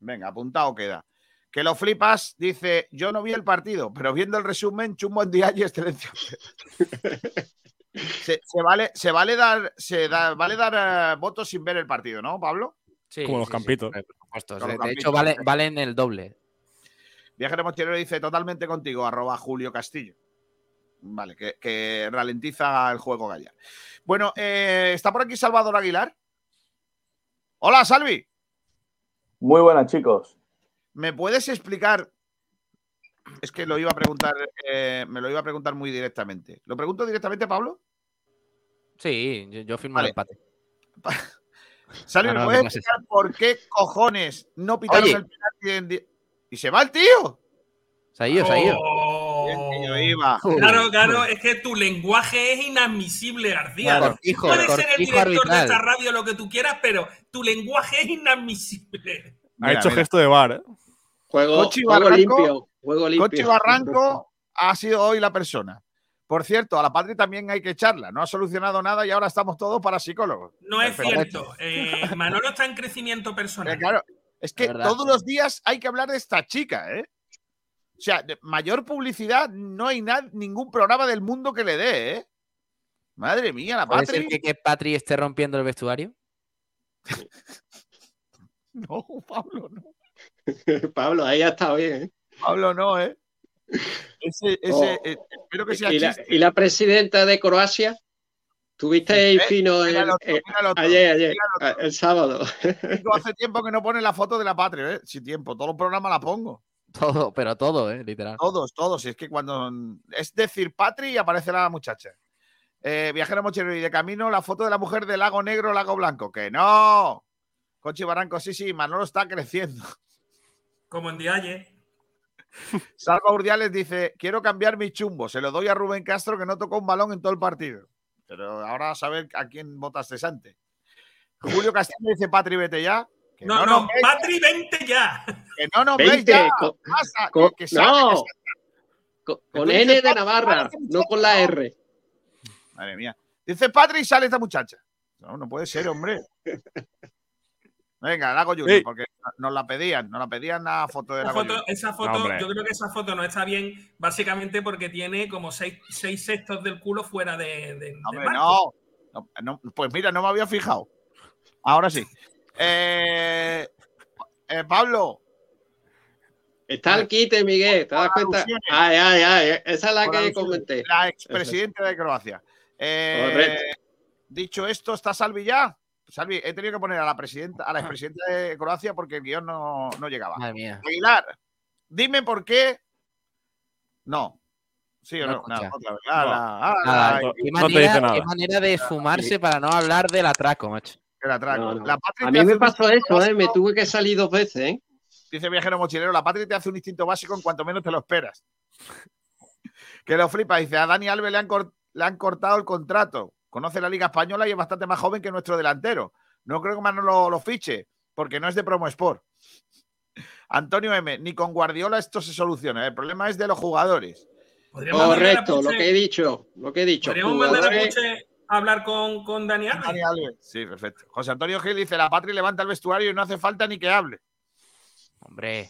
Speaker 2: Venga, apuntado queda. Que lo flipas, dice, yo no vi el partido, pero viendo el resumen, Chumbo en día y Excelencia. Se, se vale, se vale dar, se da- vale dar eh, votos sin ver el partido, ¿no, Pablo?
Speaker 1: Sí,
Speaker 11: Como los
Speaker 1: sí, sí,
Speaker 11: campitos.
Speaker 1: por supuesto. De
Speaker 2: campitos.
Speaker 1: hecho, vale- valen el doble.
Speaker 2: Viajero Mochilero dice totalmente contigo, arroba Julio Castillo. Vale, que, que ralentiza el juego Gallar. Bueno, eh, está por aquí Salvador Aguilar. Hola, Salvi.
Speaker 15: Muy buenas, chicos.
Speaker 2: ¿Me puedes explicar es que lo iba a preguntar, eh, me lo iba a preguntar muy directamente. ¿Lo pregunto directamente, Pablo?
Speaker 1: Sí, yo, yo firmo
Speaker 2: Vale.
Speaker 1: el empate.
Speaker 2: ¿me
Speaker 1: no,
Speaker 2: puedes
Speaker 1: no sé.
Speaker 2: explicar por qué cojones no pitaron
Speaker 1: Oye.
Speaker 2: el penalti en Y se va el tío.
Speaker 1: Se ha ido, se ha ido.
Speaker 13: Oh.
Speaker 2: Iba.
Speaker 13: Claro, claro, es que tu lenguaje es inadmisible, García.
Speaker 1: Claro,
Speaker 13: Puedes ser el director de esta radio lo que tú quieras, pero tu lenguaje es inadmisible.
Speaker 11: Ha
Speaker 2: Mira,
Speaker 11: hecho
Speaker 2: mira.
Speaker 11: gesto de bar, ¿eh?
Speaker 14: Juego,
Speaker 2: Cochi
Speaker 14: juego
Speaker 2: Barranco-
Speaker 14: limpio. Juego limpio.
Speaker 2: Cochi Barranco ha sido hoy la persona. Por cierto, a la Patri también hay que echarla. No ha solucionado nada y ahora estamos todos para psicólogos.
Speaker 13: No es cierto. Eh, Manolo está en crecimiento personal.
Speaker 2: Eh, claro, es que todos los días hay que hablar de esta chica, ¿eh? O sea, de mayor publicidad no hay ningún programa del mundo que le dé, ¿eh? Madre mía, la
Speaker 1: ¿Puede ser
Speaker 2: Patri.
Speaker 1: que, que Patri esté rompiendo el vestuario?
Speaker 2: No, Pablo, no.
Speaker 14: Pablo, ahí ha estado bien. ¿eh?
Speaker 2: Pablo, no, ¿eh? Ese, ese,
Speaker 14: Oh.
Speaker 2: eh, espero que sea
Speaker 14: ¿Y la, y la presidenta de Croacia? ¿Tuviste ahí
Speaker 2: Eh,
Speaker 14: fino el-
Speaker 2: el otro,
Speaker 14: eh,
Speaker 2: mira el otro,
Speaker 14: ayer, ayer,
Speaker 2: el
Speaker 14: sábado?
Speaker 2: Digo, hace tiempo que no pone la foto de la Patria, ¿eh? Sí, tiempo. Todos los programas la pongo.
Speaker 1: Todo, pero todo, ¿eh? Literal.
Speaker 2: Todos, todos. Es que cuando. Es decir, Patri y aparece la muchacha. Eh, viajero mochilero y de camino, la foto de la mujer de Lago Negro, Lago Blanco. ¡Que no! Cochi Barranco, sí, sí, Manolo está creciendo.
Speaker 13: Como en Dialle.
Speaker 2: Salva Urdiales dice: Quiero cambiar mi chumbo. Se lo doy a Rubén Castro que no tocó un balón en todo el partido. Pero ahora a saber a quién votaste antes. Julio Castillo dice: Patri, vete ya. Que
Speaker 13: No, no,
Speaker 2: nombréis-
Speaker 13: Patri, vente ya.
Speaker 2: que no
Speaker 14: Veinte,
Speaker 2: ya. Pasa,
Speaker 14: co-
Speaker 2: que, que salga,
Speaker 14: no. Con, con
Speaker 2: dices
Speaker 14: N de Navarra,
Speaker 2: un
Speaker 14: no con la. R.
Speaker 2: Madre mía. Dice Patri y sale esta muchacha. No, no puede ser, hombre. Venga, la hago yo,
Speaker 11: Sí.
Speaker 2: porque nos la pedían, nos la pedían la foto de la
Speaker 13: foto, esa foto, yo creo que esa foto no está bien, básicamente porque tiene como seis, seis sextos del culo fuera de,
Speaker 2: Hombre, no. No, no, Pues mira, no me había fijado. Ahora sí. Eh, eh, Pablo,
Speaker 14: Está al quite, Miguel, ¿te das cuenta? Ay, ay, ay, esa es la que
Speaker 2: alusiones,
Speaker 14: comenté.
Speaker 2: la expresidenta de Croacia. Eh, dicho esto, ¿está Salvi ya? Salvi, he tenido que poner a la presidenta, a la expresidenta de Croacia porque el guion no, no llegaba.
Speaker 1: Madre mía.
Speaker 2: Aguilar, dime por qué. No. ¿Sí o
Speaker 1: No
Speaker 2: no?
Speaker 1: escucha.
Speaker 2: Nada, otra vez. Ala, ala,
Speaker 1: Nada,
Speaker 2: ay,
Speaker 1: qué,
Speaker 11: no te
Speaker 1: manera,
Speaker 11: dice nada.
Speaker 1: qué manera de esfumarse para no hablar del atraco, macho.
Speaker 2: el atraco.
Speaker 14: No, no.
Speaker 2: La Patri
Speaker 14: A mí me pasó eso, ¿eh? Me tuve que salir dos veces, ¿eh?
Speaker 2: Dice viajero mochilero, la Patri te hace un instinto básico en cuanto menos te lo esperas. que lo flipa. Dice, a Dani Alves le han, cor- le han cortado el contrato. Conoce la Liga Española y es bastante más joven que nuestro delantero. No creo que más no lo, fiche, porque no es de Promo Sport. Antonio M, ni con Guardiola esto se soluciona. El problema es de los jugadores.
Speaker 14: Correcto, lo que he dicho, lo que he dicho.
Speaker 13: Podríamos mandar a Puche a hablar con, con Dani Alves.
Speaker 2: Dani Alves. Sí, perfecto. José Antonio Gil dice, la Patri levanta el vestuario y no hace falta ni que hable.
Speaker 1: Hombre.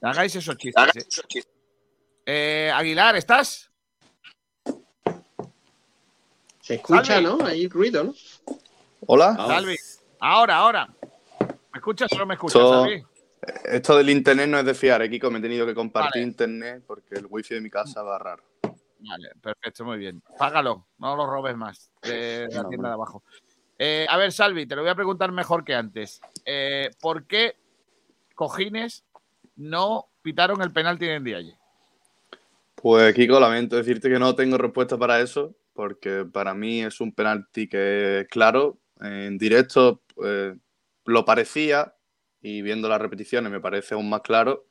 Speaker 2: Hagáis esos chistes. ¿eh? Eh, Aguilar, ¿estás?
Speaker 14: Se escucha. ¿no? Hay ruido, ¿no?
Speaker 15: Hola.
Speaker 2: Salvi. Ahora, ahora. ¿Me escuchas o no me escuchas,
Speaker 15: Esto, del internet no es de fiar, eh, Kiko. Me he tenido que compartir
Speaker 2: Vale.
Speaker 15: internet porque el wifi de mi casa va raro.
Speaker 2: Vale, perfecto, muy bien. Págalo, no lo robes más de la tienda de abajo. Eh, a ver, Salvi, te lo voy a preguntar mejor que antes. Eh, ¿Por qué cojines no pitaron el penalti en Dialle?
Speaker 15: Pues, Kiko, lamento decirte que no tengo respuesta para eso, porque para mí es un penalti que claro. En directo eh, lo parecía y viendo las repeticiones me parece aún más claro.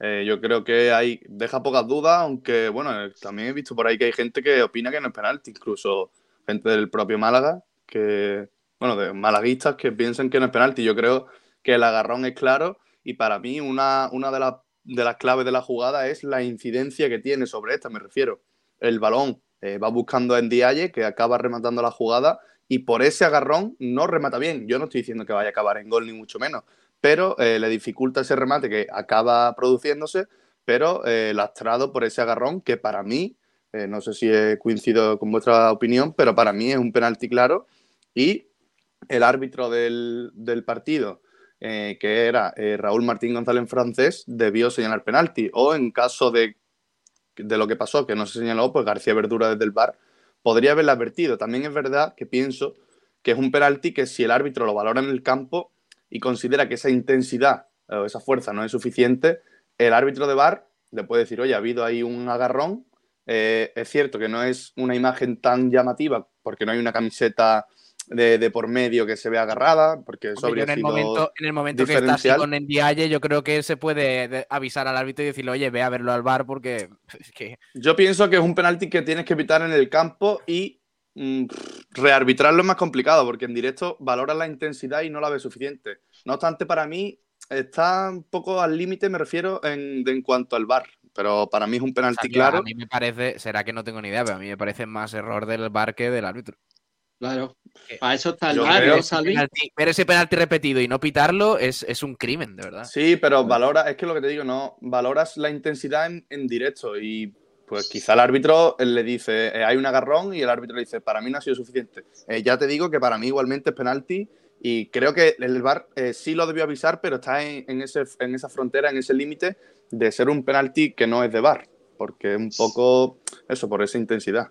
Speaker 15: Eh, yo creo que hay, deja pocas dudas, aunque bueno, eh, también he visto por ahí que hay gente que opina que no es penalti, incluso gente del propio Málaga, que, bueno, de malaguistas que piensan que no es penalti. Yo creo que el agarrón es claro y para mí una, una de, las de las claves de la jugada es la incidencia que tiene sobre esta, me refiero. El balón eh, va buscando a Ndiaye, que acaba rematando la jugada, y por ese agarrón no remata bien. Yo no estoy diciendo que vaya a acabar en gol, ni mucho menos, pero eh, le dificulta ese remate que acaba produciéndose, pero eh, lastrado por ese agarrón que para mí, no sé si coincido con vuestra opinión, pero para mí es un penalti claro y el árbitro del, partido, que era Raúl Martín González francés, debió señalar penalti. O en caso de, de lo que pasó, que no se señaló, pues García Verdura desde el bar podría haberle advertido. También es verdad que pienso que es un penalti que si el árbitro lo valora en el campo y considera que esa intensidad o esa fuerza no es suficiente, el árbitro de bar le puede decir, oye, ha habido ahí un agarrón. Eh, es cierto que no es una imagen tan llamativa porque no hay una camiseta de, de por medio que se vea agarrada, porque habría
Speaker 1: en el momento, en el momento que está así con Ndiaye, yo creo que se puede de- avisar al árbitro y decirle, oye, ve a verlo al bar porque es que
Speaker 15: Yo pienso que es un penalti que tienes que evitar en el campo y mm, rearbitrarlo es más complicado porque en directo valoras la intensidad y no la ves suficiente. No obstante, para mí está un poco al límite, me refiero en, cuanto al bar, pero para mí es un
Speaker 1: o
Speaker 15: penalti
Speaker 1: sea,
Speaker 15: claro.
Speaker 1: a mí me parece, será que no tengo ni idea, pero a mí me parece más error del bar que del árbitro.
Speaker 14: Claro. Para eso está el.
Speaker 1: Penalti- ver ese penalti repetido y no pitarlo es, es un crimen, de verdad.
Speaker 15: Sí, pero valora, es que lo que te digo, no, valoras la intensidad en, en directo y pues quizá el árbitro le dice, eh, hay un agarrón y el árbitro le dice, para mí no ha sido suficiente. Eh, ya te digo que para mí igualmente es penalti y creo que el VAR eh, sí lo debió avisar, pero está en, en ese, en esa frontera, en ese límite de ser un penalti que no es de VAR, porque es un poco eso, por esa intensidad.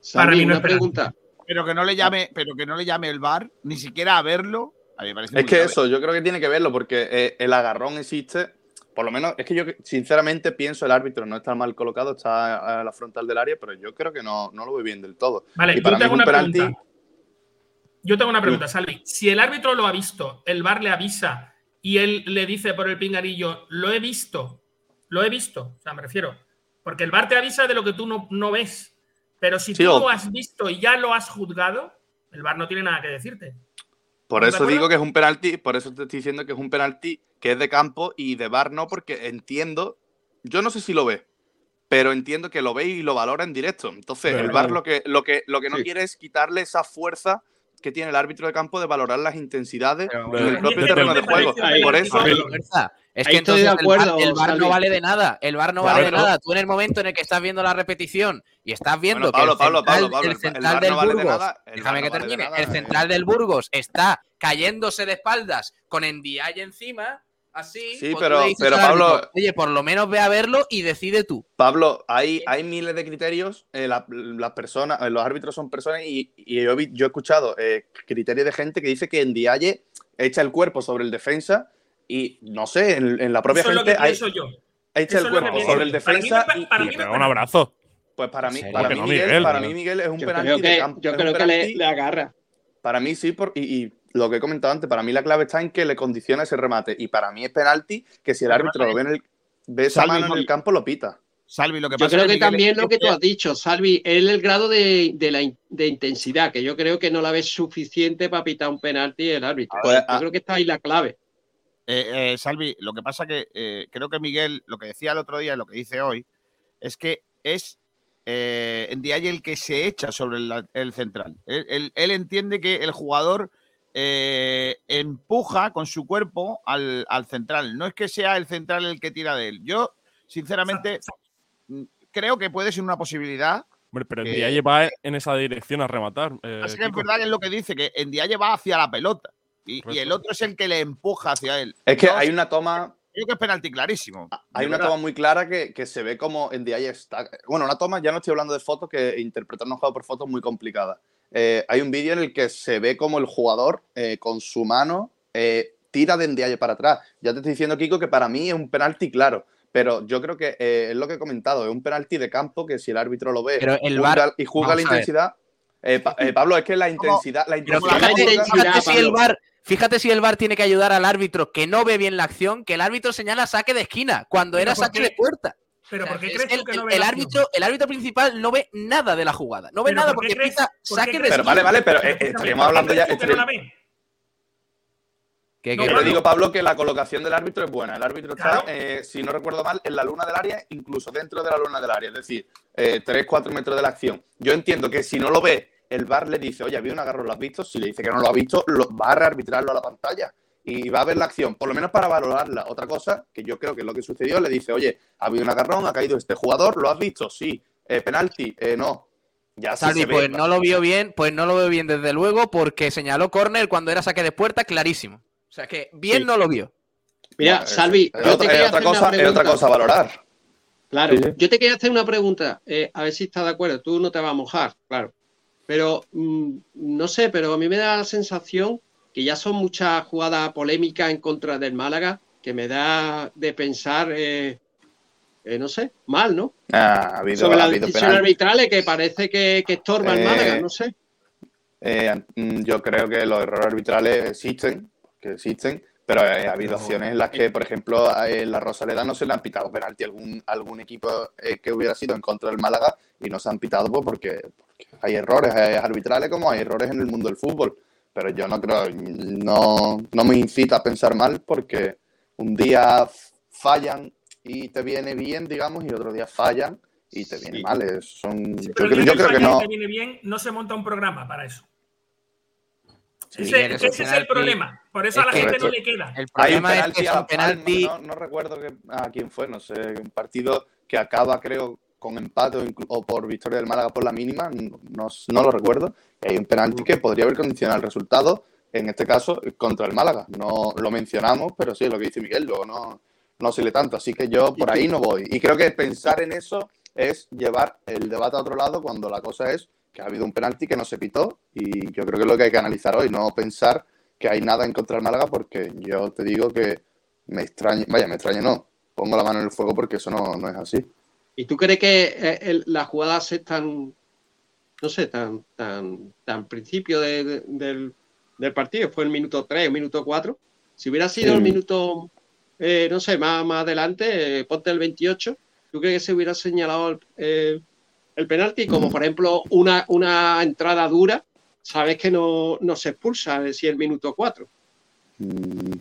Speaker 14: Salvi,
Speaker 13: mí no
Speaker 14: una
Speaker 13: es penalti.
Speaker 14: pregunta.
Speaker 2: Pero que no le llame, pero que no le llame el bar, ni siquiera a verlo. A mí me parece
Speaker 15: Es
Speaker 2: muy
Speaker 15: que
Speaker 2: grave.
Speaker 15: eso, yo creo que tiene que verlo porque eh, el agarrón existe. Por lo menos, es que yo sinceramente pienso el árbitro no está mal colocado, está a la frontal del área, pero yo creo que no, no lo ve bien del todo.
Speaker 13: Vale,
Speaker 15: y
Speaker 13: yo
Speaker 15: para
Speaker 13: te
Speaker 15: mí es
Speaker 13: hago
Speaker 15: un
Speaker 13: una
Speaker 15: penalti.
Speaker 13: pregunta. Yo tengo una pregunta, Salvi. Si el árbitro lo ha visto, el VAR le avisa y él le dice por el pingarillo, lo he visto, lo he visto, o sea, me refiero, porque el VAR te avisa de lo que tú no, no ves, pero si
Speaker 15: Sí,
Speaker 13: tú
Speaker 15: o-
Speaker 13: lo has visto y ya lo has juzgado, el VAR no tiene nada que decirte.
Speaker 15: Por
Speaker 13: ¿Estás de
Speaker 15: eso digo que es un penalti, por eso te estoy diciendo que es un penalti que es de campo y de bar no, porque entiendo, yo no sé si lo ve, pero entiendo que lo ve y lo valora en directo. Entonces,
Speaker 11: Pero
Speaker 15: el bar
Speaker 11: claro.
Speaker 15: lo que, lo que, lo que no
Speaker 11: Sí.
Speaker 15: quiere es quitarle esa fuerza que tiene el árbitro de campo de valorar las intensidades en el propio terreno de juego. Por eso.
Speaker 1: Es que
Speaker 14: estoy
Speaker 1: entonces
Speaker 14: de
Speaker 1: el
Speaker 14: acuerdo,
Speaker 1: VAR, el
Speaker 14: Salvi.
Speaker 1: no vale de nada. El VAR no vale de nada. Tú en el momento en el que estás viendo la repetición y estás viendo
Speaker 15: Bueno, Pablo,
Speaker 1: que el central,
Speaker 15: Pablo, Pablo,
Speaker 1: el
Speaker 15: el- el
Speaker 1: central
Speaker 15: VAR
Speaker 1: del
Speaker 15: no vale de
Speaker 1: Burgos,
Speaker 15: nada,
Speaker 1: déjame que
Speaker 15: no vale de
Speaker 1: termine,
Speaker 15: nada,
Speaker 1: el
Speaker 15: eh.
Speaker 1: central del Burgos está cayéndose de espaldas con Ndiaye encima, así.
Speaker 15: Sí, pero- pero,
Speaker 1: árbitro,
Speaker 15: Pablo-
Speaker 1: Oye, por lo menos ve a verlo y decide tú.
Speaker 15: Pablo, hay, hay miles de criterios. eh, la- las personas, eh, los árbitros son personas y, y yo, yo he escuchado eh, criterios de gente que dice que en Dialle echa el cuerpo sobre el defensa y no sé, en, en la propia
Speaker 13: Eso es lo
Speaker 15: gente
Speaker 13: que
Speaker 15: hay,
Speaker 13: pienso yo.
Speaker 15: echa
Speaker 13: Eso
Speaker 15: el
Speaker 13: es lo que
Speaker 15: cuerpo sobre el
Speaker 13: yo. Para mí
Speaker 15: defensa
Speaker 13: para
Speaker 15: y-
Speaker 13: mí
Speaker 11: un abrazo.
Speaker 15: pues para mí, para
Speaker 11: Que
Speaker 15: mí
Speaker 11: no,
Speaker 15: Miguel,
Speaker 11: Miguel,
Speaker 15: para mí Miguel es un
Speaker 14: Yo
Speaker 15: penalti
Speaker 14: creo
Speaker 15: de
Speaker 14: que,
Speaker 15: campo.
Speaker 14: yo
Speaker 15: es
Speaker 14: creo que le agarra.
Speaker 15: Para mí sí, por, y, y lo que he comentado antes, para mí la clave está en que le condiciona ese remate. Y para mí es penalti que si el árbitro lo ve, en el, ve esa
Speaker 2: Salvi,
Speaker 15: mano en el campo, lo pita.
Speaker 2: Salvi, lo que
Speaker 14: Yo
Speaker 2: pasa
Speaker 14: creo
Speaker 2: es
Speaker 14: que
Speaker 2: Miguel,
Speaker 14: también lo que tú has dicho, Salvi, es el grado de, de la in- de intensidad, que yo creo que no la ves suficiente para pitar un penalti el árbitro.
Speaker 15: Pues,
Speaker 14: yo
Speaker 15: ah.
Speaker 14: creo que está ahí la clave.
Speaker 2: Eh, eh, Salvi, lo que pasa que eh, creo que Miguel, lo que decía el otro día y lo que dice hoy, es que es eh, en Ndiaye el que se echa sobre el, el central. Él, él- él entiende que el jugador eh, empuja con su cuerpo al, al central. No es que sea el central el que tira de él. Yo, sinceramente, mm, creo que puede ser una posibilidad.
Speaker 11: Hombre, pero el
Speaker 2: que-
Speaker 11: día va en esa dirección a rematar. eh,
Speaker 2: Así que es verdad que es lo que dice, que Ndiaye va hacia la pelota. Y, y el otro es el que le empuja hacia él.
Speaker 15: Es que hay una toma,
Speaker 2: Creo que es penalti clarísimo.
Speaker 15: hay
Speaker 2: De
Speaker 15: una
Speaker 2: verdad.
Speaker 15: toma muy clara que, que se ve como en Diaye está. Bueno, una toma, ya no estoy hablando de fotos, que interpretar un juego por fotos es muy complicada. Eh, hay un vídeo en el que se ve como el jugador eh, con su mano eh, tira de Ndiaye para atrás. Ya te estoy diciendo, Kiko, que para mí es un penalti claro. Pero yo creo que eh, es lo que he comentado, es un penalti de campo que si el árbitro lo ve
Speaker 1: Pero el VAR
Speaker 15: y juzga
Speaker 1: vamos
Speaker 15: la intensidad. Eh, Pa- eh, Pablo, es que la intensidad. La intensidad
Speaker 1: fíjate,
Speaker 15: juzga-
Speaker 1: fíjate si el VAR, fíjate si el VAR tiene que ayudar al árbitro que no ve bien la acción, que el árbitro señala saque de esquina, cuando era
Speaker 13: ¿por
Speaker 1: saque
Speaker 13: qué?
Speaker 1: de puerta.
Speaker 13: Pero
Speaker 1: O sea,
Speaker 13: ¿por qué
Speaker 1: es
Speaker 13: crees
Speaker 1: el,
Speaker 13: tú que no ve
Speaker 1: el
Speaker 13: la
Speaker 1: árbitro, el árbitro principal no ve nada de la jugada. No ve
Speaker 13: Pero
Speaker 1: nada
Speaker 13: ¿por qué
Speaker 1: porque
Speaker 13: crees-
Speaker 1: empieza
Speaker 13: por qué
Speaker 1: saque de
Speaker 15: Pero
Speaker 1: esquina.
Speaker 15: vale, vale, pero eh, estaríamos
Speaker 13: ¿por qué
Speaker 15: hablando ya.
Speaker 13: la
Speaker 15: No,
Speaker 1: que-
Speaker 15: yo te
Speaker 13: claro.
Speaker 15: digo, Pablo, que la colocación del árbitro es buena. El árbitro está,
Speaker 13: Claro.
Speaker 15: eh, si no recuerdo mal, en la luna del área, incluso dentro de la luna del área, es decir, 3-4 metros de la acción. Yo entiendo que si no lo ve, el VAR le dice, oye, había un agarro, ¿lo has visto? Si le dice que no lo ha visto, lo, va a rearbitrarlo a la pantalla y va a ver la acción, por lo menos para valorarla. Otra cosa, que yo creo que es lo que sucedió, le dice, oye, ha habido un agarrón, ha caído este jugador, ¿lo has visto? Sí. Eh, penalti, Eh, no. Ya sí
Speaker 1: Salvi,
Speaker 15: se ve.
Speaker 1: pues no lo vio bien, pues no lo veo bien desde luego, porque señaló córner cuando era saque de puerta, clarísimo. O sea que bien
Speaker 15: Sí.
Speaker 1: no lo vio.
Speaker 14: Mira,
Speaker 15: Bueno,
Speaker 14: Salvi,
Speaker 15: es
Speaker 14: yo
Speaker 15: otra,
Speaker 14: te
Speaker 15: es cosa, es otra cosa a valorar.
Speaker 14: Claro,
Speaker 15: Sí, sí.
Speaker 14: yo te quería hacer una pregunta, eh, a ver si estás de acuerdo. Tú no te vas a mojar, claro. Pero mm, no sé, pero a mí me da la sensación que ya son muchas jugadas polémicas en contra del Málaga que me da de pensar, eh, eh, no sé, mal, ¿no?
Speaker 15: Ah, ha habido,
Speaker 14: Sobre las decisiones arbitrales que parece que, que estorban
Speaker 15: Eh,
Speaker 14: Málaga, no sé.
Speaker 15: Eh, mm, yo creo que los errores arbitrales existen, que existen, pero eh, ha habido acciones en las que, por ejemplo, a eh, la Rosaleda no se le han pitado penalti a algún, algún equipo eh, que hubiera sido en contra del Málaga y no se han pitado pues, porque, porque hay errores eh, arbitrales como hay errores en el mundo del fútbol. Pero yo no creo, no, no me incita a pensar mal porque un día fallan y te viene bien, digamos, y otro día fallan y te viene mal. Es- Son, yo,
Speaker 13: Pero
Speaker 15: creo,
Speaker 13: el
Speaker 15: yo
Speaker 13: que
Speaker 15: creo que no.
Speaker 13: te viene bien, no se monta un programa para eso.
Speaker 1: Sí,
Speaker 13: ese es el problema. Por eso a la
Speaker 1: que-
Speaker 13: gente no le queda.
Speaker 1: El
Speaker 15: Hay un
Speaker 1: problema es que es
Speaker 15: a
Speaker 1: un penalti.
Speaker 15: no, no recuerdo que- a quién fue, no sé, un partido que acaba, creo, con empate o, por victoria del Málaga por la mínima, no, no, lo recuerdo. Hay un penalti que podría haber condicionado el resultado, en este caso, contra el Málaga. No lo mencionamos, pero sí, lo que dice Miguel, luego no, no se le tanto. Así que yo por ahí no voy. Y creo que pensar en eso es llevar el debate a otro lado cuando la cosa es que ha habido un penalti que no se pitó y yo creo que es lo que hay que analizar hoy, no pensar que hay nada en contra del Málaga porque yo te digo que me extraña, vaya, me extraña no, pongo la mano en el fuego porque eso no, no es así.
Speaker 14: ¿Y tú crees que eh, el- las jugadas están, no sé, tan, tan, tan principio de- de- del, del partido? Fue el minuto 3, el minuto 4. Si hubiera sido
Speaker 15: Sí.
Speaker 14: el minuto, eh, no sé, más, más adelante, eh, ponte el 28, ¿tú crees que se hubiera señalado el, eh, el penalti? Como por ejemplo una, una entrada dura, sabes que no, no se expulsa si el minuto 4.
Speaker 15: Mm,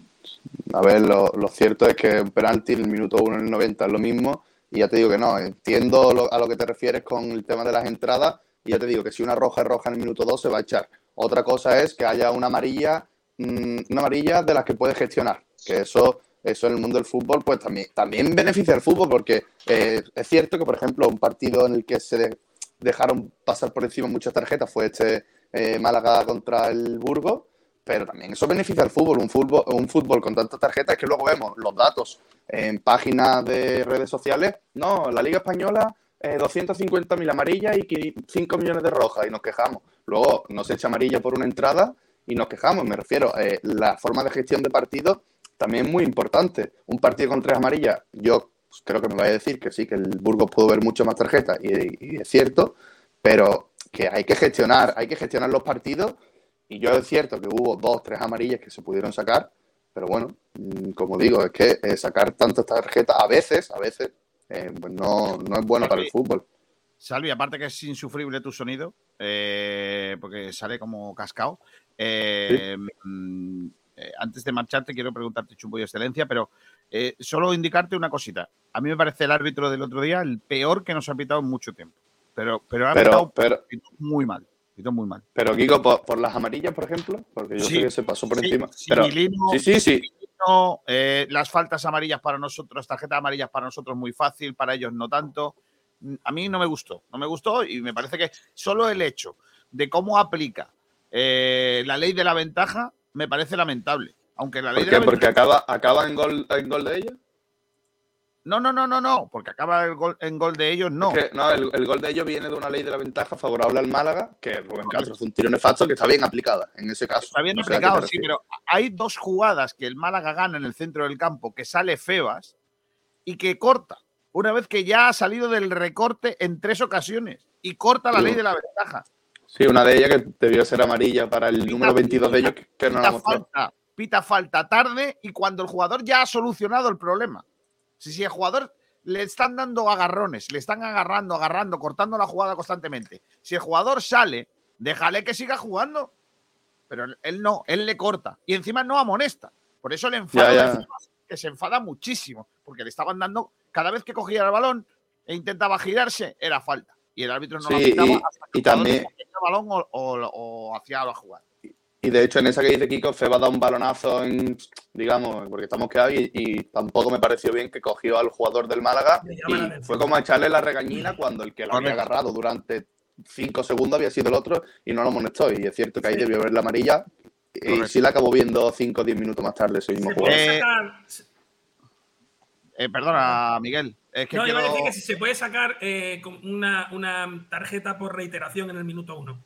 Speaker 15: A ver, lo, lo cierto es que un penalti en el minuto 1 en el 90 es lo mismo y ya te digo que no, entiendo a lo que te refieres con el tema de las entradas y ya te digo que si una roja es roja en el minuto 2 se va a echar. Otra cosa es que haya una amarilla, mm, una amarilla de las que puedes gestionar, que eso, eso en el mundo del fútbol pues también, también beneficia al fútbol porque eh, es cierto que por ejemplo un partido en el que se de- dejaron pasar por encima muchas tarjetas fue este eh, Málaga contra el Burgos pero también eso beneficia al fútbol, un fútbol, un fútbol con tantas tarjetas que luego vemos los datos en páginas de redes sociales. No, la Liga Española, eh, 250.000 amarillas y 5 millones de rojas y nos quejamos. Luego nos echa amarilla por una entrada y nos quejamos. Me refiero, eh, la forma de gestión de partido también es muy importante. Un partido con tres amarillas, yo creo que me va a decir que sí, que el Burgos pudo ver mucho más tarjetas y es cierto, pero que hay que gestionar, hay que gestionar los partidos y yo es cierto que hubo dos, tres amarillas que se pudieron sacar, pero bueno, mm, como digo, es que eh, sacar tantas tarjetas a veces, a veces, eh, pues no, no es bueno para el fútbol.
Speaker 2: Salvi, aparte que es insufrible tu sonido, eh, porque sale como cascado. mm, antes de marcharte, quiero preguntarte, Chumbo y Excelencia, pero solo indicarte una cosita. A mí me parece el árbitro del otro día el peor que nos ha pitado en mucho tiempo. Pero, pero ha pitado muy mal. Pitó muy mal.
Speaker 15: pero Kiko, por, por las amarillas, por ejemplo, porque yo
Speaker 2: Sí,
Speaker 15: sé que se pasó por
Speaker 2: sí,
Speaker 15: encima.
Speaker 2: sí,
Speaker 15: pero,
Speaker 2: Milino,
Speaker 15: sí, sí, sí.
Speaker 2: Milino, eh, las faltas amarillas para nosotros, tarjetas amarillas para nosotros muy fácil, para ellos no tanto. A mí no me gustó, no me gustó y me parece que solo el hecho de cómo aplica eh, la ley de la ventaja me parece lamentable. Aunque la ley
Speaker 15: ¿Por
Speaker 2: de
Speaker 15: qué?
Speaker 2: la
Speaker 15: Porque
Speaker 2: ventaja...
Speaker 15: acaba, acaba en, gol, en gol de ellos.
Speaker 2: No, no, no, no, no, porque acaba el gol, en gol de ellos, no.
Speaker 15: Es que, no, el, el gol de ellos viene de una ley de la ventaja favorable al Málaga, que Rubén Castro fue un tiro nefasto que está bien aplicada en ese caso.
Speaker 2: Está bien
Speaker 15: No
Speaker 2: aplicado, sí, pero hay dos jugadas que el Málaga gana en el centro del campo, que sale Febas y que corta, una vez que ya ha salido del recorte en tres ocasiones y corta la
Speaker 15: Sí.
Speaker 2: ley de la ventaja.
Speaker 15: Sí, una de ellas que debió ser amarilla para el número 22 de ellos, que, que no la mostró.
Speaker 2: falta, pita falta tarde y cuando el jugador ya ha solucionado el problema. Si, si el jugador le están dando agarrones, le están agarrando, agarrando, cortando la jugada constantemente. Si el jugador sale, déjale que siga jugando. Pero él- no, él le corta. Y encima no amonesta. Por eso le enfada
Speaker 15: Ya, ya.
Speaker 2: que se enfada muchísimo. Porque le estaban dando, cada vez que cogía el balón e intentaba girarse, era falta. Y el árbitro no lo
Speaker 15: Sí, y-
Speaker 2: hasta que
Speaker 15: y
Speaker 2: el
Speaker 15: también-
Speaker 2: el balón o, o- o hacía la jugada.
Speaker 15: Y de hecho, en esa que dice Kiko, Feba da un balonazo en, digamos, porque estamos quedados y, y tampoco me pareció bien que cogió al jugador del Málaga y fue como a echarle la regañina cuando el que lo había agarrado durante cinco segundos había sido el otro y no lo amonestó. Y es cierto que ahí debió ver la amarilla y
Speaker 2: Correcto.
Speaker 15: sí la acabó viendo cinco o diez minutos más tarde ese mismo
Speaker 13: Se
Speaker 15: jugador.
Speaker 13: puede
Speaker 2: Eh,
Speaker 13: sacar-
Speaker 2: Eh, perdona, Miguel. Es que
Speaker 13: no, iba a
Speaker 2: quiero-
Speaker 13: decir que si se puede sacar eh, una, una tarjeta por reiteración en el minuto uno.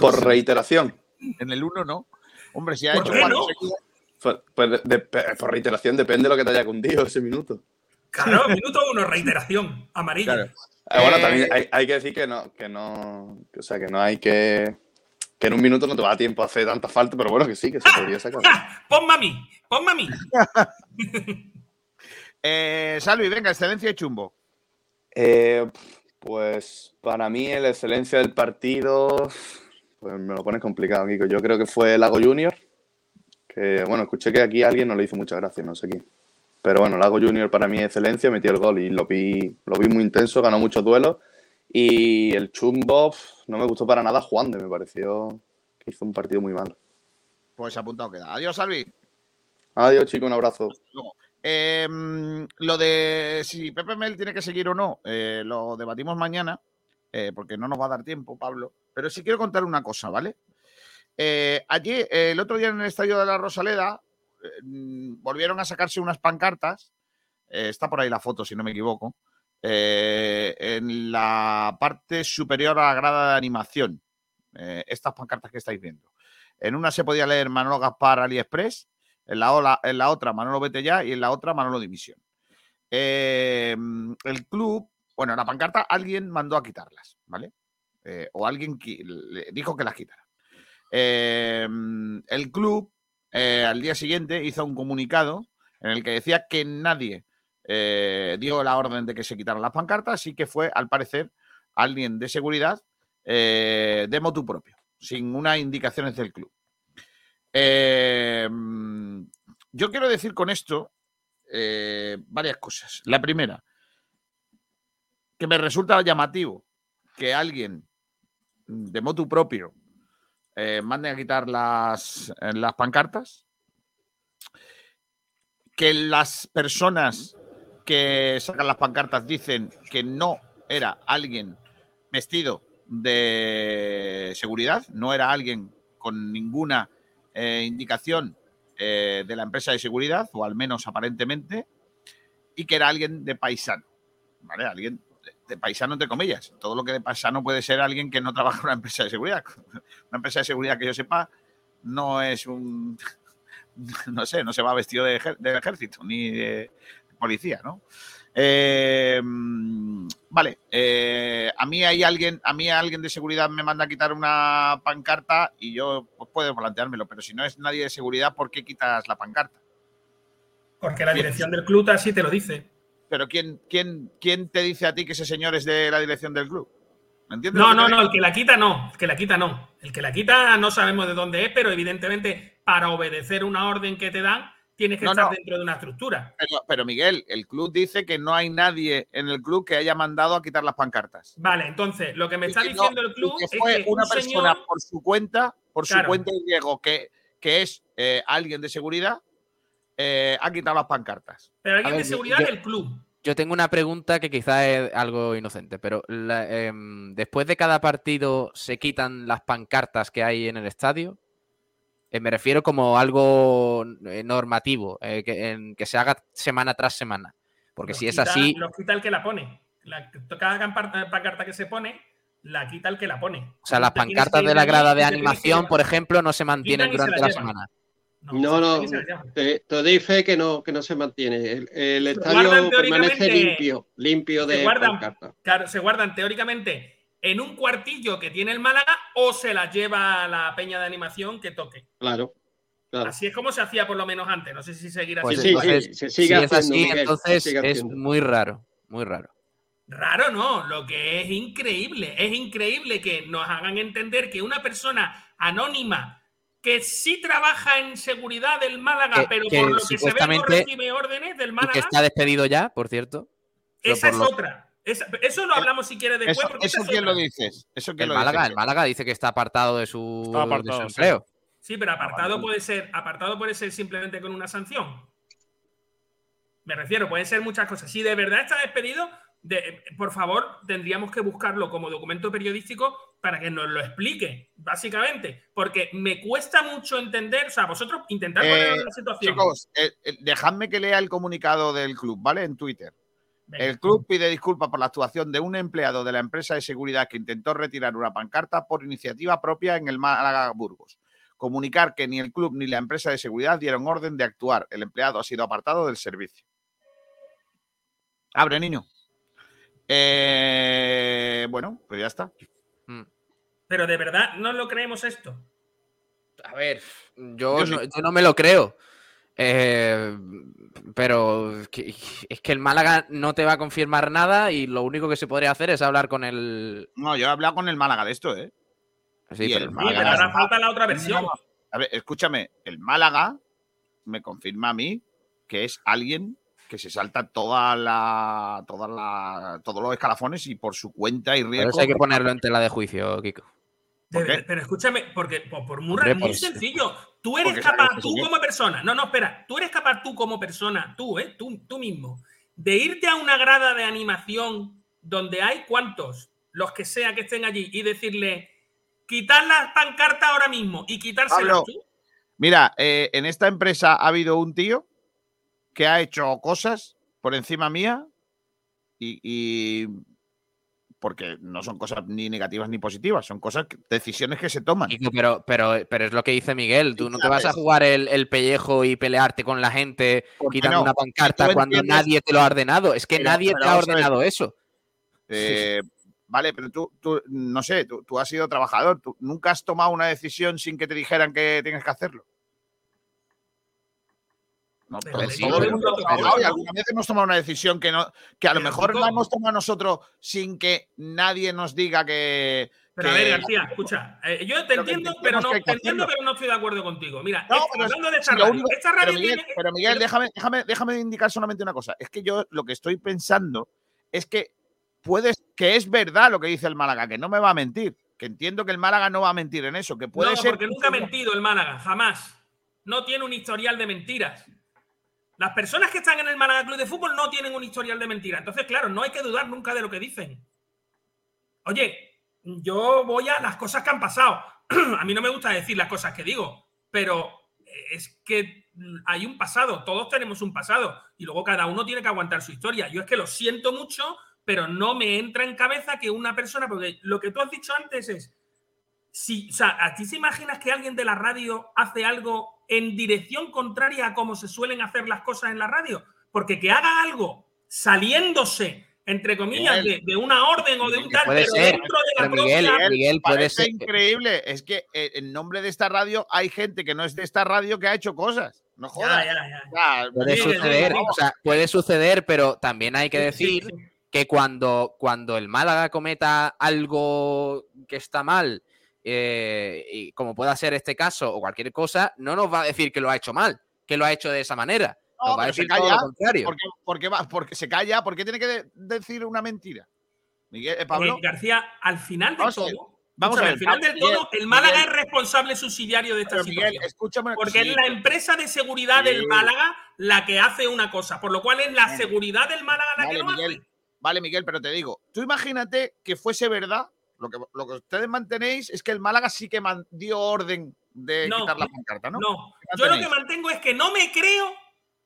Speaker 15: Por reiteración.
Speaker 2: En el 1 no. Hombre, si ha
Speaker 13: ¿Por
Speaker 2: hecho cuatro
Speaker 13: no?
Speaker 2: seguidas.
Speaker 15: Pues, pues de- de- por reiteración depende de lo que te haya cundido ese minuto.
Speaker 13: Claro, minuto uno, reiteración, amarilla.
Speaker 15: Eh, bueno,
Speaker 13: Eh,
Speaker 15: también hay, hay que decir que no, que no, que, o sea, que no hay que, que en un minuto no te va a dar tiempo a hacer tanta falta, pero bueno, que sí, que se podría sacar.
Speaker 13: Ponme a mí, ponme a mí.
Speaker 2: Eh, Salvi, venga, excelencia y chumbo.
Speaker 15: Eh, pues para mí la excelencia del partido, pues me lo pones complicado, Kiko. Yo creo que fue Lago Junior, que bueno, escuché que aquí alguien no le hizo mucha gracia, no sé quién. Pero bueno, Lago Junior para mí es excelencia, metió el gol y lo vi, lo vi muy intenso, ganó muchos duelos. Y el chumbo no me gustó para nada Juan de, me pareció que hizo un partido muy malo.
Speaker 2: Pues apuntado queda. Adiós, Salvi.
Speaker 15: Adiós, chicos, un abrazo.
Speaker 2: Eh, lo de si Pepe Mel tiene que seguir o no, eh, lo debatimos mañana, eh, porque no nos va a dar tiempo, Pablo. Pero sí quiero contar una cosa, ¿vale? Eh, allí, eh, el otro día en el estadio de la Rosaleda, eh, mm, volvieron a sacarse unas pancartas. está por ahí la foto, si no me equivoco. en la parte superior a la grada de animación. estas pancartas que estáis viendo. En una se podía leer Manolo Gaspar AliExpress, en la, en la otra Manolo Vete Ya y en la otra Manolo Dimisión. El club, bueno, la pancarta alguien mandó a quitarlas, ¿vale? Eh, o alguien dijo que las quitara. Eh, el club eh, al día siguiente hizo un comunicado en el que decía que nadie eh, dio la orden de que se quitaran las pancartas y que fue, al parecer, alguien de seguridad de motu propio, sin unas indicaciones del club. Eh, yo quiero decir con esto varias cosas. La primera, que me resulta llamativo que alguien de motu propio eh, mande a quitar las, eh, las pancartas, que las personas que sacan las pancartas dicen que no era alguien vestido de seguridad, no era alguien con ninguna eh, indicación de la empresa de seguridad, o al menos aparentemente, y que era alguien de paisano, ¿vale? Alguien de, paisano entre comillas. Todo lo que de paisano puede ser alguien que no trabaja en una empresa de seguridad. Una empresa de seguridad que yo sepa no es un, no sé, no se va vestido de, del ejército ni de policía, ¿no? Eh, mm, vale, eh, a mí hay alguien, a mí alguien de seguridad me manda a quitar una pancarta y yo pues, puedo planteármelo, pero si no es nadie de seguridad, ¿por qué quitas la pancarta?
Speaker 13: Porque la dirección del club así te lo dice.
Speaker 2: Pero ¿quién, quién, quién te dice a ti que ese señor es de la dirección del club? ¿Me entiendes?
Speaker 13: No, no, no, el que la quita no, el que la quita no. El que la quita no sabemos de dónde es, pero evidentemente para obedecer una orden que te dan tienes que
Speaker 2: No,
Speaker 13: estar
Speaker 2: no.
Speaker 13: dentro de una estructura.
Speaker 2: Pero, pero, Miguel, el club dice que no hay nadie en el club que haya mandado a quitar las pancartas.
Speaker 13: Vale, entonces lo que me
Speaker 2: Y
Speaker 13: está
Speaker 2: que no-
Speaker 13: diciendo el club
Speaker 2: que
Speaker 13: es
Speaker 2: fue
Speaker 13: que
Speaker 2: una
Speaker 13: un
Speaker 2: persona
Speaker 13: señor-
Speaker 2: por su cuenta, por su cuenta y riesgo, que, que es eh, alguien de seguridad, eh, ha quitado las pancartas.
Speaker 13: pero alguien
Speaker 1: A ver,
Speaker 13: de seguridad
Speaker 1: yo-
Speaker 13: del club.
Speaker 1: Yo tengo una pregunta que quizás es algo inocente, pero la- em, después de cada partido se quitan las pancartas que hay en el estadio. Eh, me refiero como algo eh, normativo, eh, que, en- que se haga semana tras semana. Porque
Speaker 13: Los
Speaker 1: si es
Speaker 13: quita-
Speaker 1: así,
Speaker 13: Los quita el que la pone. La, cada pancarta que se pone, la quita el que la pone.
Speaker 1: o sea, las pancartas de la grada de animación, por ejemplo, no se mantienen
Speaker 13: se
Speaker 1: durante
Speaker 13: la
Speaker 1: semana.
Speaker 14: No, no,
Speaker 13: se llevan.
Speaker 14: te, te doy fe que no, que no se mantiene. El, el
Speaker 13: Se
Speaker 14: estadio
Speaker 13: guardan
Speaker 14: permanece limpio, limpio
Speaker 13: se
Speaker 14: de
Speaker 13: guardan,
Speaker 14: pancartas.
Speaker 13: claro, se guardan teóricamente en un cuartillo que tiene el Málaga o se las lleva a la peña de animación que toque.
Speaker 14: Claro, claro.
Speaker 13: Así es como se hacía por lo menos antes. No sé si seguirá
Speaker 1: Pues
Speaker 13: siendo
Speaker 1: entonces,
Speaker 13: igual.
Speaker 14: se sigue
Speaker 1: si es
Speaker 14: haciendo,
Speaker 1: así,
Speaker 14: Miguel, se
Speaker 1: entonces
Speaker 14: sigue
Speaker 1: es muy raro, muy raro.
Speaker 13: Raro no, lo que es increíble, es increíble que nos hagan entender que una persona anónima que sí trabaja en seguridad del Málaga,
Speaker 1: Que-
Speaker 13: pero
Speaker 1: que
Speaker 13: por lo que se ve no
Speaker 1: supuestamente-
Speaker 13: recibe órdenes del
Speaker 1: Y que
Speaker 13: Málaga,
Speaker 1: está despedido ya, por cierto.
Speaker 13: Esa
Speaker 1: por
Speaker 13: es
Speaker 1: lo-
Speaker 13: otra. Esa- eso lo hablamos si quieres después.
Speaker 2: Eso,
Speaker 13: porque
Speaker 2: eso quién
Speaker 13: otra.
Speaker 2: lo dices? Eso quién
Speaker 1: El
Speaker 2: lo
Speaker 1: Málaga,
Speaker 2: dice?
Speaker 1: el Málaga dice que está apartado de su,
Speaker 11: Está apartado,
Speaker 1: de su
Speaker 11: sí.
Speaker 1: empleo.
Speaker 13: Sí, pero apartado puede ser, apartado puede ser simplemente con una sanción. Me refiero, pueden ser muchas cosas. Si de verdad está despedido, de- por favor, tendríamos que buscarlo como documento periodístico para que nos lo explique, básicamente. Porque me cuesta mucho entender, o sea, vosotros intentad
Speaker 2: Eh,
Speaker 13: poneros en la situación.
Speaker 2: Chicos, eh, eh, dejadme que lea el comunicado del club, ¿vale? En Twitter.
Speaker 13: Venga.
Speaker 2: El club pide disculpas por la actuación de un empleado de la empresa de seguridad que intentó retirar una pancarta por iniciativa propia en el Málaga Burgos. comunicar que ni el club ni la empresa de seguridad dieron orden de actuar. El empleado ha sido apartado del servicio. Abre, niño. Eh, bueno, pues ya está.
Speaker 13: Pero de verdad, ¿no lo creemos esto?
Speaker 1: A ver, yo,
Speaker 2: Yo sí.
Speaker 1: no, yo no me lo creo. Eh, pero es que el Málaga no te va a confirmar nada y lo único que se podría hacer es hablar con el.
Speaker 2: No, yo he hablado con el Málaga de esto, ¿eh?
Speaker 1: Sí,
Speaker 2: Y
Speaker 1: pero
Speaker 2: el
Speaker 13: Sí,
Speaker 2: Málaga-
Speaker 13: pero ahora falta la otra versión.
Speaker 2: A ver, escúchame, el Málaga me confirma a mí que es alguien que se salta toda la, toda la, todos los escalafones y por su cuenta y
Speaker 1: Pero
Speaker 2: riesgo.
Speaker 1: eso hay que ponerlo en tela de juicio, Kiko.
Speaker 13: De pero escúchame, porque por, por muy, sencillo. Tú eres
Speaker 1: porque
Speaker 13: capaz, tú como persona, no, no, espera, tú eres capaz tú como persona, tú, ¿eh? Tú, tú mismo, de irte a una grada de animación donde hay cuantos, los que sea que estén allí, y decirle, quitar las pancartas ahora mismo y quitárselas tú.
Speaker 2: Mira, eh, en esta empresa ha habido un tío que ha hecho cosas por encima mía y, y- porque no son cosas ni negativas ni positivas, son cosas, decisiones que se toman.
Speaker 1: Pero, pero, pero es lo que dice Miguel. Tú no te vas a jugar el, el pellejo y pelearte con la gente
Speaker 2: ¿Por qué
Speaker 1: quitando
Speaker 2: no?
Speaker 1: una pancarta cuando nadie te lo ha ordenado. Es que
Speaker 2: Pero-
Speaker 1: nadie te ha ordenado eso.
Speaker 2: Eh, vale, pero tú, tú, no sé, tú, tú has sido trabajador, tú nunca has tomado una decisión sin que te dijeran que tienes que hacerlo. No,
Speaker 1: Pero
Speaker 2: todo-
Speaker 1: sí,
Speaker 2: todo el
Speaker 1: pero-
Speaker 2: mundo ha
Speaker 1: pero-
Speaker 2: trabajado y alguna vez hemos tomado una decisión que, no, que a lo mejor la hemos tomado nosotros sin que nadie nos diga que.
Speaker 13: Pero a ver, García, escucha, eh, yo te entiendo, pero no, te entiendo, pero no estoy de acuerdo contigo. Mira,
Speaker 2: No,
Speaker 13: es- hablando de esta radio,
Speaker 2: único-
Speaker 13: esta
Speaker 2: pero Miguel,
Speaker 13: tiene-
Speaker 2: pero Miguel,
Speaker 13: pero-
Speaker 2: déjame, déjame, déjame indicar solamente una cosa. Es que yo lo que estoy pensando es que puedes, que es verdad lo que dice el Málaga, que no me va a mentir. Que entiendo que el Málaga no va a mentir en eso, que puede
Speaker 13: no,
Speaker 2: ser.
Speaker 13: porque nunca ha mentido el Málaga, jamás. No tiene un historial de mentiras. Las personas que están en el Málaga Club de Fútbol no tienen un historial de mentiras. Entonces, claro, no hay que dudar nunca de lo que dicen. Oye, yo voy a las cosas que han pasado. a mí no me gusta decir las cosas que digo, pero es que hay un pasado, todos tenemos un pasado y luego cada uno tiene que aguantar su historia. Yo es que lo siento mucho, pero no me entra en cabeza que una persona, porque lo que tú has dicho antes es, si, o sea, ¿a ti se imaginas que alguien de la radio hace algo en dirección contraria a cómo se suelen hacer las cosas en la radio? Porque que haga algo saliéndose, entre comillas, de, de una orden o de un tal,
Speaker 1: puede
Speaker 13: pero
Speaker 1: ser,
Speaker 13: dentro de la
Speaker 1: pero Miguel,
Speaker 13: propia-
Speaker 1: Miguel, puede
Speaker 2: Parece
Speaker 1: ser.
Speaker 2: increíble. Es que eh, en nombre de esta radio hay gente que no es de esta radio que ha hecho cosas. No jodas.
Speaker 13: Ya, ya, ya.
Speaker 2: Ya,
Speaker 1: Puede
Speaker 2: sí,
Speaker 1: suceder, o sea, puede suceder, pero también hay que
Speaker 13: Sí, sí,
Speaker 1: decir que cuando, cuando el Málaga cometa algo que está mal, eh, y como pueda ser este caso o cualquier cosa, no nos va a decir que lo ha hecho mal, que lo ha hecho de esa manera.
Speaker 2: No,
Speaker 1: nos va a
Speaker 2: se
Speaker 1: decir todo lo contrario.
Speaker 2: Porque, porque, va, porque se calla, porque tiene que de- decir una mentira. Miguel, eh, Pablo.
Speaker 13: García, al final de
Speaker 2: Vamos a
Speaker 13: todo,
Speaker 2: vamos a ver,
Speaker 13: al final del
Speaker 2: Miguel,
Speaker 13: todo, el Málaga
Speaker 2: Miguel.
Speaker 13: es responsable subsidiario de esta
Speaker 2: Miguel,
Speaker 13: situación.
Speaker 2: escúchame.
Speaker 13: Porque
Speaker 2: sí,
Speaker 13: es la empresa de seguridad del. Málaga la que hace una cosa, por lo cual es la seguridad del Málaga la que
Speaker 2: Vale,
Speaker 13: lo
Speaker 2: Miguel,
Speaker 13: hace.
Speaker 2: vale, Miguel, pero te digo, tú imagínate que fuese verdad, lo que, lo que ustedes mantenéis es que el Málaga sí que dio orden de
Speaker 13: No,
Speaker 2: quitar la pancarta, ¿no?
Speaker 13: No,
Speaker 2: ¿Qué
Speaker 13: yo lo que mantengo es que no me creo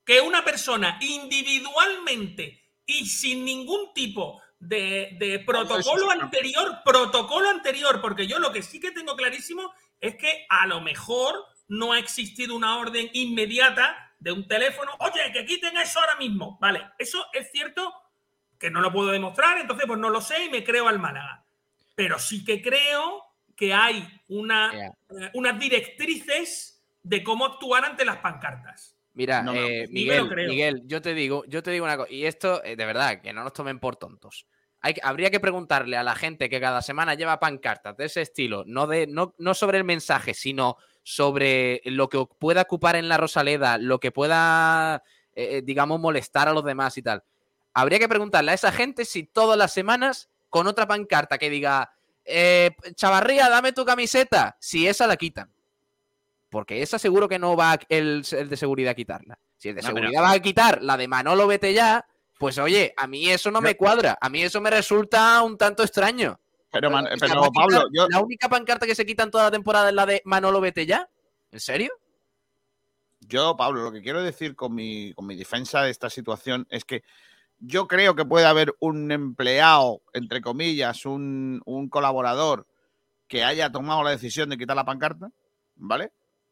Speaker 13: que una persona individualmente y sin ningún tipo de, de protocolo anterior, protocolo anterior, porque yo lo que sí que tengo clarísimo es que a lo mejor no ha existido una orden inmediata de un teléfono, oye, que quiten eso ahora mismo. Vale, eso es cierto que no lo puedo demostrar, entonces pues no lo sé y me creo al Málaga. Pero sí que creo que hay una, eh, unas directrices de cómo actuar ante las pancartas.
Speaker 1: Mira,
Speaker 2: No,
Speaker 1: eh, Miguel. Miguel, yo te digo, yo te digo una cosa, y esto, eh, de verdad, que no nos tomen por tontos. Hay, que- habría que preguntarle a la gente que cada semana lleva pancartas de ese estilo, no, de, no, no sobre el mensaje, sino sobre lo que pueda ocupar en la Rosaleda, lo que pueda, digamos, molestar a los demás y tal. Habría que preguntarle a esa gente si todas las semanas, con otra pancarta que diga, eh, Chavarría, dame tu camiseta, si esa la quitan. Porque esa seguro que no va el, el de seguridad a quitarla. Si el de
Speaker 2: No, pero-
Speaker 1: seguridad va a quitar la de Manolo vete ya, pues oye, a mí eso no me cuadra. A mí eso me resulta un tanto extraño.
Speaker 2: Pero, man-
Speaker 1: O sea,
Speaker 2: pero,
Speaker 1: ¿va a quitar-
Speaker 2: Pablo, yo,
Speaker 1: La única pancarta que se quita en toda la temporada es la de Manolo vete ya. ¿En serio?
Speaker 2: yo, Pablo, lo que quiero decir con mi, con mi defensa de esta situación es que yo creo que puede haber un empleado, entre comillas, un, un colaborador que haya tomado la decisión de quitar la pancarta, ¿vale?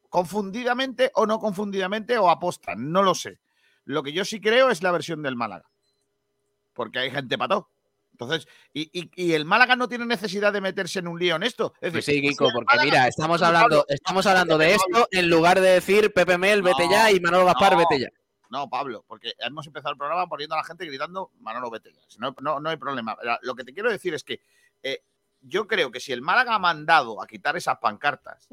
Speaker 2: confundidamente o no confundidamente o apostan, no lo sé. Lo que yo sí creo es la versión del Málaga, porque hay gente pató. Entonces, y, y- y el Málaga no tiene necesidad de meterse en un lío en esto. Es
Speaker 1: Pues
Speaker 2: decir,
Speaker 1: sí, Kiko, porque
Speaker 2: Málaga-
Speaker 1: mira, estamos hablando, estamos hablando de esto en lugar de decir Pepe Mel, vete ya y Manolo Gaspar,
Speaker 2: no,
Speaker 1: vete ya.
Speaker 2: No, Pablo, porque hemos empezado el programa poniendo a la gente gritando Manolo vete ya. No, no, no hay problema. Lo que te quiero decir es que eh, yo creo que si el Málaga ha mandado a quitar esas pancartas,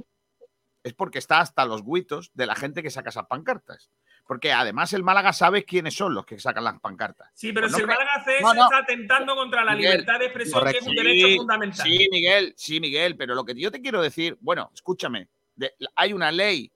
Speaker 2: es porque está hasta los guitos de la gente que saca esas pancartas. Porque además el Málaga sabe quiénes son los que sacan las pancartas.
Speaker 13: Sí, pero
Speaker 2: Pues no
Speaker 13: si el Málaga hace eso,
Speaker 2: no.
Speaker 13: está atentando contra la
Speaker 2: Miguel,
Speaker 13: libertad de expresión, que es un
Speaker 2: Sí,
Speaker 13: derecho fundamental.
Speaker 2: Sí, Miguel, sí, Miguel, pero lo que yo te quiero decir, bueno, escúchame, de- hay una ley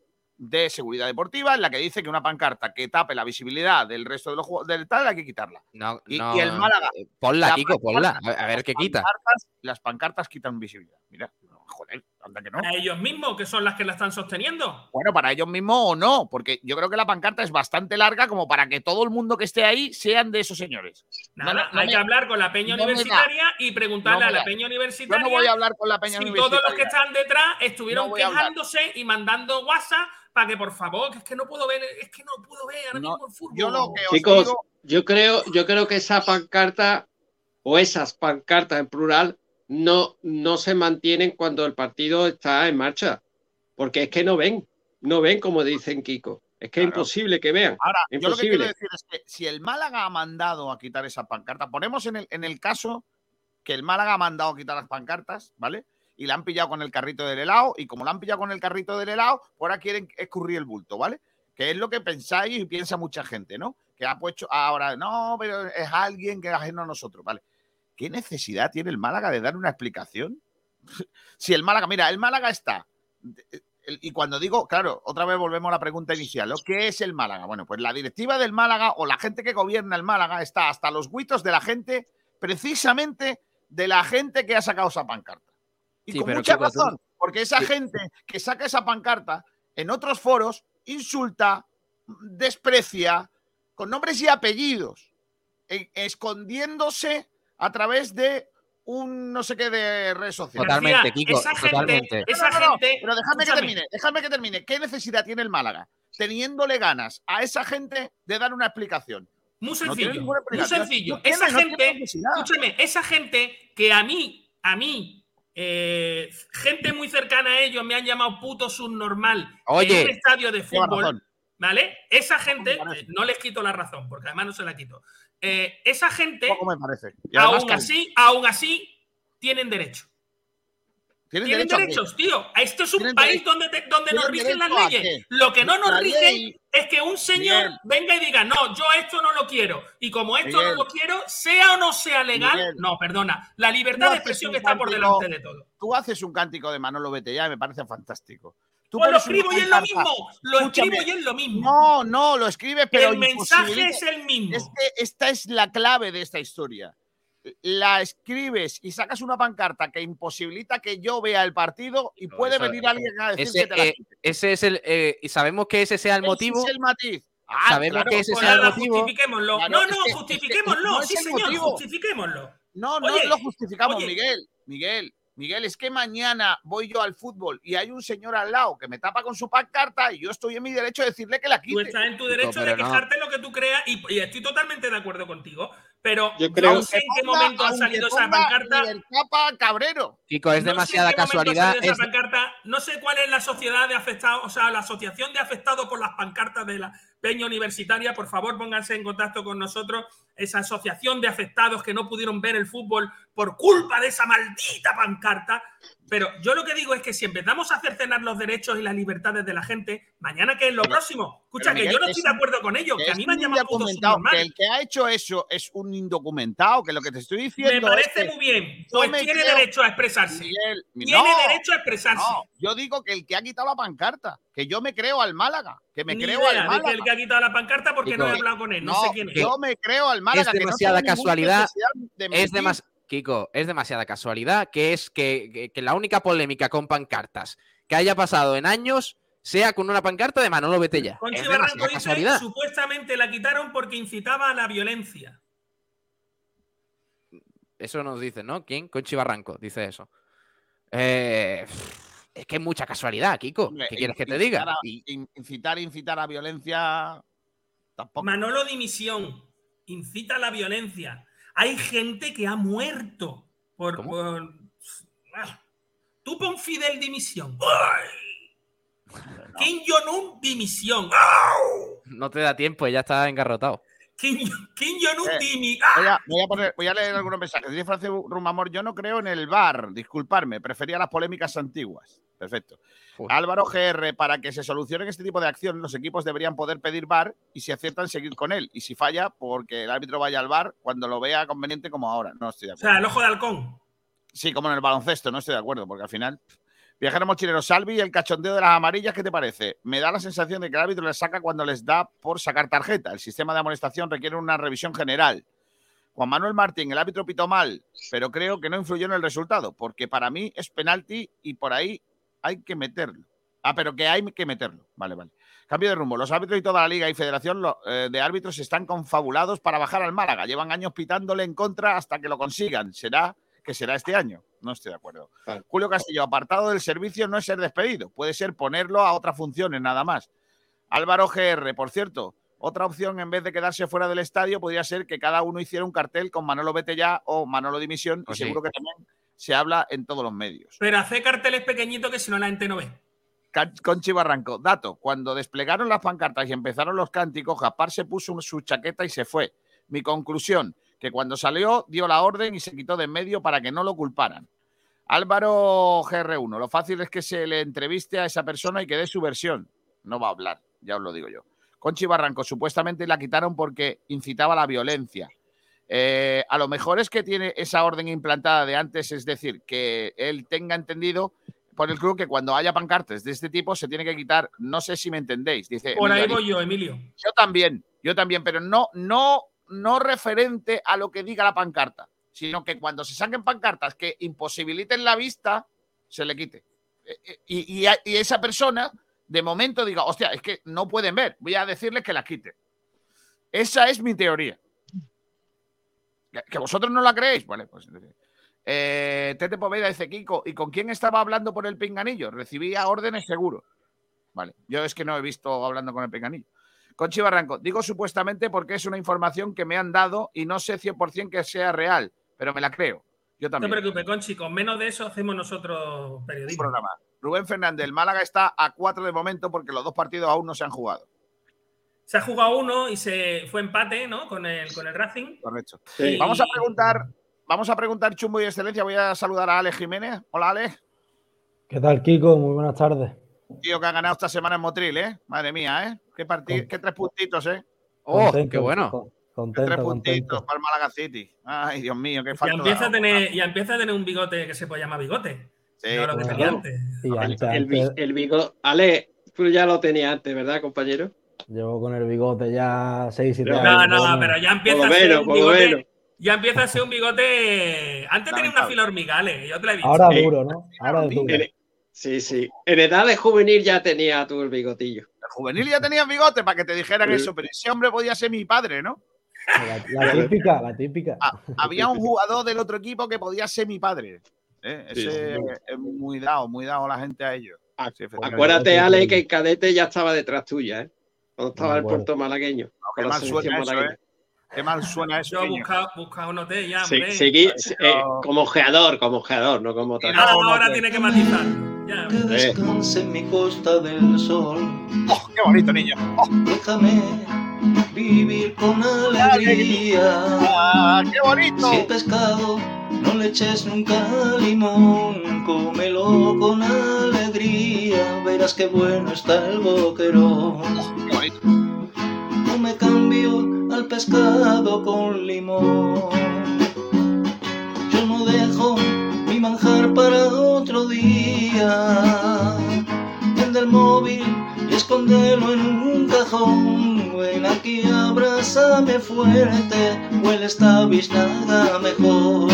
Speaker 2: de seguridad deportiva en la que dice que una pancarta que tape la visibilidad del resto de los juegos del tal hay que quitarla.
Speaker 1: No,
Speaker 2: Y,
Speaker 1: no,
Speaker 2: y el Málaga.
Speaker 1: eh, Ponla,
Speaker 2: la
Speaker 1: Kiko, ponla.
Speaker 2: pancarta-
Speaker 1: A a ver qué quita.
Speaker 2: pancartas- las pancartas quitan visibilidad. Mira, no, joder, anda que no.
Speaker 13: A ellos mismos, que son las que la están sosteniendo.
Speaker 2: Bueno, para ellos mismos o no, porque yo creo que la pancarta es bastante larga como para que todo el mundo que esté ahí sean de esos señores.
Speaker 13: Nada,
Speaker 2: no, no
Speaker 13: hay
Speaker 2: me-
Speaker 13: que hablar con la peña
Speaker 2: no
Speaker 13: universitaria y preguntarle a la peña
Speaker 2: Yo
Speaker 13: universitaria
Speaker 2: no voy a hablar con la peña
Speaker 13: si
Speaker 2: universitaria.
Speaker 13: todos los que están detrás estuvieron quejándose y mandando WhatsApp para que por favor, que es que no puedo ver, es que no puedo ver ahora mismo el fútbol.
Speaker 2: yo lo que os
Speaker 14: Chicos,
Speaker 2: digo-
Speaker 14: yo creo, yo creo que esa pancarta o esas pancartas en plural no, no se mantienen cuando el partido está en marcha. Porque es que no ven, no ven como dicen Kiko. Es que es imposible que vean.
Speaker 2: Ahora, yo lo que quiero decir es que si el Málaga ha mandado a quitar esa pancarta, ponemos en el, en el caso que el Málaga ha mandado a quitar las pancartas, ¿vale? Y la han pillado con el carrito del helado, y como la han pillado con el carrito del helado, pues ahora quieren escurrir el bulto, ¿vale? Que es lo que pensáis y piensa mucha gente, ¿no? Que ha puesto ahora, no, pero es alguien que es ajeno a nosotros, ¿vale? ¿Qué necesidad tiene el Málaga de dar una explicación? si el Málaga, mira, el Málaga está y cuando digo, claro, otra vez volvemos a la pregunta inicial, ¿no? ¿qué es el Málaga? Bueno, pues la directiva del Málaga o la gente que gobierna el Málaga está hasta los guitos de la gente, precisamente de la gente que ha sacado esa pancarta. Y
Speaker 1: Sí,
Speaker 2: con
Speaker 1: pero
Speaker 2: mucha
Speaker 1: tú-
Speaker 2: razón, porque esa
Speaker 1: Sí.
Speaker 2: gente que saca esa pancarta en otros foros insulta, desprecia, con nombres y apellidos, escondiéndose a través de un no sé qué de redes sociales.
Speaker 1: Totalmente, Kiko,
Speaker 13: esa gente-
Speaker 1: totalmente.
Speaker 13: esa
Speaker 2: No, no, no,
Speaker 13: gente-
Speaker 2: Pero déjame que termine, déjame que termine. ¿Qué necesidad tiene el Málaga? Teniéndole ganas a esa gente de dar una explicación.
Speaker 13: Muy sencillo, muy sencillo. Esa gente, escúchame, esa gente que a mí, a mí, eh, gente muy cercana a ellos me han llamado puto subnormal
Speaker 1: Oye,
Speaker 13: en un estadio de fútbol. ¿vale? Esa gente, eh, no les quito la razón, porque además no se la quito. Eh, esa gente,
Speaker 2: Poco me parece. Y además
Speaker 13: aún así, aún así, tienen derecho.
Speaker 2: ¿Tienen derecho
Speaker 13: derechos, tío. Esto es un
Speaker 2: ¿Tienen
Speaker 13: país donde, te- donde nos
Speaker 2: ¿Tienen
Speaker 13: rigen las leyes. Lo que no nos rigen es que un señor
Speaker 2: Miguel.
Speaker 13: venga y diga, no, yo esto no lo quiero. Y como esto
Speaker 2: Miguel.
Speaker 13: no lo quiero, sea o no sea legal,
Speaker 2: Miguel.
Speaker 13: no, perdona. La libertad de expresión está por delante de todo.
Speaker 2: Tú haces un cántico de Manolo Betella y me parece fantástico. Tú
Speaker 13: Pues lo escribo y es lo mismo. Lo escribo y es lo mismo.
Speaker 2: No, no, lo escribe, pero
Speaker 13: el mensaje es el mismo.
Speaker 2: Es que esta es la clave de esta historia. La escribes y sacas una pancarta que imposibilita que yo vea el partido y puede venir alguien a decir
Speaker 1: Ese,
Speaker 2: que te la
Speaker 1: eh,
Speaker 2: quite.
Speaker 1: ese es el. eh, y sabemos que ese sea el
Speaker 2: Ese
Speaker 1: motivo.
Speaker 2: es el matiz. Ah,
Speaker 1: Sabemos
Speaker 2: claro,
Speaker 1: que ese
Speaker 2: pues
Speaker 1: sea el motivo.
Speaker 13: Justifiquémoslo.
Speaker 2: Claro,
Speaker 13: no,
Speaker 2: es
Speaker 13: no,
Speaker 2: que- es que
Speaker 13: justifiquémoslo.
Speaker 2: no
Speaker 13: sí, señor,
Speaker 2: motivo.
Speaker 13: justifiquémoslo.
Speaker 2: No, no
Speaker 13: Oye,
Speaker 2: lo justificamos,
Speaker 13: oye.
Speaker 2: Miguel. Miguel, Miguel, es que mañana voy yo al fútbol y hay un señor al lado que me tapa con su pancarta y yo estoy en mi derecho de decirle que la
Speaker 13: Tú
Speaker 2: quite.
Speaker 13: estás en tu derecho de
Speaker 1: no.
Speaker 13: quejarte lo que tú creas y, y estoy totalmente de acuerdo contigo. Pero
Speaker 14: Yo
Speaker 13: yo
Speaker 14: creo-
Speaker 13: no sé en qué momento ha salido esa pancarta.
Speaker 2: Libertad Cabrero.
Speaker 1: Kiko, es
Speaker 13: No sé
Speaker 1: demasiada
Speaker 13: en qué momento ha
Speaker 1: casualidad.
Speaker 13: esa
Speaker 1: es-
Speaker 13: pancarta. No sé cuál es la sociedad de afectados, o sea, la asociación de afectados por las pancartas de la Peña Universitaria. Por favor, pónganse en contacto con nosotros. Esa asociación de afectados que no pudieron ver el fútbol por culpa de esa maldita pancarta. Pero yo lo que digo es que si empezamos a cercenar los derechos y las libertades de la gente, mañana que es lo
Speaker 2: Pero-
Speaker 13: próximo. Escucha, que yo no
Speaker 2: es
Speaker 13: estoy de acuerdo con ello, que, a mí me han llamado
Speaker 2: que el que ha hecho eso es un indocumentado, que lo que te estoy diciendo
Speaker 13: Me parece
Speaker 2: es que
Speaker 13: muy bien. Pues tiene
Speaker 2: creo-
Speaker 13: derecho a expresarse.
Speaker 2: Miguel,
Speaker 13: Tiene
Speaker 2: no,
Speaker 13: derecho a expresarse.
Speaker 2: no, yo digo que el que ha quitado la pancarta, que yo me creo al Málaga, que me
Speaker 13: Ni
Speaker 2: creo
Speaker 13: idea
Speaker 2: al Málaga.
Speaker 13: que el que ha quitado la pancarta porque no he hablado con él. No,
Speaker 2: No,
Speaker 13: sé quién es.
Speaker 2: yo me creo al Málaga.
Speaker 1: es
Speaker 2: que no
Speaker 1: demasiada casualidad.
Speaker 2: de
Speaker 1: Es demasiado. Kiko, es demasiada casualidad que es que, que- que la única polémica con pancartas que haya pasado en años sea con una pancarta de Manolo Betella.
Speaker 13: Conchi Barranco dice
Speaker 1: casualidad.
Speaker 13: supuestamente la quitaron porque incitaba a la violencia.
Speaker 1: Eso nos dice, ¿no? ¿Quién? Conchi Barranco dice eso. Eh, Es que es mucha casualidad, Kiko.
Speaker 2: Hombre,
Speaker 1: ¿Qué quieres que te diga?
Speaker 2: a- incitar, incitar a violencia. Tampoco.
Speaker 13: Manolo dimisión. Incita a la violencia. Hay gente que ha muerto por. por- Ah. Tú pon Fidel dimisión. ¡Ay! Kim Jong-un dimisión. ¡Au!
Speaker 1: No te da tiempo, ya está engarrotado.
Speaker 13: Kim, Kim Jong-un
Speaker 2: Eh,
Speaker 13: dimi.
Speaker 2: Voy a, voy a poner- voy a leer algunos mensajes. Dice Francis Rumamor, yo no creo en el VAR, disculparme, prefería las polémicas antiguas. Perfecto. Álvaro GR, para que se solucionen este tipo de acciones, los equipos deberían poder pedir VAR y si aciertan, seguir con él. Y si falla, porque el árbitro vaya al VAR cuando lo vea conveniente como ahora. No estoy de
Speaker 13: O
Speaker 2: acuerdo.
Speaker 13: sea, el ojo de halcón.
Speaker 2: Sí, como en el baloncesto, no estoy de acuerdo, porque al final. Viajero mochilero, Salvi y el cachondeo de las amarillas, ¿qué te parece? Me da la sensación de que el árbitro les saca cuando les da por sacar tarjeta. El sistema de amonestación requiere una revisión general. Juan Manuel Martín, el árbitro pitó mal, pero creo que no influyó en el resultado, porque para mí es penalti y por ahí hay que meterlo. Ah, pero que hay que meterlo. Vale, vale. Cambio de rumbo. Los árbitros y toda la liga y federación eh, de árbitros están confabulados para bajar al Málaga. Llevan años pitándole en contra hasta que lo consigan. Será que será este año. No estoy de acuerdo. Julio Castillo, apartado del servicio no es ser despedido, puede ser ponerlo a otras funciones nada más. Álvaro GR, por cierto, otra opción en vez de quedarse fuera del estadio podría ser que cada uno hiciera un cartel con Manolo Vete ya o Manolo Dimisión
Speaker 1: Pues
Speaker 2: y
Speaker 1: sí.
Speaker 2: seguro que también se habla en todos los medios.
Speaker 13: Pero hace carteles pequeñitos que si no la gente no ve.
Speaker 2: Conchi Barranco, dato, cuando desplegaron las pancartas y empezaron los cánticos, Japar se puso su chaqueta y se fue. Mi conclusión, que cuando salió dio la orden y se quitó de en medio para que no lo culparan. Álvaro GR1, lo fácil es que se le entreviste a esa persona y que dé su versión. No va a hablar, ya os lo digo yo. Conchi Barranco, supuestamente la quitaron porque incitaba a la violencia. Eh, a lo mejor es que tiene esa orden implantada de antes, es decir, que él tenga entendido por el club que cuando haya pancartas de este tipo se tiene que quitar. No sé si me entendéis. Dice
Speaker 13: Por ahí voy yo, Emilio.
Speaker 2: Yo también, yo también, pero no, no, no referente a lo que diga la pancarta, sino que cuando se saquen pancartas que imposibiliten la vista, se le quite. Eh, eh, Y, y esa persona, de momento, diga, hostia, es que no pueden ver, voy a decirles que la quite. Esa es mi teoría. ¿Que- ¿Que vosotros no la creéis? Vale, pues. Eh, Tete Poveda dice Kiko, ¿y con quién estaba hablando por el pinganillo? Recibía órdenes seguro. Vale, yo es que no he visto hablando con el pinganillo. Conchi Barranco, digo supuestamente porque es una información que me han dado y no sé 100% que sea real, pero me la creo. Yo
Speaker 13: No
Speaker 2: también.
Speaker 13: te preocupes, Conchi, con menos de eso hacemos nosotros
Speaker 2: Un
Speaker 13: periodismo.
Speaker 2: programa. Rubén Fernández, el Málaga está a cuatro de momento porque los dos partidos aún no se han jugado.
Speaker 13: Se ha jugado uno y se fue empate, ¿no? Con el, con el Racing.
Speaker 2: Correcto.
Speaker 13: Sí.
Speaker 2: Vamos a preguntar, vamos a preguntar Chumbo y Excelencia. Voy a saludar a Alex Jiménez. Hola, Alex.
Speaker 16: ¿Qué tal, Kiko? Muy buenas tardes.
Speaker 2: Tío que ha ganado esta semana en Motril, ¿eh? Madre mía, ¿eh? Qué partido, qué tres puntitos, ¿eh?
Speaker 16: Contento, con-
Speaker 2: Qué
Speaker 16: Contento,
Speaker 2: tres
Speaker 16: contento.
Speaker 2: puntitos para el Málaga City. Ay, Dios mío, qué falta.
Speaker 13: empieza, a tener, ya empieza a tener un bigote que se puede llamar bigote.
Speaker 2: Sí.
Speaker 13: No lo que
Speaker 14: Bueno.
Speaker 13: tenía antes.
Speaker 16: Y antes,
Speaker 14: El, el bigote. Ale, tú ya lo tenías antes, ¿verdad, compañero?
Speaker 16: Llevo con el bigote ya 6, 7
Speaker 14: No,
Speaker 16: años.
Speaker 13: No, no, pero ya empieza a ser un bigote.
Speaker 14: menos.
Speaker 13: Ya empieza a ser un bigote. Antes tenía una fila hormigales, yo te la he visto.
Speaker 16: Ahora
Speaker 14: Eh,
Speaker 16: duro, ¿no? Ahora es duro.
Speaker 14: Sí, sí. En edad de juvenil ya tenía tú el bigotillo.
Speaker 2: El juvenil ya tenía bigote para que te dijeran
Speaker 14: Sí.
Speaker 2: eso, pero ese hombre podía ser mi padre, ¿no?
Speaker 16: La, la típica, la típica.
Speaker 2: Ah, Había un jugador del otro equipo que podía ser mi padre. ¿eh?
Speaker 14: Sí,
Speaker 2: Ese
Speaker 14: sí.
Speaker 2: es muy dado, muy dado la gente a ellos.
Speaker 14: Acuérdate, Ale, que el cadete ya estaba detrás tuya, ¿eh? Cuando estaba
Speaker 2: Me
Speaker 14: el puerto malagueño.
Speaker 2: Qué mal suena eso. ¿eh? Qué mal suena eso,
Speaker 13: Yo buscado, buscado un hotel ya, hombre.
Speaker 14: seguí- eh, como ojeador, como ojeador, no como cosa.
Speaker 13: ahora tiene que matizar. Ya.
Speaker 14: Eh.
Speaker 17: Descanse en mi costa del sol.
Speaker 2: Oh, ¡Qué bonito, niño! Oh,
Speaker 17: Déjame vivir con alegría.
Speaker 2: Ah, ¡Qué bonito!
Speaker 17: Si el pescado no le eches nunca limón, cómelo con alegría. Verás qué bueno está el boquerón. No me cambio al pescado con limón. Yo no dejo mi manjar para otro día. Vende el móvil y escóndelo en un cajón. Ven aquí, abrázame fuerte, huele esta biznaga mejor.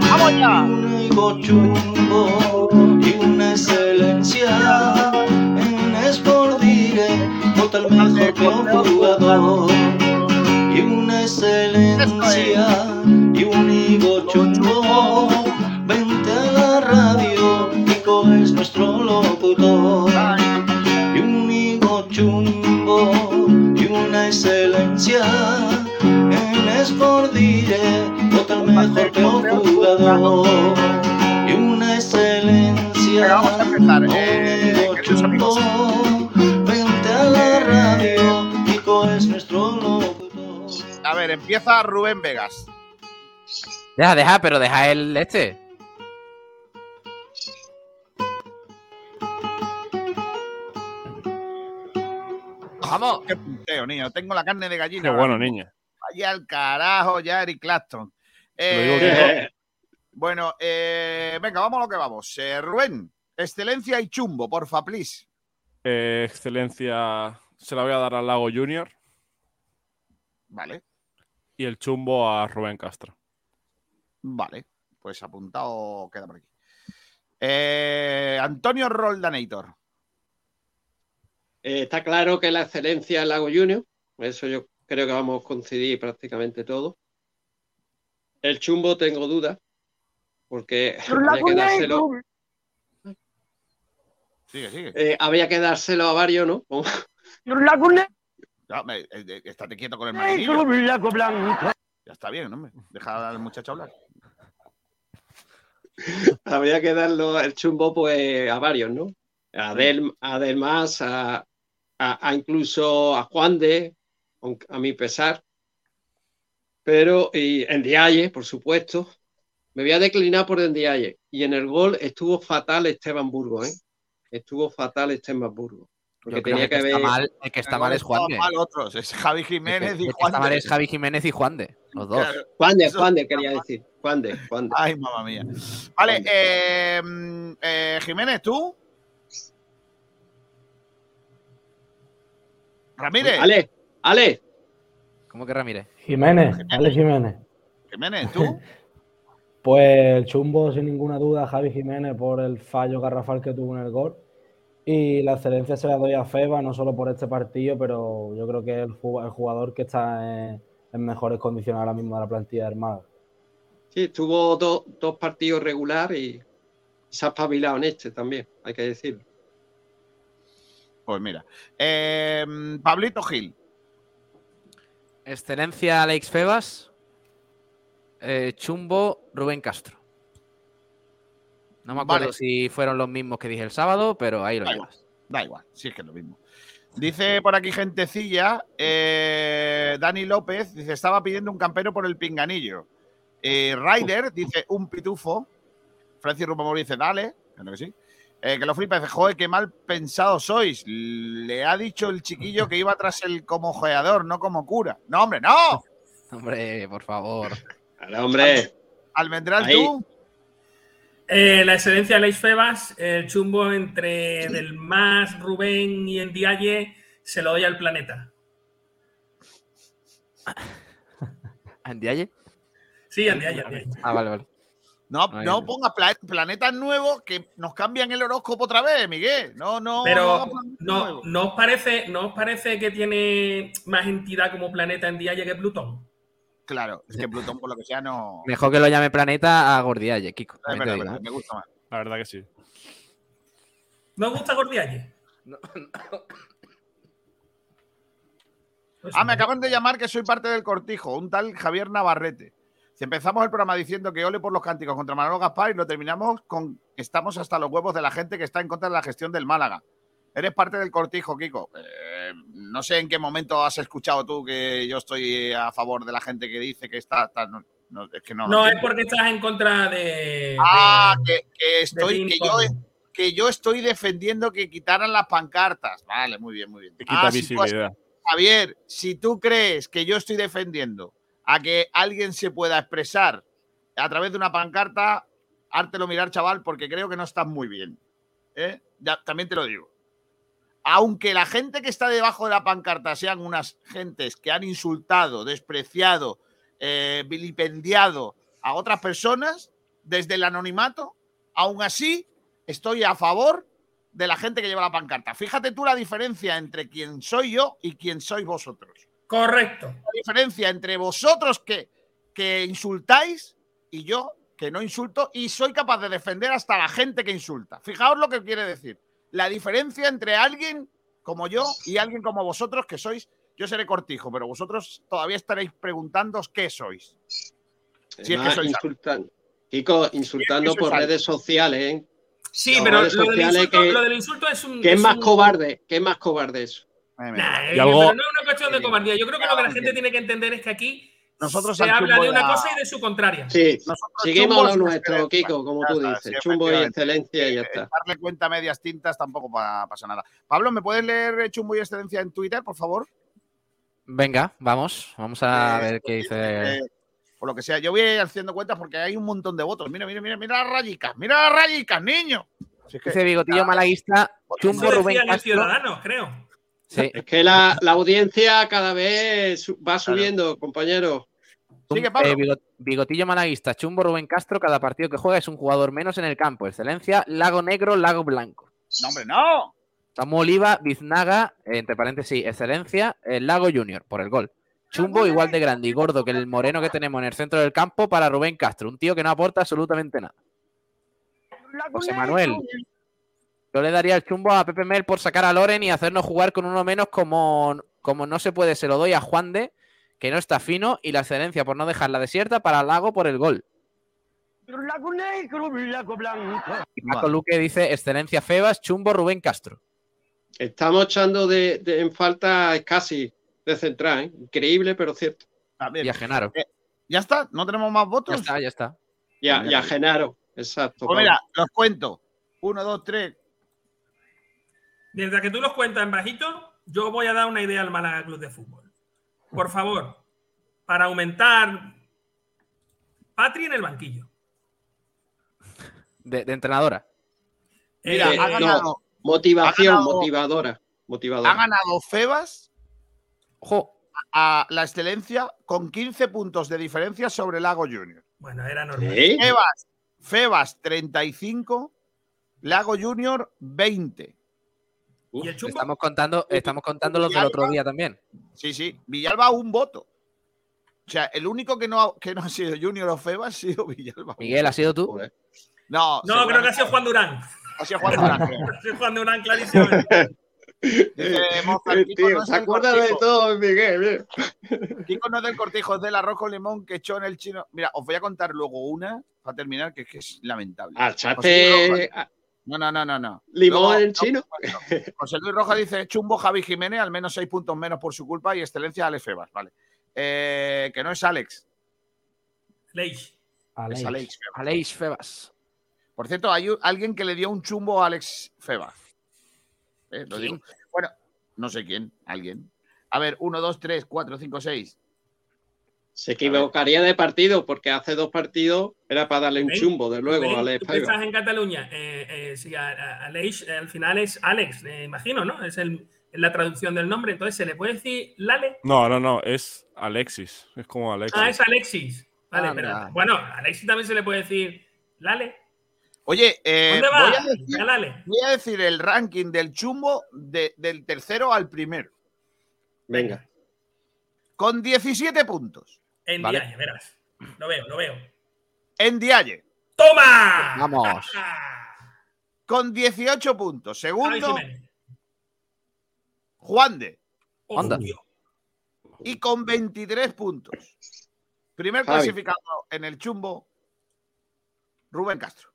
Speaker 2: ¡Vamos ya!
Speaker 17: Un higo chumbo y una excelencia. En Sport Direct, vota el mejor jugador. Y una excelencia y un higo chumbo. Vente a la radio, Es nuestro locutor. Y un higo chumbo y una excelencia en Sport vota el mejor peor jugador. Y una excelencia.
Speaker 2: Vamos a empezar.
Speaker 17: Eh, chumbo, vente a la radio, es nuestro locutor.
Speaker 2: A ver, empieza Rubén Vegas.
Speaker 1: Deja, deja, pero deja el este. Vamos.
Speaker 2: Qué punteo, niño. Tengo la carne de gallina.
Speaker 11: Qué bueno, niña.
Speaker 2: Vaya al carajo ya, Eric Clapton.
Speaker 11: Te lo digo
Speaker 2: Eh,
Speaker 11: que-
Speaker 2: bueno, eh, venga, vamos a lo que vamos. Eh, Rubén, excelencia y chumbo, porfa, please.
Speaker 11: Eh, excelencia se la voy a dar al Lago Junior
Speaker 2: Vale,
Speaker 11: y el chumbo a Rubén Castro.
Speaker 2: vale. Pues apuntado queda por aquí. Eh, Antonio Roldanator.
Speaker 14: Eh, está claro que la excelencia es Lago Junior, eso yo creo que vamos a coincidir prácticamente todo. El chumbo tengo dudas, porque había que dárselo,
Speaker 2: Sigue, sigue.
Speaker 14: eh, había que dárselo a varios, ¿no?
Speaker 2: Ya, me- eh, estate quieto con el maquinillo. Ya está bien, hombre. Deja al muchacho hablar.
Speaker 14: había que darlo el chumbo pues a varios, ¿no? A Del- además a, a- a incluso a Juan de, a mi pesar, pero y en Diaye, por supuesto. Me voy a declinar por Ndiaye. Y en el gol estuvo fatal Esteban Burgos, ¿eh? Estuvo fatal Esteban Burgos. Porque
Speaker 1: Yo creo
Speaker 14: tenía
Speaker 1: que
Speaker 14: que
Speaker 1: el que está
Speaker 14: haber.
Speaker 1: mal, el que está mal es Juan de.
Speaker 2: mal otros, es Javi Jiménez
Speaker 1: El que-
Speaker 2: y
Speaker 1: el
Speaker 2: Juan
Speaker 1: está mal
Speaker 2: de.
Speaker 1: es Javi Jiménez y Juan de. Los dos.
Speaker 2: Claro.
Speaker 14: Juan de, Juan de, quería decir. Juan de, Juan de.
Speaker 2: Ay, mamá mía. Vale, eh, mm, eh, Jiménez, ¿tú? Ramírez.
Speaker 14: Ale, Ale.
Speaker 1: ¿Cómo que Ramírez?
Speaker 16: Jiménez, Ale Jiménez.
Speaker 2: Jiménez, ¿tú?
Speaker 16: Pues el chumbo, sin ninguna duda, Javi Jiménez por el fallo garrafal que tuvo en el gol. Y la excelencia se la doy a Feba, no solo por este partido, pero yo creo que es el ju- el jugador que está en, en mejores condiciones ahora mismo de la plantilla del Málaga.
Speaker 14: Sí, tuvo do- dos partidos regular y se ha espabilado en este también, hay que decirlo.
Speaker 2: Pues mira. Eh, mm, Pablito Gil.
Speaker 1: Excelencia Alex Febas. eh, chumbo Rubén Castro. No me acuerdo
Speaker 2: Vale.
Speaker 1: si fueron los mismos que dije el sábado, pero ahí lo
Speaker 2: Da
Speaker 1: llevas.
Speaker 2: Da igual, sí es que es lo mismo. Dice por aquí gentecilla, eh, Dani López, dice, estaba pidiendo un campero por el pinganillo. Eh, Ryder dice, un pitufo. Francis Rupamor dice, dale, claro que sí. Eh, que lo flipa, dice, joder, qué mal pensados sois. Le ha dicho el chiquillo que iba tras el como joeador, no como cura. No, hombre, no.
Speaker 1: Hombre, por favor.
Speaker 14: hombre.
Speaker 2: Almendral,
Speaker 13: Ahí.
Speaker 2: tú.
Speaker 13: Eh, la excelencia de Leis Febas, el chumbo entre Del Más, Rubén y Endiaye, se lo doy al planeta.
Speaker 1: ¿Andiaye?
Speaker 13: Sí. Endiaye.
Speaker 1: Ah, vale, vale.
Speaker 2: No,
Speaker 1: Ahí
Speaker 2: no pongas pla- planetas nuevos que nos cambian el horóscopo otra vez, Miguel. No, no. no
Speaker 13: Pero no,
Speaker 2: nuevos.
Speaker 13: ¿no, os parece, ¿no os parece que tiene más entidad como planeta Endiaye que Plutón?
Speaker 2: Claro, es que Plutón, por lo que sea, no.
Speaker 1: Mejor que lo llame planeta a Gordialle, Kiko.
Speaker 2: Me gusta más.
Speaker 11: La verdad que sí.
Speaker 13: ¿No os gusta Gordialle?
Speaker 2: Ah, me acaban de llamar que soy parte del cortijo, un tal Javier Navarrete. Si empezamos el programa diciendo que ole por los cánticos contra Manolo Gaspar y lo terminamos con estamos hasta los huevos de la gente que está en contra de la gestión del Málaga. Eres parte del cortijo, Kiko. Eh, no sé en qué momento has escuchado tú que yo estoy a favor de la gente que dice que está. está- no, no, es que no.
Speaker 13: No, es porque estás en contra de.
Speaker 2: Ah,
Speaker 13: de-
Speaker 2: que, que estoy, que yo, que yo estoy defendiendo que quitaran las pancartas. Vale, muy bien, muy bien.
Speaker 11: Te quita
Speaker 2: Ah, si has-
Speaker 11: visibilidad.
Speaker 2: Javier, si tú crees que yo estoy defendiendo a que alguien se pueda expresar a través de una pancarta, hártelo mirar, chaval, porque creo que no estás muy bien. ¿eh? Ya, también te lo digo. Aunque la gente que está debajo de la pancarta sean unas gentes que han insultado, despreciado, eh, vilipendiado a otras personas desde el anonimato, aún así estoy a favor de la gente que lleva la pancarta. Fíjate tú la diferencia entre quién soy yo y quién sois vosotros.
Speaker 13: Correcto.
Speaker 2: La diferencia entre vosotros que, que insultáis y yo que no insulto y soy capaz de defender hasta la gente que insulta. Fijaos lo que quiere decir. la diferencia entre alguien como yo y alguien como vosotros que sois. Yo seré cortijo, pero vosotros todavía estaréis preguntándoos qué sois. Si es que sois
Speaker 14: insultan- Kiko, insultando por redes sociales, ¿eh?
Speaker 13: Sí, pero
Speaker 14: redes
Speaker 13: lo del, insulto,
Speaker 14: que,
Speaker 13: lo del insulto es un.
Speaker 14: que es más
Speaker 13: un-
Speaker 14: cobarde, que es más cobarde eso.
Speaker 13: Nah,
Speaker 11: Y
Speaker 13: eh,
Speaker 11: algo-
Speaker 13: pero no es una cuestión de cobardía. Yo creo que lo que la gente tiene que entender es que aquí
Speaker 2: Nosotros
Speaker 13: se habla de una
Speaker 2: la-
Speaker 13: cosa y de su contraria.
Speaker 14: Sí, seguimos
Speaker 2: chumbos
Speaker 14: lo nuestro. Kiko, como tú dices.
Speaker 2: sí,
Speaker 14: Chumbo y excelencia y ya
Speaker 2: Eh,
Speaker 14: está.
Speaker 2: Darle cuenta a medias tintas tampoco pa- pasa nada. Pablo, ¿me puedes leer Chumbo y Excelencia en Twitter, por favor?
Speaker 1: Venga, vamos. Vamos a
Speaker 2: Eh,
Speaker 1: ver qué dice.
Speaker 2: Eh, o lo que sea. Yo voy a ir haciendo cuentas porque hay un montón de votos. Mira, mira, mira, mira las rayicas. Mira las rayicas, niño. Si es que-
Speaker 1: Dice Bigotillo Malaguista, Chumbo Rubén Castro.
Speaker 13: Ciudadanos, creo.
Speaker 1: Sí.
Speaker 14: Es que la, la audiencia cada vez va subiendo, compañero.
Speaker 2: Sigue,
Speaker 1: Eh, Bigot- Bigotillo Malaguista, Chumbo Rubén Castro, cada partido que juega es un jugador menos en el campo. Excelencia, Lago Negro, Lago Blanco.
Speaker 2: No, hombre, no.
Speaker 1: Samu Oliva, Biznaga, eh, entre paréntesis, Excelencia, el Lago Junior, por el gol. Chumbo igual de grande y gordo que el moreno que tenemos en el centro del campo para Rubén Castro, un tío que no aporta absolutamente nada. José Manuel, yo le daría el chumbo a Pepe Mel por sacar a Loren y hacernos jugar con uno menos como, como no se puede. Se lo doy a Juan de, que no está fino, y la excelencia por no dejarla desierta para Lago por el gol. Y Marco. Luque dice excelencia Febas, chumbo Rubén Castro.
Speaker 14: Estamos echando de, en falta casi de central, ¿eh? increíble pero cierto.
Speaker 1: Y a Genaro.
Speaker 2: Eh, ya está, no tenemos más votos.
Speaker 1: Ya está, ya está.
Speaker 14: Ya, y a Genaro, exacto.
Speaker 2: Pues mira, los cuento. 1, 2, 3,
Speaker 13: desde que tú los cuentas en bajito, yo voy a dar una idea al Málaga Club de Fútbol. Por favor, para aumentar Patri en el banquillo.
Speaker 1: De, entrenadora.
Speaker 13: Eh,
Speaker 14: no, motivación, motivadora, motivadora.
Speaker 2: Ha ganado Febas
Speaker 1: ojo,
Speaker 2: a la excelencia con 15 puntos de diferencia sobre Lago Junior.
Speaker 13: Bueno, era normal.
Speaker 14: ¿Eh?
Speaker 2: Febas, Febas 35, Lago Junior 20.
Speaker 13: ¿Y el chumbo?
Speaker 1: Estamos contando, estamos contando los del otro día también.
Speaker 2: Sí, sí. Villalba un voto. O sea, el único que no ha, que no ha sido Junior o Febas ha sido Villalba.
Speaker 1: Miguel, ¿ha sido tú?
Speaker 2: No,
Speaker 13: No, creo que ha sido Juan Durán.
Speaker 2: Ha sido Juan Durán.
Speaker 13: Ha sido Juan Durán, clarísimamente.
Speaker 2: Dice
Speaker 14: Eh,
Speaker 2: Kiko,
Speaker 14: tío,
Speaker 2: no
Speaker 14: se
Speaker 2: del
Speaker 14: acuerda de
Speaker 2: cortijo.
Speaker 14: todo, Miguel.
Speaker 2: Kiko no es del cortijo, es del arroz con limón que echó en el chino. Mira, os voy a contar luego una para terminar, que es que es lamentable.
Speaker 14: Ah, echaste
Speaker 2: Rojas- No, no, no, no, no.
Speaker 14: limón el chino.
Speaker 2: José Luis Rojas dice: Chumbo Javi Jiménez, al menos seis puntos menos por su culpa y excelencia Alex Febas. Vale. Eh, que no es Alex,
Speaker 13: Leish.
Speaker 2: es Alex Febas.
Speaker 1: Aleix Febas.
Speaker 2: Por cierto, hay alguien que le dio un chumbo a Alex Febas. Eh, lo digo. Bueno, no sé quién, alguien. A ver, uno, dos, tres, cuatro, cinco, seis.
Speaker 14: Se equivocaría de partido porque hace dos partidos era para darle un
Speaker 13: Ven,
Speaker 14: chumbo, de luego,
Speaker 13: ven,
Speaker 14: a Alex
Speaker 13: tú estás en Cataluña. Eh, eh, sí, a, a- Aleix, eh, al final es Alex, eh, imagino, ¿no? Es el, la traducción del nombre. Entonces, ¿se le puede decir Lale?
Speaker 11: No, no, no, es Alexis. Es como Alexis.
Speaker 13: Ah, es Alexis. Vale, pero bueno, a Alexis también se le puede decir Lale.
Speaker 2: Oye, eh,
Speaker 13: ¿Dónde va?
Speaker 2: voy, a decir,
Speaker 13: Lale.
Speaker 2: voy a decir el ranking del chumbo de- del tercero al primero.
Speaker 14: Venga.
Speaker 2: Con 17 puntos.
Speaker 13: En
Speaker 1: Vale.
Speaker 13: Dialle, verás. Lo veo, lo veo.
Speaker 2: En Dialle,
Speaker 13: ¡Toma!
Speaker 1: Vamos.
Speaker 2: con 18 puntos. Segundo. Juan de.
Speaker 1: Anda.
Speaker 13: Obvio.
Speaker 2: Y con 23 puntos. Primer
Speaker 14: Javi.
Speaker 2: clasificado en el chumbo, Rubén Castro.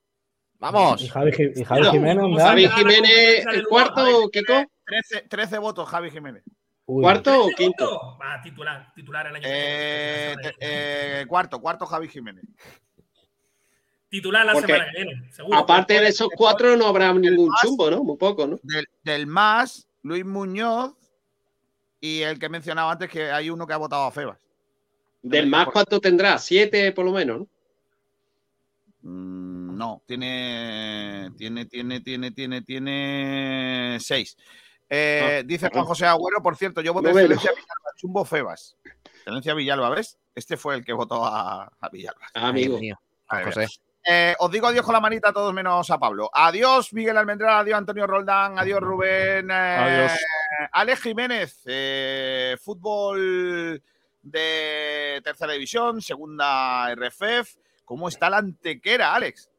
Speaker 1: Vamos.
Speaker 16: Y Javi, y Jiménez,
Speaker 13: ¿cómo
Speaker 16: ¿dónde
Speaker 14: Javi? Jiménez, el cuarto, Kiko.
Speaker 2: 13, 13 votos, Javi Jiménez.
Speaker 16: Uy,
Speaker 14: ¿Cuarto o
Speaker 13: ¿Trece
Speaker 14: quinto?
Speaker 13: Va, titular, titular el año que
Speaker 2: Eh,
Speaker 13: viene.
Speaker 2: eh, cuarto, cuarto Javi Jiménez.
Speaker 13: Titular la
Speaker 14: Porque,
Speaker 13: semana que viene, seguro.
Speaker 14: Aparte de esos cuatro, no habrá ningún
Speaker 2: más-
Speaker 14: chumbo, ¿no? Muy poco, ¿no?
Speaker 2: Del, del más, Luis Muñoz y el que he mencionado antes, que hay uno que ha votado a Febas.
Speaker 14: Del más, ¿cuánto tendrá? Siete por lo menos, ¿no?
Speaker 2: Mm, no, tiene, tiene, tiene, tiene, tiene, tiene seis. Eh,
Speaker 14: Ah,
Speaker 2: dice. Juan José Agüero, por cierto, yo voté
Speaker 14: Noveno.
Speaker 2: excelencia Villalba, chumbo Febas. Excelencia Villalba, ¿ves? Este fue el que votó a, a Villalba.
Speaker 14: Ah, amigo.
Speaker 1: Mío.
Speaker 2: Vale,
Speaker 1: José.
Speaker 2: Eh, os digo adiós con la manita a todos menos a Pablo. Adiós, Miguel Almendral, adiós, Antonio Roldán, adiós, Rubén. eh,
Speaker 11: Adiós.
Speaker 2: Alex Jiménez, eh, fútbol de tercera división, segunda RFF. ¿Cómo está la antequera, Alex?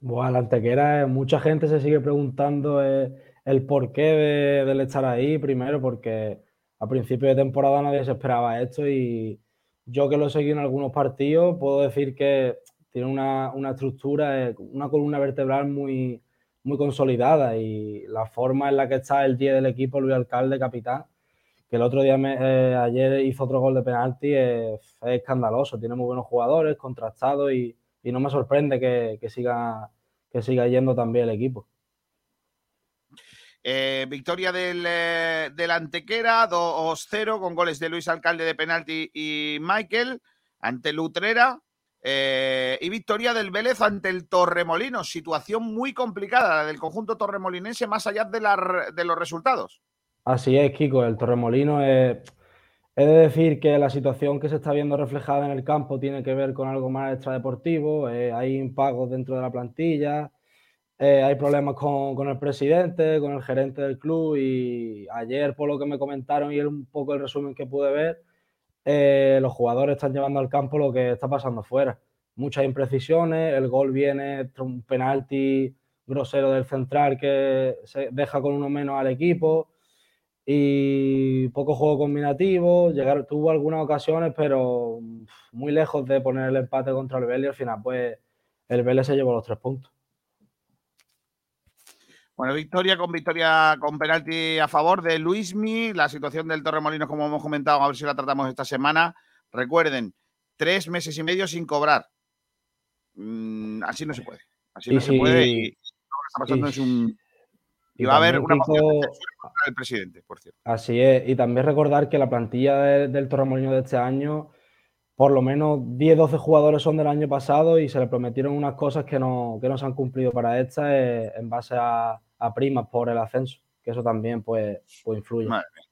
Speaker 16: Bueno, la Antequera, eh, mucha gente se sigue preguntando eh, el porqué de, del estar ahí, primero porque a principio de temporada nadie se esperaba esto y yo que lo seguido en algunos partidos puedo decir que tiene una, una estructura, eh, una columna vertebral muy, muy consolidada y la forma en la que está el 10 del equipo, Luis Alcalde, capitán, que el otro día, me- eh, ayer hizo otro gol de penalti, eh, es escandaloso, tiene muy buenos jugadores, contrastados y, y no me sorprende que, que siga, que siga yendo también el equipo.
Speaker 2: Eh, victoria del, eh, del Antequera, 2-0, con goles de Luis Alcalde de penalti y Michael ante Lutrera. eh, y victoria del Vélez ante el Torremolinos. Situación muy complicada la del conjunto torremolinense, más allá de, la- de los resultados.
Speaker 16: Así es, Kiko, el Torremolino es... He de decir que la situación que se está viendo reflejada en el campo tiene que ver con algo más extradeportivo, hay impagos dentro de la plantilla, eh, hay problemas con, el presidente, con el gerente del club y ayer por lo que me comentaron y un poco el resumen que pude ver, eh, los jugadores están llevando al campo lo que está pasando fuera. Muchas imprecisiones, el gol viene un penalti grosero del central que se deja con uno menos al equipo y poco juego combinativo. Llegar, tuvo algunas ocasiones, pero mm, muy lejos de poner el empate contra el Vélez al final pues el Vélez se llevó los tres puntos.
Speaker 2: Bueno, victoria con victoria con penalti a favor de Luismi. La situación del Torremolinos, como hemos comentado, a ver si la tratamos esta semana. Recuerden, tres meses y medio sin cobrar. Mm, así no se puede. Así no se puede. Y está pasando
Speaker 16: y-
Speaker 2: es un. Y va a haber una moción de
Speaker 16: Kiko,
Speaker 2: censura contra el presidente, por cierto.
Speaker 16: Así es, y también recordar que la plantilla de- del Torremolinos de este año, por lo menos 10-12 jugadores son del año pasado y se le prometieron unas cosas que no, que no se han cumplido para esta eh, en base a, a primas por el ascenso, que eso también pues, pues influye.
Speaker 2: Madre mía.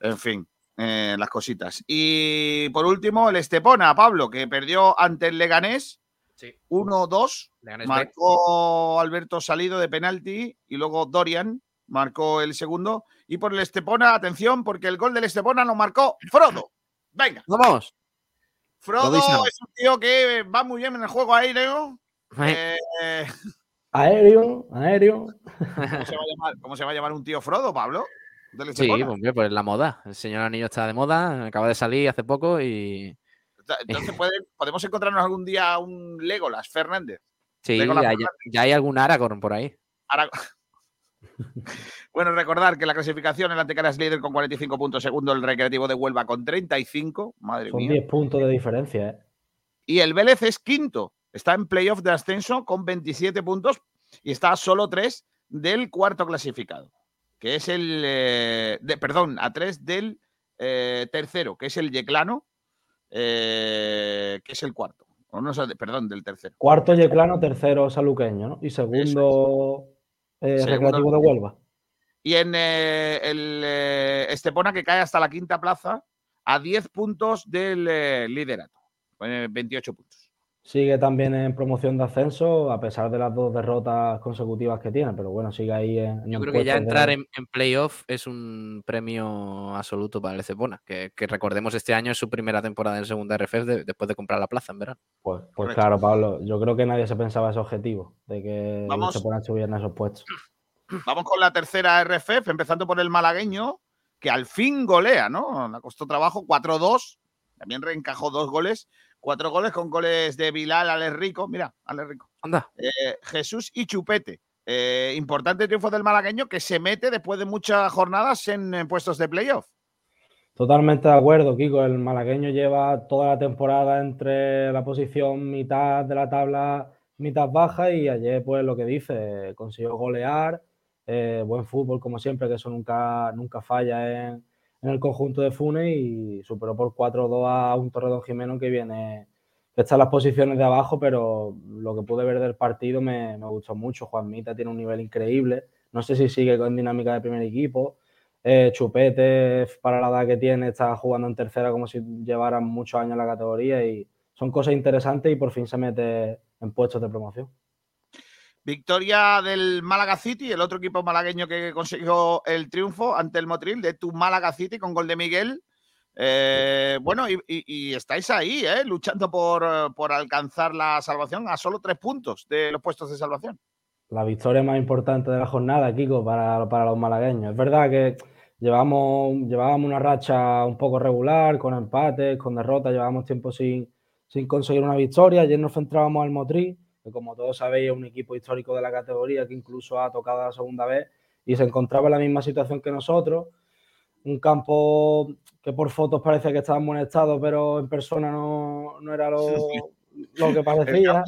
Speaker 2: En fin, eh, las cositas. Y por último, el Estepona, Pablo, que perdió ante el Leganés. 1-2.
Speaker 1: Leganés
Speaker 2: Marcó Alberto Salido de penalti y luego Dorian marcó el segundo. Y por el Estepona, atención, porque el gol del Estepona lo marcó Frodo. Venga.
Speaker 1: Vamos.
Speaker 2: Frodo es un tío que va muy bien en el juego aéreo. Eh,
Speaker 16: Aéreo, aéreo.
Speaker 2: ¿cómo, se va a llamar, cómo se va a llamar un tío Frodo, Pablo?
Speaker 1: Sí, hombre, pues la moda. El señor Anillo está de moda, acaba de salir hace poco y.
Speaker 2: Entonces puede- podemos encontrarnos algún día un Legolas Fernández.
Speaker 1: Sí,
Speaker 2: Legolas
Speaker 1: ya, ya-
Speaker 2: Fernández.
Speaker 1: ya hay algún Aragorn por ahí.
Speaker 2: Bueno, recordar que la clasificación el Antequera es líder con 45 puntos, segundo el Recreativo de Huelva con 35, madre
Speaker 16: Son
Speaker 2: mía.
Speaker 16: 10 puntos de diferencia, ¿eh?
Speaker 2: Y el Vélez es quinto, está en playoff de ascenso con 27 puntos y está a solo 3 del cuarto clasificado, que es el, eh, de- perdón, a 3 del eh, tercero, que es el Yeclano, eh, que es el cuarto. O no, sé, perdón, del tercero.
Speaker 16: Cuarto Yeclano, tercero Saluqueño, ¿no? Y segundo
Speaker 2: Segundo
Speaker 16: Recreativo de Huelva.
Speaker 2: Y en el Estepona que cae hasta la quinta plaza a 10 puntos del liderato, eh, 28 puntos.
Speaker 16: Sigue también en promoción de ascenso, a pesar de las dos derrotas consecutivas que tiene, pero bueno, sigue ahí en, en
Speaker 1: Yo
Speaker 16: el
Speaker 1: creo que ya
Speaker 16: de-
Speaker 1: entrar en, en playoff es un premio absoluto para el Cepona, que, que recordemos este año es su primera temporada en segunda RFF de- después de comprar la plaza en verano.
Speaker 16: Pues, pues claro, Pablo, yo creo que nadie se pensaba ese objetivo, de que
Speaker 2: Vamos.
Speaker 16: se Estepona estuviera en esos puestos.
Speaker 2: Vamos con la tercera RFF, empezando por el malagueño, que al fin golea, ¿no? Le costó trabajo, 4-2, también reencajó dos goles, cuatro goles con goles de Bilal, Alex Rico, mira, Alex Rico.
Speaker 1: Anda.
Speaker 2: Eh, Jesús y Chupete. Eh, importante triunfo del malagueño que se mete después de muchas jornadas en, puestos de playoff.
Speaker 16: Totalmente de acuerdo, Kiko. El malagueño lleva toda la temporada entre la posición mitad de la tabla, mitad baja, y ayer, pues lo que dice, consiguió golear, eh, buen fútbol, como siempre, que eso nunca, nunca falla en, en el conjunto de Funes, y superó por 4-2 a un Torredón Jimeno que viene, que está en las posiciones de abajo, pero lo que pude ver del partido me, gustó mucho. Juan Mita tiene un nivel increíble. No sé si sigue con dinámica de primer equipo. Eh, Chupete, para la edad que tiene, está jugando en tercera como si llevara muchos años en la categoría y son cosas interesantes y por fin se mete en puestos de promoción.
Speaker 2: Victoria del Málaga City, el otro equipo malagueño que consiguió el triunfo ante el Motril de tu Málaga City con gol de Miguel. Eh, bueno, y, estáis ahí, ¿eh? luchando por, por alcanzar la salvación a solo tres puntos de los puestos de salvación.
Speaker 16: La victoria más importante de la jornada, Kiko, para, para los malagueños. Es verdad que llevamos, llevábamos una racha un poco regular, con empates, con derrotas, llevábamos tiempo sin, sin conseguir una victoria. Ayer nos centrábamos al Motriz, que como todos sabéis es un equipo histórico de la categoría que incluso ha tocado la segunda vez y se encontraba en la misma situación que nosotros. Un campo que por fotos parecía que estaba en buen estado, pero en persona no, no era lo, lo que parecía.
Speaker 2: tenía,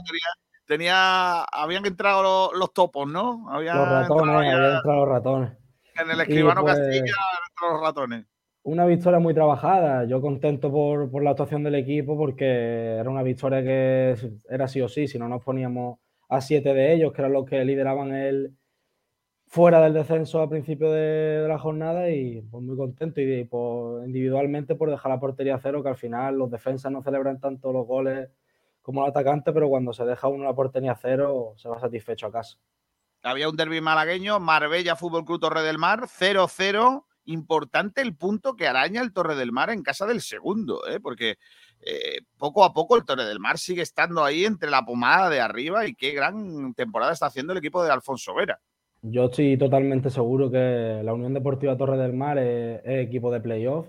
Speaker 2: tenía- habían entrado los, los topos, ¿no? Habían
Speaker 16: Los ratones,
Speaker 2: entrado
Speaker 16: habían entrado los ratones.
Speaker 2: en el escribano
Speaker 16: pues,
Speaker 2: Castilla los ratones.
Speaker 16: Una victoria muy trabajada. Yo contento por, por la actuación del equipo porque era una victoria que era sí o sí. Si no nos poníamos a siete de ellos, que eran los que lideraban el fuera del descenso al principio de, la jornada y pues muy contento y, individualmente por dejar la portería a cero, que al final los defensas no celebran tanto los goles como el atacante, pero cuando se deja uno la portería a cero se va satisfecho a casa.
Speaker 2: Había un derby malagueño, Marbella Fútbol Club Torre del Mar, 0-0. Importante el punto que araña el Torre del Mar en casa del segundo, ¿eh? porque eh, poco a poco el Torre del Mar sigue estando ahí entre la pomada de arriba y qué gran temporada está haciendo el equipo de Alfonso Vera.
Speaker 16: Yo estoy totalmente seguro que la Unión Deportiva Torre del Mar es, equipo de playoff.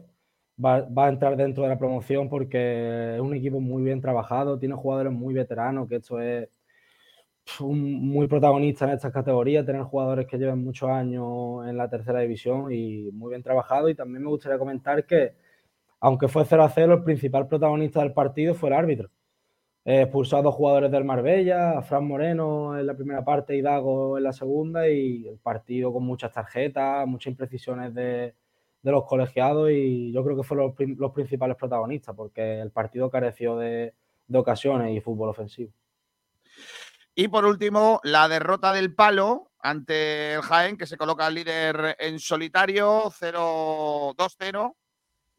Speaker 16: Va, a entrar dentro de la promoción porque es un equipo muy bien trabajado, tiene jugadores muy veteranos, que esto es un- muy protagonista en estas categorías, tener jugadores que lleven muchos años en la tercera división y muy bien trabajado. Y también me gustaría comentar que, aunque fue 0 a 0, el principal protagonista del partido fue el árbitro. Eh, expulsó a dos jugadores del Marbella, a Fran Moreno en la primera parte y Dago en la segunda, y el partido con muchas tarjetas, muchas imprecisiones de, de los colegiados, y yo creo que fueron los, los principales protagonistas, porque el partido careció de, de ocasiones y fútbol ofensivo.
Speaker 2: Y por último, la derrota del Palo ante el Jaén, que se coloca líder en solitario, 0-2-0.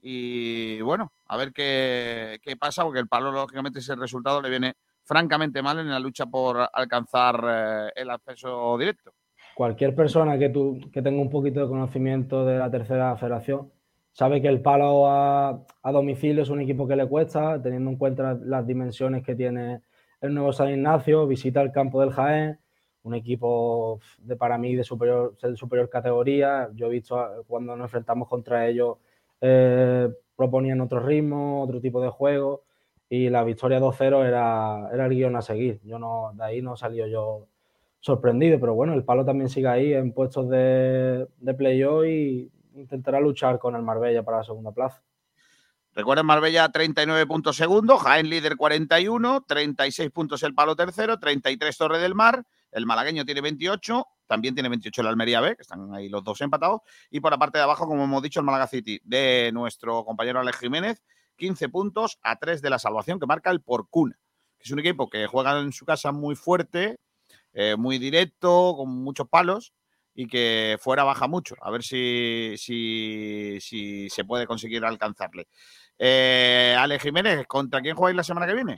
Speaker 2: Y bueno, a ver qué, qué pasa, porque el Palo, lógicamente, ese resultado le viene francamente mal en la lucha por alcanzar eh, el acceso directo.
Speaker 16: Cualquier persona que, tú, que tenga un poquito de conocimiento de la tercera federación sabe que el Palo a, a domicilio es un equipo que le cuesta, teniendo en cuenta las, las dimensiones que tiene el nuevo San Ignacio, visita el campo del Jaén, un equipo de para mí de superior, superior categoría. Yo he visto cuando nos enfrentamos contra ellos, eh, proponían otro ritmo, otro tipo de juego, y la victoria 2-0 era, era el guion a seguir. Yo no, de ahí no salió yo sorprendido, pero bueno, el palo también sigue ahí en puestos de, de playoff y intentará luchar con el Marbella para la segunda plaza.
Speaker 2: Recuerden, Marbella 39 puntos segundo, Jaén líder 41, 36 puntos el Palo tercero, 33 Torre del Mar, el malagueño tiene 28, también tiene 28 el Almería B, que están ahí los dos empatados, y por la parte de abajo, como hemos dicho, el Málaga City de nuestro compañero Alex Jiménez, 15 puntos a 3 de la salvación que marca el Porcuna, que es un equipo que juega en su casa muy fuerte, eh, muy directo, con muchos palos y que fuera baja mucho. A ver si, si, si se puede conseguir alcanzarle. Eh, Ale Jiménez, ¿contra quién jugáis la semana que viene?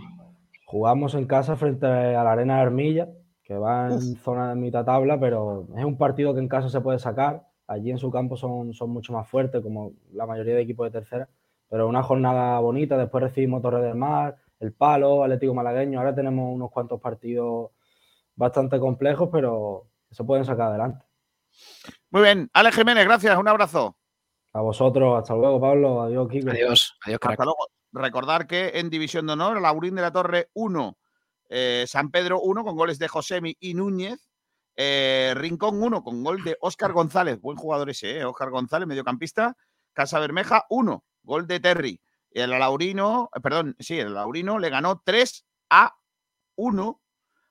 Speaker 16: Jugamos en casa frente a la Arena de Armilla, que va en zona de mitad tabla, pero es un partido que en casa se puede sacar. Allí en su campo son, son mucho más fuertes, como la mayoría de equipos de tercera. Pero una jornada bonita. Después recibimos Torre del Mar, El Palo, Atlético Malagueño. Ahora tenemos unos cuantos partidos bastante complejos, pero se pueden sacar adelante.
Speaker 2: Muy bien, Ale Jiménez, gracias, un abrazo.
Speaker 16: A vosotros, hasta luego, Pablo. Adiós, Kiko.
Speaker 18: Adiós, adiós,
Speaker 2: Hasta luego. Recordar que en División de Honor, Laurín de la Torre 1, eh, San Pedro 1 con goles de Josemi y Núñez. eh, Rincón 1 con gol de Óscar González. Buen jugador ese, ¿eh? Óscar González, mediocampista. Casa Bermeja 1, gol de Terry. El Laurino, eh, perdón, sí, el Laurino le ganó 3 a 1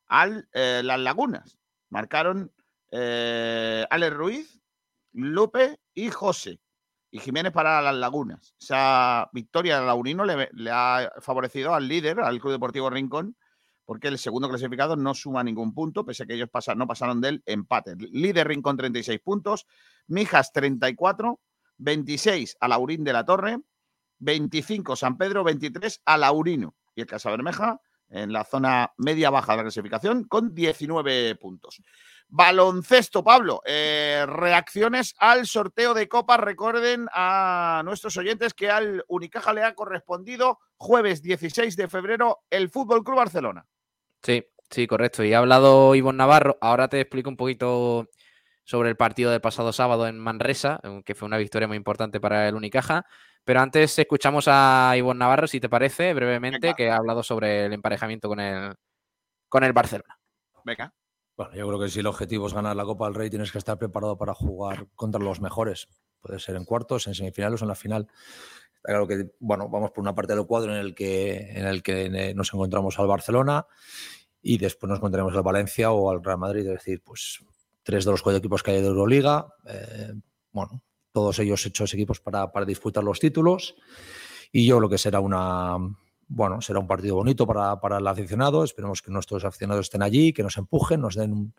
Speaker 2: al eh, Las Lagunas. Marcaron eh, Alex Ruiz, Lupe y José. Y Jiménez para las Lagunas. Esa victoria de Laurino le, ha favorecido al líder, al Club Deportivo Rincón, porque el segundo clasificado no suma ningún punto, pese a que ellos no pasaron del empate. Líder Rincón 36 puntos, Mijas 34, 26 a Laurín de la Torre, 25 San Pedro, 23 a Laurino. Y el Casa Bermeja en la zona media-baja de la clasificación con 19 puntos. Baloncesto, Pablo. eh, reacciones al sorteo de Copa. Recuerden a nuestros oyentes que al Unicaja le ha correspondido jueves 16 de febrero el Fútbol Club Barcelona.
Speaker 1: Sí, sí, correcto. Y ha hablado Ivonne Navarro. Ahora te explico un poquito sobre el partido del pasado sábado en Manresa, que fue una victoria muy importante para el Unicaja. Pero antes escuchamos a Ivonne Navarro, si te parece, brevemente, que ha hablado sobre el emparejamiento con el, con el Barcelona.
Speaker 2: Venga.
Speaker 18: Bueno, yo creo que si el objetivo es ganar la Copa del Rey, tienes que estar preparado para jugar contra los mejores. Puede ser en cuartos, en semifinales o en la final. Está claro que, bueno, vamos por una parte del cuadro en el que, en el que nos encontramos al Barcelona y después nos encontraremos al Valencia o al Real Madrid. Es decir, pues tres de los cuatro equipos que hay de Euroliga. eh, bueno, todos ellos hechos equipos para, para disputar los títulos. Y yo creo que será una, bueno, será un partido bonito para, para el aficionado. Esperemos que nuestros aficionados estén allí, que nos empujen, nos den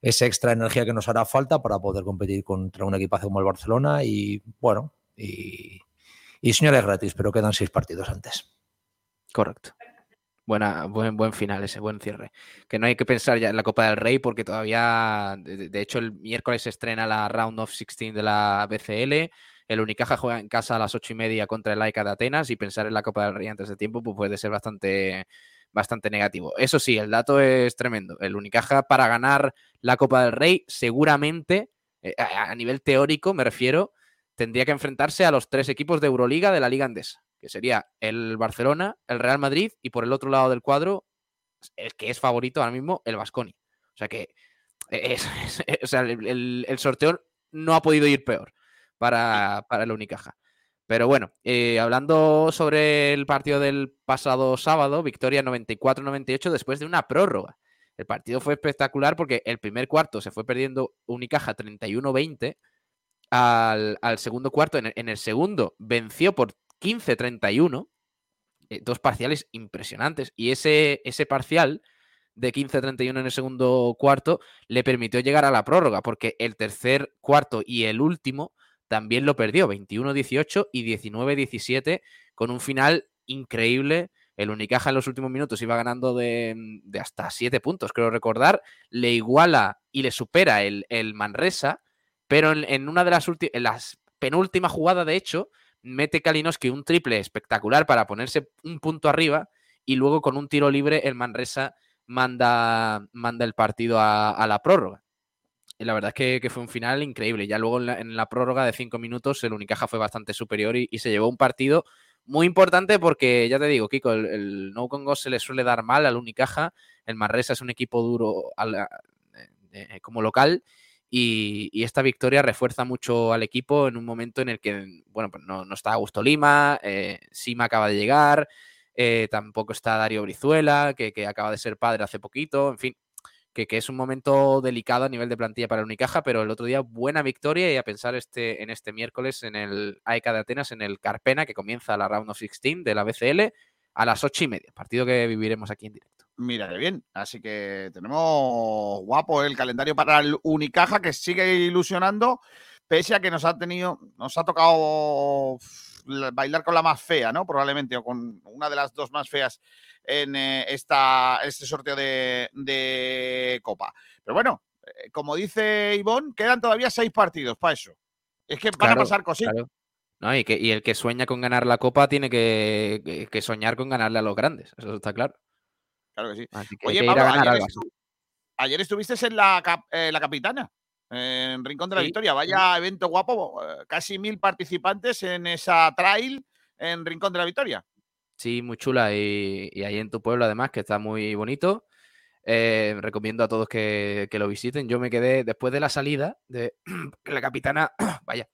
Speaker 18: esa extra energía que nos hará falta para poder competir contra un equipazo como el Barcelona. Y bueno, y, señores gratis, pero quedan seis partidos antes.
Speaker 1: Correcto. Buena, buen, buen final ese, buen cierre. Que no hay que pensar ya en la Copa del Rey porque todavía, de- de hecho, el miércoles se estrena la Round of 16 de la BCL. El Unicaja juega en casa a las ocho y media contra el Laika de Atenas y pensar en la Copa del Rey antes de tiempo pues puede ser bastante, bastante negativo. Eso sí, el dato es tremendo. El Unicaja para ganar la Copa del Rey seguramente, eh, a, nivel teórico me refiero, tendría que enfrentarse a los tres equipos de Euroliga de la Liga Andesa, que sería el Barcelona, el Real Madrid y por el otro lado del cuadro, el que es favorito ahora mismo, el Vasconi. O sea que es- o sea, el- el sorteo no ha podido ir peor para, para el Unicaja. Pero bueno, eh, hablando sobre el partido del pasado sábado, victoria 94-98 después de una prórroga. El partido fue espectacular porque el primer cuarto se fue perdiendo Unicaja 31-20 al, al segundo cuarto. En el, en el segundo venció por 15-31. eh, dos parciales impresionantes. Y ese, ese parcial de 15-31 en el segundo cuarto le permitió llegar a la prórroga, porque el tercer cuarto y el último también lo perdió, 21-18 y 19-17, con un final increíble. El Unicaja en los últimos minutos iba ganando de, de hasta 7 puntos, creo recordar. Le iguala y le supera el, el Manresa, pero en, una de las, en las penúltimas jugadas, de hecho, mete Kalinowski un triple espectacular para ponerse un punto arriba y luego con un tiro libre el Manresa manda, manda el partido a la prórroga. Y la verdad es que, fue un final increíble. Ya luego en la, prórroga de cinco minutos el Unicaja fue bastante superior y, se llevó un partido muy importante porque, ya te digo, Kiko, el, el No Congo se le suele dar mal al Unicaja. El Manresa es un equipo duro a- eh, como local y, esta victoria refuerza mucho al equipo en un momento en el que, bueno, pues no, no está Augusto Lima, eh, Sima acaba de llegar, eh, tampoco está Darío Brizuela, que, que acaba de ser padre hace poquito, en fin, que, que es un momento delicado a nivel de plantilla para el Unicaja, pero el otro día buena victoria y a pensar este, en este miércoles en el AEK de Atenas, en el Carpena, que comienza la Round of 16 de la BCL a las ocho y media, partido que viviremos aquí en directo.
Speaker 2: Mira qué bien. Así que tenemos guapo el calendario para el Unicaja que sigue ilusionando, pese a que nos ha tenido, nos ha tocado bailar con la más fea, ¿no? Probablemente, o con una de las dos más feas en eh, esta, este sorteo de, de Copa. Pero bueno, eh, como dice Ivonne, quedan todavía seis partidos para eso. Es que van
Speaker 1: Claro,
Speaker 2: a pasar cositas.
Speaker 1: claro. No, y, que, y el que sueña con ganar la Copa tiene que, que- que soñar con ganarle a los grandes, eso está claro.
Speaker 2: Claro que sí.
Speaker 1: Así que hay
Speaker 2: Oye,
Speaker 1: que ir a
Speaker 2: Pablo,
Speaker 1: ganar
Speaker 2: ayer, estu- estuviste en la, cap- eh, la capitana, en Rincón de la
Speaker 1: Sí,
Speaker 2: Victoria. Vaya evento guapo, eh, casi mil participantes en esa trail en Rincón de la Victoria.
Speaker 1: Sí, muy chula. Y, y ahí en tu pueblo, además, que está muy bonito. Eh, recomiendo a todos que, que lo visiten. Yo me quedé después de la salida de la capitana. vaya.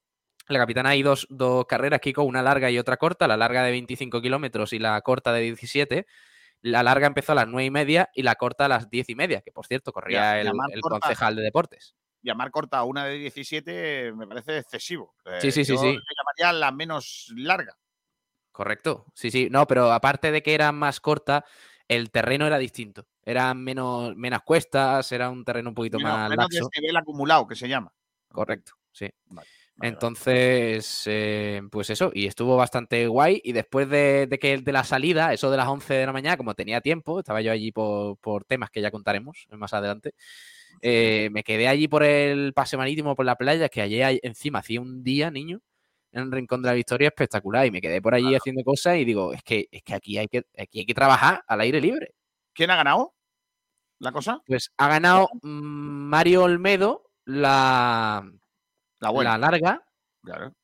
Speaker 1: La capitana hay dos, dos carreras, Kiko, una larga y otra corta. La larga de 25 kilómetros y la corta de 17. La larga empezó a las 9 y media y la corta a las 10 y media, que por cierto corría
Speaker 2: Ya,
Speaker 1: el, el concejal de deportes.
Speaker 2: Llamar corta a una de 17 me parece excesivo. Eh,
Speaker 1: Sí, sí, sí,
Speaker 2: yo
Speaker 1: sí.
Speaker 2: llamaría la menos larga.
Speaker 1: Correcto. Sí, sí. No, pero aparte de que era más corta, el terreno era distinto. Eran menos, menos cuestas, era un terreno un poquito
Speaker 2: Menos,
Speaker 1: más
Speaker 2: menos
Speaker 1: laxo.
Speaker 2: desnivel acumulado, que se llama.
Speaker 1: Correcto, sí. Entonces, eh, pues eso, y estuvo bastante guay. Y después de, de que de la salida, eso de las 11 de la mañana, como tenía tiempo, estaba yo allí por, por temas que ya contaremos más adelante. Eh, me quedé allí por el paseo marítimo, por la playa, que allí encima hacía un día, niño, en el Rincón de la Victoria espectacular. Y me quedé por allí haciendo cosas y digo, es que, es que aquí hay que, aquí hay que trabajar al aire libre.
Speaker 2: ¿Quién ha ganado la cosa?
Speaker 1: Pues ha ganado Mario Olmedo la,
Speaker 2: La buena.
Speaker 1: larga.
Speaker 2: Claro.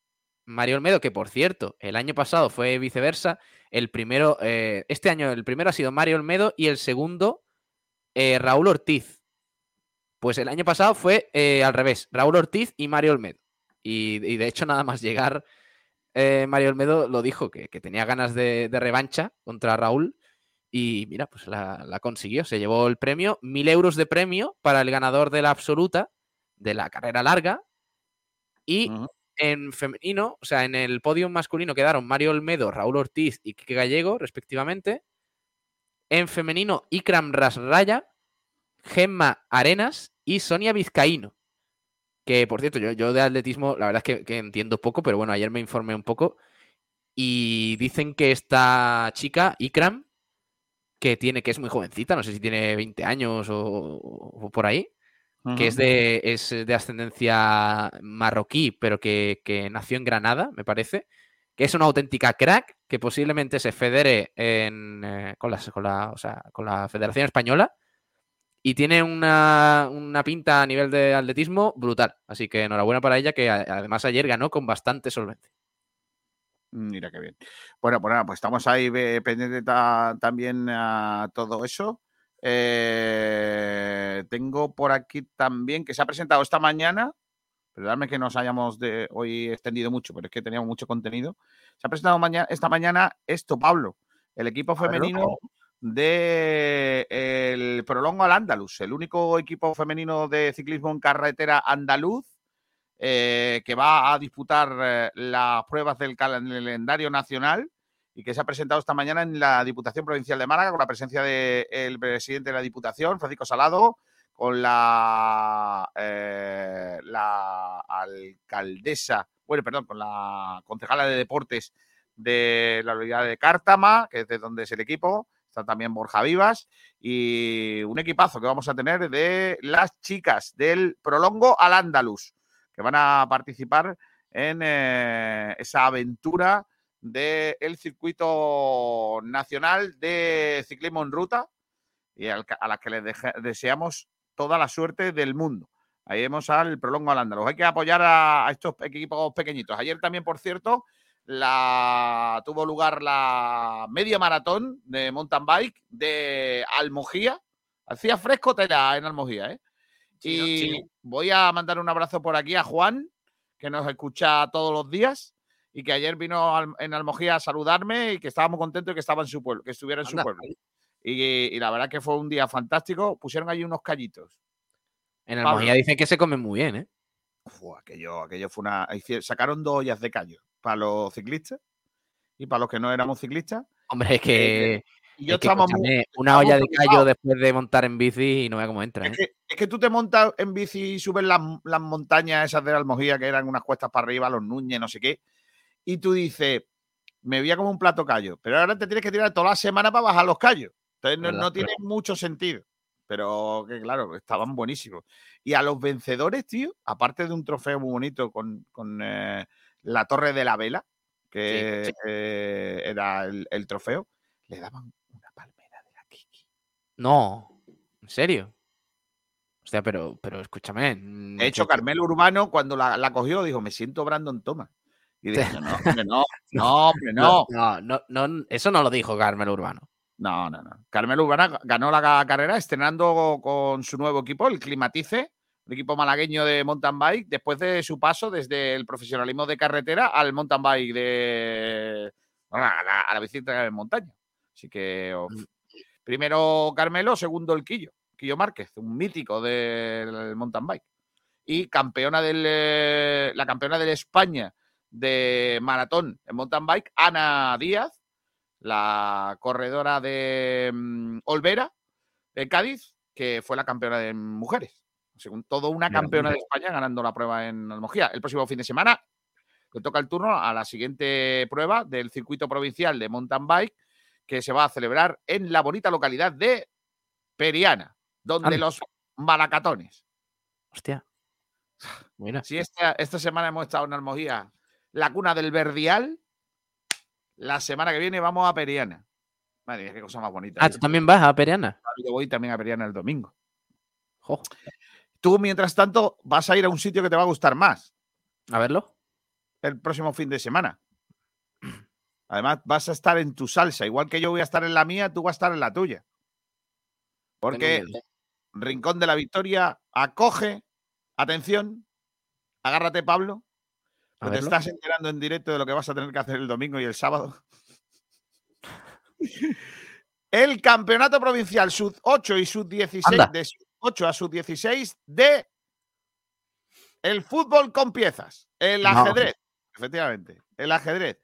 Speaker 1: Mario Olmedo, que por cierto, el año pasado fue viceversa. El primero, eh, este año el primero ha sido Mario Olmedo y el segundo eh, Raúl Ortiz. Pues el año pasado fue eh, al revés, Raúl Ortiz y Mario Olmedo. Y, y de hecho, nada más llegar, eh, Mario Olmedo lo dijo, que, que tenía ganas de, de revancha contra Raúl. Y mira, pues la, la consiguió. Se llevó el premio, mil euros de premio para el ganador de la absoluta, de la carrera larga. Y en femenino, o sea, en el podio masculino quedaron Mario Olmedo, Raúl Ortiz y Quique Gallego, respectivamente. En femenino, Ikram Rasraya, Gemma Arenas y Sonia Vizcaíno. Que, por cierto, yo, yo de atletismo, la verdad es que, que entiendo poco, pero bueno, ayer me informé un poco. Y dicen que esta chica, Ikram, que tiene, que es muy jovencita, no sé si tiene 20 años o, o por ahí, que es de, es de ascendencia marroquí, pero que, que nació en Granada, me parece, que es una auténtica crack, que posiblemente se federe en, eh, con, las- con la, o sea, con la Federación Española y tiene una, una pinta a nivel de atletismo brutal. Así que enhorabuena para ella, que además ayer ganó con bastante solvencia.
Speaker 2: Mira qué bien. Bueno, pues nada, pues estamos ahí pendientes ta- también a todo eso. Eh, tengo por aquí también que se ha presentado esta mañana, perdonadme que nos hayamos de, hoy extendido mucho, pero es que teníamos mucho contenido. Se ha presentado mañana, esta mañana esto, Pablo, el equipo femenino de el Prolongo al Andaluz, el único equipo femenino de ciclismo en carretera andaluz eh, que va a disputar eh, las pruebas del calendario nacional y que se ha presentado esta mañana en la Diputación Provincial de Málaga con la presencia del presidente de la Diputación, Francisco Salado, con la, eh, la alcaldesa, bueno, perdón, con la concejala de deportes de la localidad de Cártama, que es de donde es el equipo, está también Borja Vivas, y un equipazo que vamos a tener de las chicas del Prolongo al Andaluz, que van a participar en eh, esa aventura del circuito nacional de ciclismo en ruta y a las que les deseamos toda la suerte del mundo. Ahí vemos al Prolongo al Andaluz. Hay que apoyar a, a estos equipos pequeñitos. Ayer también, por cierto, la, tuvo lugar la media maratón de mountain bike de Almojía. Hacía fresco tela en Almojía, ¿eh? Y voy a mandar un abrazo por aquí a Juan, que nos escucha todos los días y que ayer vino en Almojía a saludarme y que estaba muy contento de que estaba en su pueblo, que estuviera en su pueblo. Y, y la verdad que fue un día fantástico. Pusieron allí unos callitos.
Speaker 1: En
Speaker 2: Pablo.
Speaker 1: Almojía dicen que se come muy bien, ¿eh?
Speaker 2: Aquello, aquello fue una. Sacaron dos ollas de callo para los ciclistas y para los que no éramos ciclistas.
Speaker 1: Hombre, es que,
Speaker 2: y yo
Speaker 1: es que,
Speaker 2: muy-
Speaker 1: una olla de callo después de montar en bici y no vea cómo entra, ¿eh?
Speaker 2: Es que, es que tú te montas en bici y subes las, las montañas esas de la Almojía, que eran unas cuestas para arriba, los Núñez, no sé qué, y tú dices, me veía como un plato callo, pero ahora te tienes que tirar toda la semana para bajar los callos. Entonces no, tiene mucho sentido. Pero que claro, estaban buenísimos. Y a los vencedores, tío, aparte de un trofeo muy bonito con, con, eh, la Torre de la Vela, que eh, era el, el trofeo, le daban
Speaker 1: No, ¿en serio? O sea, pero, pero escúchame. mm,
Speaker 2: De hecho, Carmelo Urbano, cuando la, la cogió, dijo: Me siento Brandon Thomas. Y dije: No, hombre, no, no, hombre, no.
Speaker 1: No, no, no, eso no lo dijo Carmelo Urbano.
Speaker 2: No, no, no. Carmelo Urbano ganó la ca- carrera estrenando con su nuevo equipo, el Climatice, un equipo malagueño de mountain bike, después de su paso desde el profesionalismo de carretera al mountain bike de. a la, a la bicicleta de montaña. Así que. oh, primero Carmelo, segundo el Quillo. Quillo Márquez, un mítico del mountain bike. Y campeona del, eh, la campeona de España de maratón en mountain bike, Ana Díaz, la corredora de mm, Olvera, de Cádiz, que fue la campeona de mujeres. Según todo, una campeona de. España ganando la prueba en Almojía. El próximo fin de semana le toca el turno a la siguiente prueba del circuito provincial de mountain bike que se va a celebrar en la bonita localidad de Periana, donde
Speaker 1: Anda.
Speaker 2: los Malacatones.
Speaker 1: Hostia. Mira.
Speaker 2: Si esta, esta semana hemos estado en Almojía, la cuna del Verdial, la semana que viene vamos a Periana. Madre mía, qué cosa más bonita.
Speaker 1: Ah, ¿tú también vas a Periana?
Speaker 2: Yo voy también a Periana el domingo. Tú, mientras tanto, vas a ir a un sitio que te va a gustar más.
Speaker 1: A verlo.
Speaker 2: El próximo fin de semana. Además, vas a estar en tu salsa. Igual que yo voy a estar en la mía, tú vas a estar en la tuya. Porque. Rincón de la Victoria acoge, atención, agárrate Pablo, que te estás enterando en directo de lo que vas a tener que hacer el domingo y el sábado. el campeonato provincial sub 8 y sub 16
Speaker 1: Anda.
Speaker 2: de 8 a sub 16 de el fútbol con piezas, el
Speaker 1: No.
Speaker 2: ajedrez, efectivamente, el ajedrez.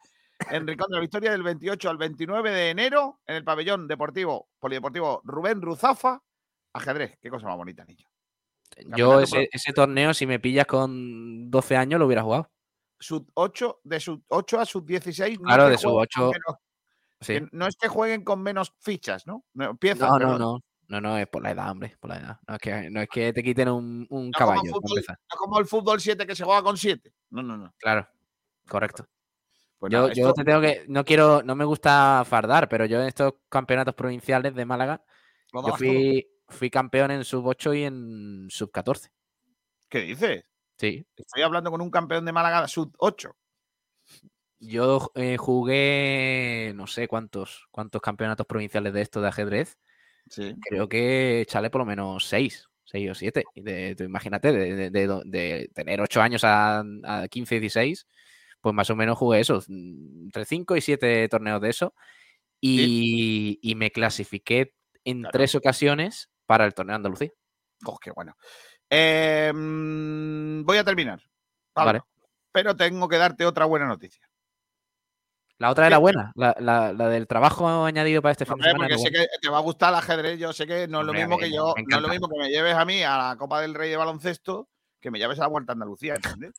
Speaker 2: En Rincón de la Victoria del 28 al 29 de enero en el pabellón deportivo polideportivo Rubén Ruzafa, ajedrez, qué cosa más bonita, niño.
Speaker 1: Yo ese, ese torneo, si me pillas con 12 años, lo hubiera jugado.
Speaker 2: sub 8, de sub 8 a sub 16. no
Speaker 1: Claro,
Speaker 2: que
Speaker 1: de sub
Speaker 2: jueguen con
Speaker 1: 8.
Speaker 2: menos-
Speaker 1: Sí.
Speaker 2: no es que jueguen con menos fichas, ¿no? No, piezas,
Speaker 1: No, no, no. No, no, es por la edad, hombre. Por la edad. No es que, no es que te quiten un, un
Speaker 2: No como,
Speaker 1: caballo.
Speaker 2: fútbol,
Speaker 1: empezar.
Speaker 2: no como el fútbol 7 que se juega con 7. No, no, no.
Speaker 1: Claro, correcto.
Speaker 2: Pues
Speaker 1: yo,
Speaker 2: nada,
Speaker 1: yo
Speaker 2: esto-
Speaker 1: te tengo que. No quiero. No me gusta fardar, pero yo en estos campeonatos provinciales de Málaga. Yo fui, fui campeón en sub 8 y en sub 14.
Speaker 2: ¿Qué dices?
Speaker 1: Sí.
Speaker 2: Estoy hablando con un campeón de Málaga sub 8.
Speaker 1: Yo eh, jugué. No sé cuántos, cuántos campeonatos provinciales de esto de ajedrez.
Speaker 2: Sí.
Speaker 1: Creo que echale por lo menos 6. 6 o 7. imagínate, de, de- de do- de tener 8 años a, a 15, 16, pues más o menos jugué eso, mm, entre 5 y 7 torneos de eso. Y, y me clasifiqué en tres ocasiones para el torneo de Andalucía.
Speaker 2: Oh, qué bueno. Eh, mm, voy a terminar. Pablo,
Speaker 1: Vale.
Speaker 2: Pero tengo que darte otra buena noticia.
Speaker 1: La otra era
Speaker 2: ¿Qué-
Speaker 1: buena, la, la- la del trabajo añadido para este fin de semana.
Speaker 2: porque sé que te va a gustar el ajedrez. Yo sé que no es lo mismo que yo, no es lo mismo que me lleves a mí a la Copa del Rey de baloncesto que me lleves a la Vuelta a Andalucía, ¿entiendes?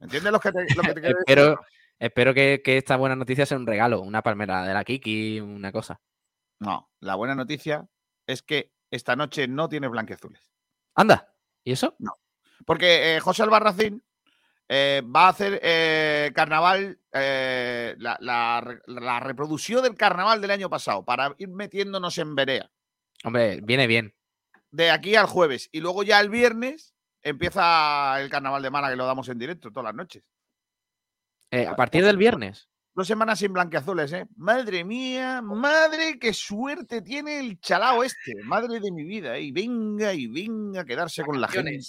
Speaker 2: ¿Entiendes lo que te, lo que te quiero decir?
Speaker 1: Espero, espero que, que esta buena noticia sea un regalo, una palmera de la Kiki, una cosa.
Speaker 2: No, la buena noticia es que esta noche no tienes blanqueazules.
Speaker 1: Anda, ¿y eso?
Speaker 2: No. Porque eh, José Albarracín eh, va a hacer eh, carnaval, eh, la, la re- la reproducción del carnaval del año pasado, para ir metiéndonos en verea.
Speaker 1: Hombre, viene bien.
Speaker 2: De aquí al jueves. Y luego ya el viernes empieza el carnaval de Málaga, que lo damos en directo todas las noches.
Speaker 1: A partir del viernes.
Speaker 2: Dos semanas sin blanqueazules, ¿eh? Madre mía, madre, qué suerte tiene el chalao este. Madre de mi vida. Y venga, y venga a quedarse con la gente.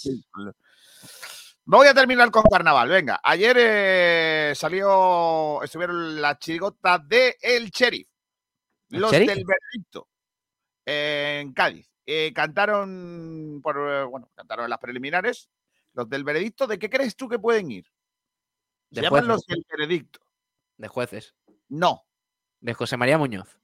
Speaker 2: Voy a terminar con carnaval. Venga, ayer eh, salió, estuvieron las chirigotas de El Sheriff.
Speaker 1: ¿El
Speaker 2: Los
Speaker 1: Sheriff?
Speaker 2: del Verdicto. En Cádiz. Eh, cantaron, por, eh, bueno, cantaron en las preliminares. Los del veredicto, ¿de qué crees tú que pueden ir? Se
Speaker 1: De
Speaker 2: llaman los del veredicto.
Speaker 1: De jueces.
Speaker 2: No,
Speaker 1: De José María Muñoz.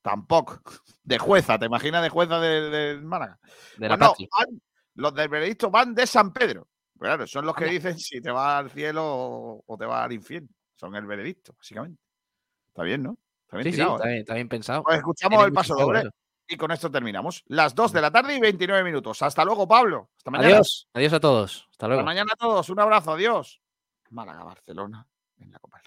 Speaker 2: tampoco. De jueza, ¿te imaginas de jueza de, de Málaga?
Speaker 1: De la
Speaker 2: Pues no, van- los del veredicto van de San Pedro. Claro, son los que dicen si te vas al cielo o, o te vas al infierno. Son el veredicto, básicamente. Está bien, ¿no? Está bien
Speaker 1: Sí, sí,
Speaker 2: tirado,
Speaker 1: está
Speaker 2: ¿eh?
Speaker 1: bien, está bien pensado.
Speaker 2: Pues escuchamos el paso doble. Y con esto terminamos. Las 2 de la tarde y 29 minutos. Hasta luego, Pablo. Hasta mañana.
Speaker 1: Adiós, adiós a todos. Hasta luego.
Speaker 2: Hasta mañana a todos. Un abrazo. Adiós. Málaga, Barcelona en la Copa.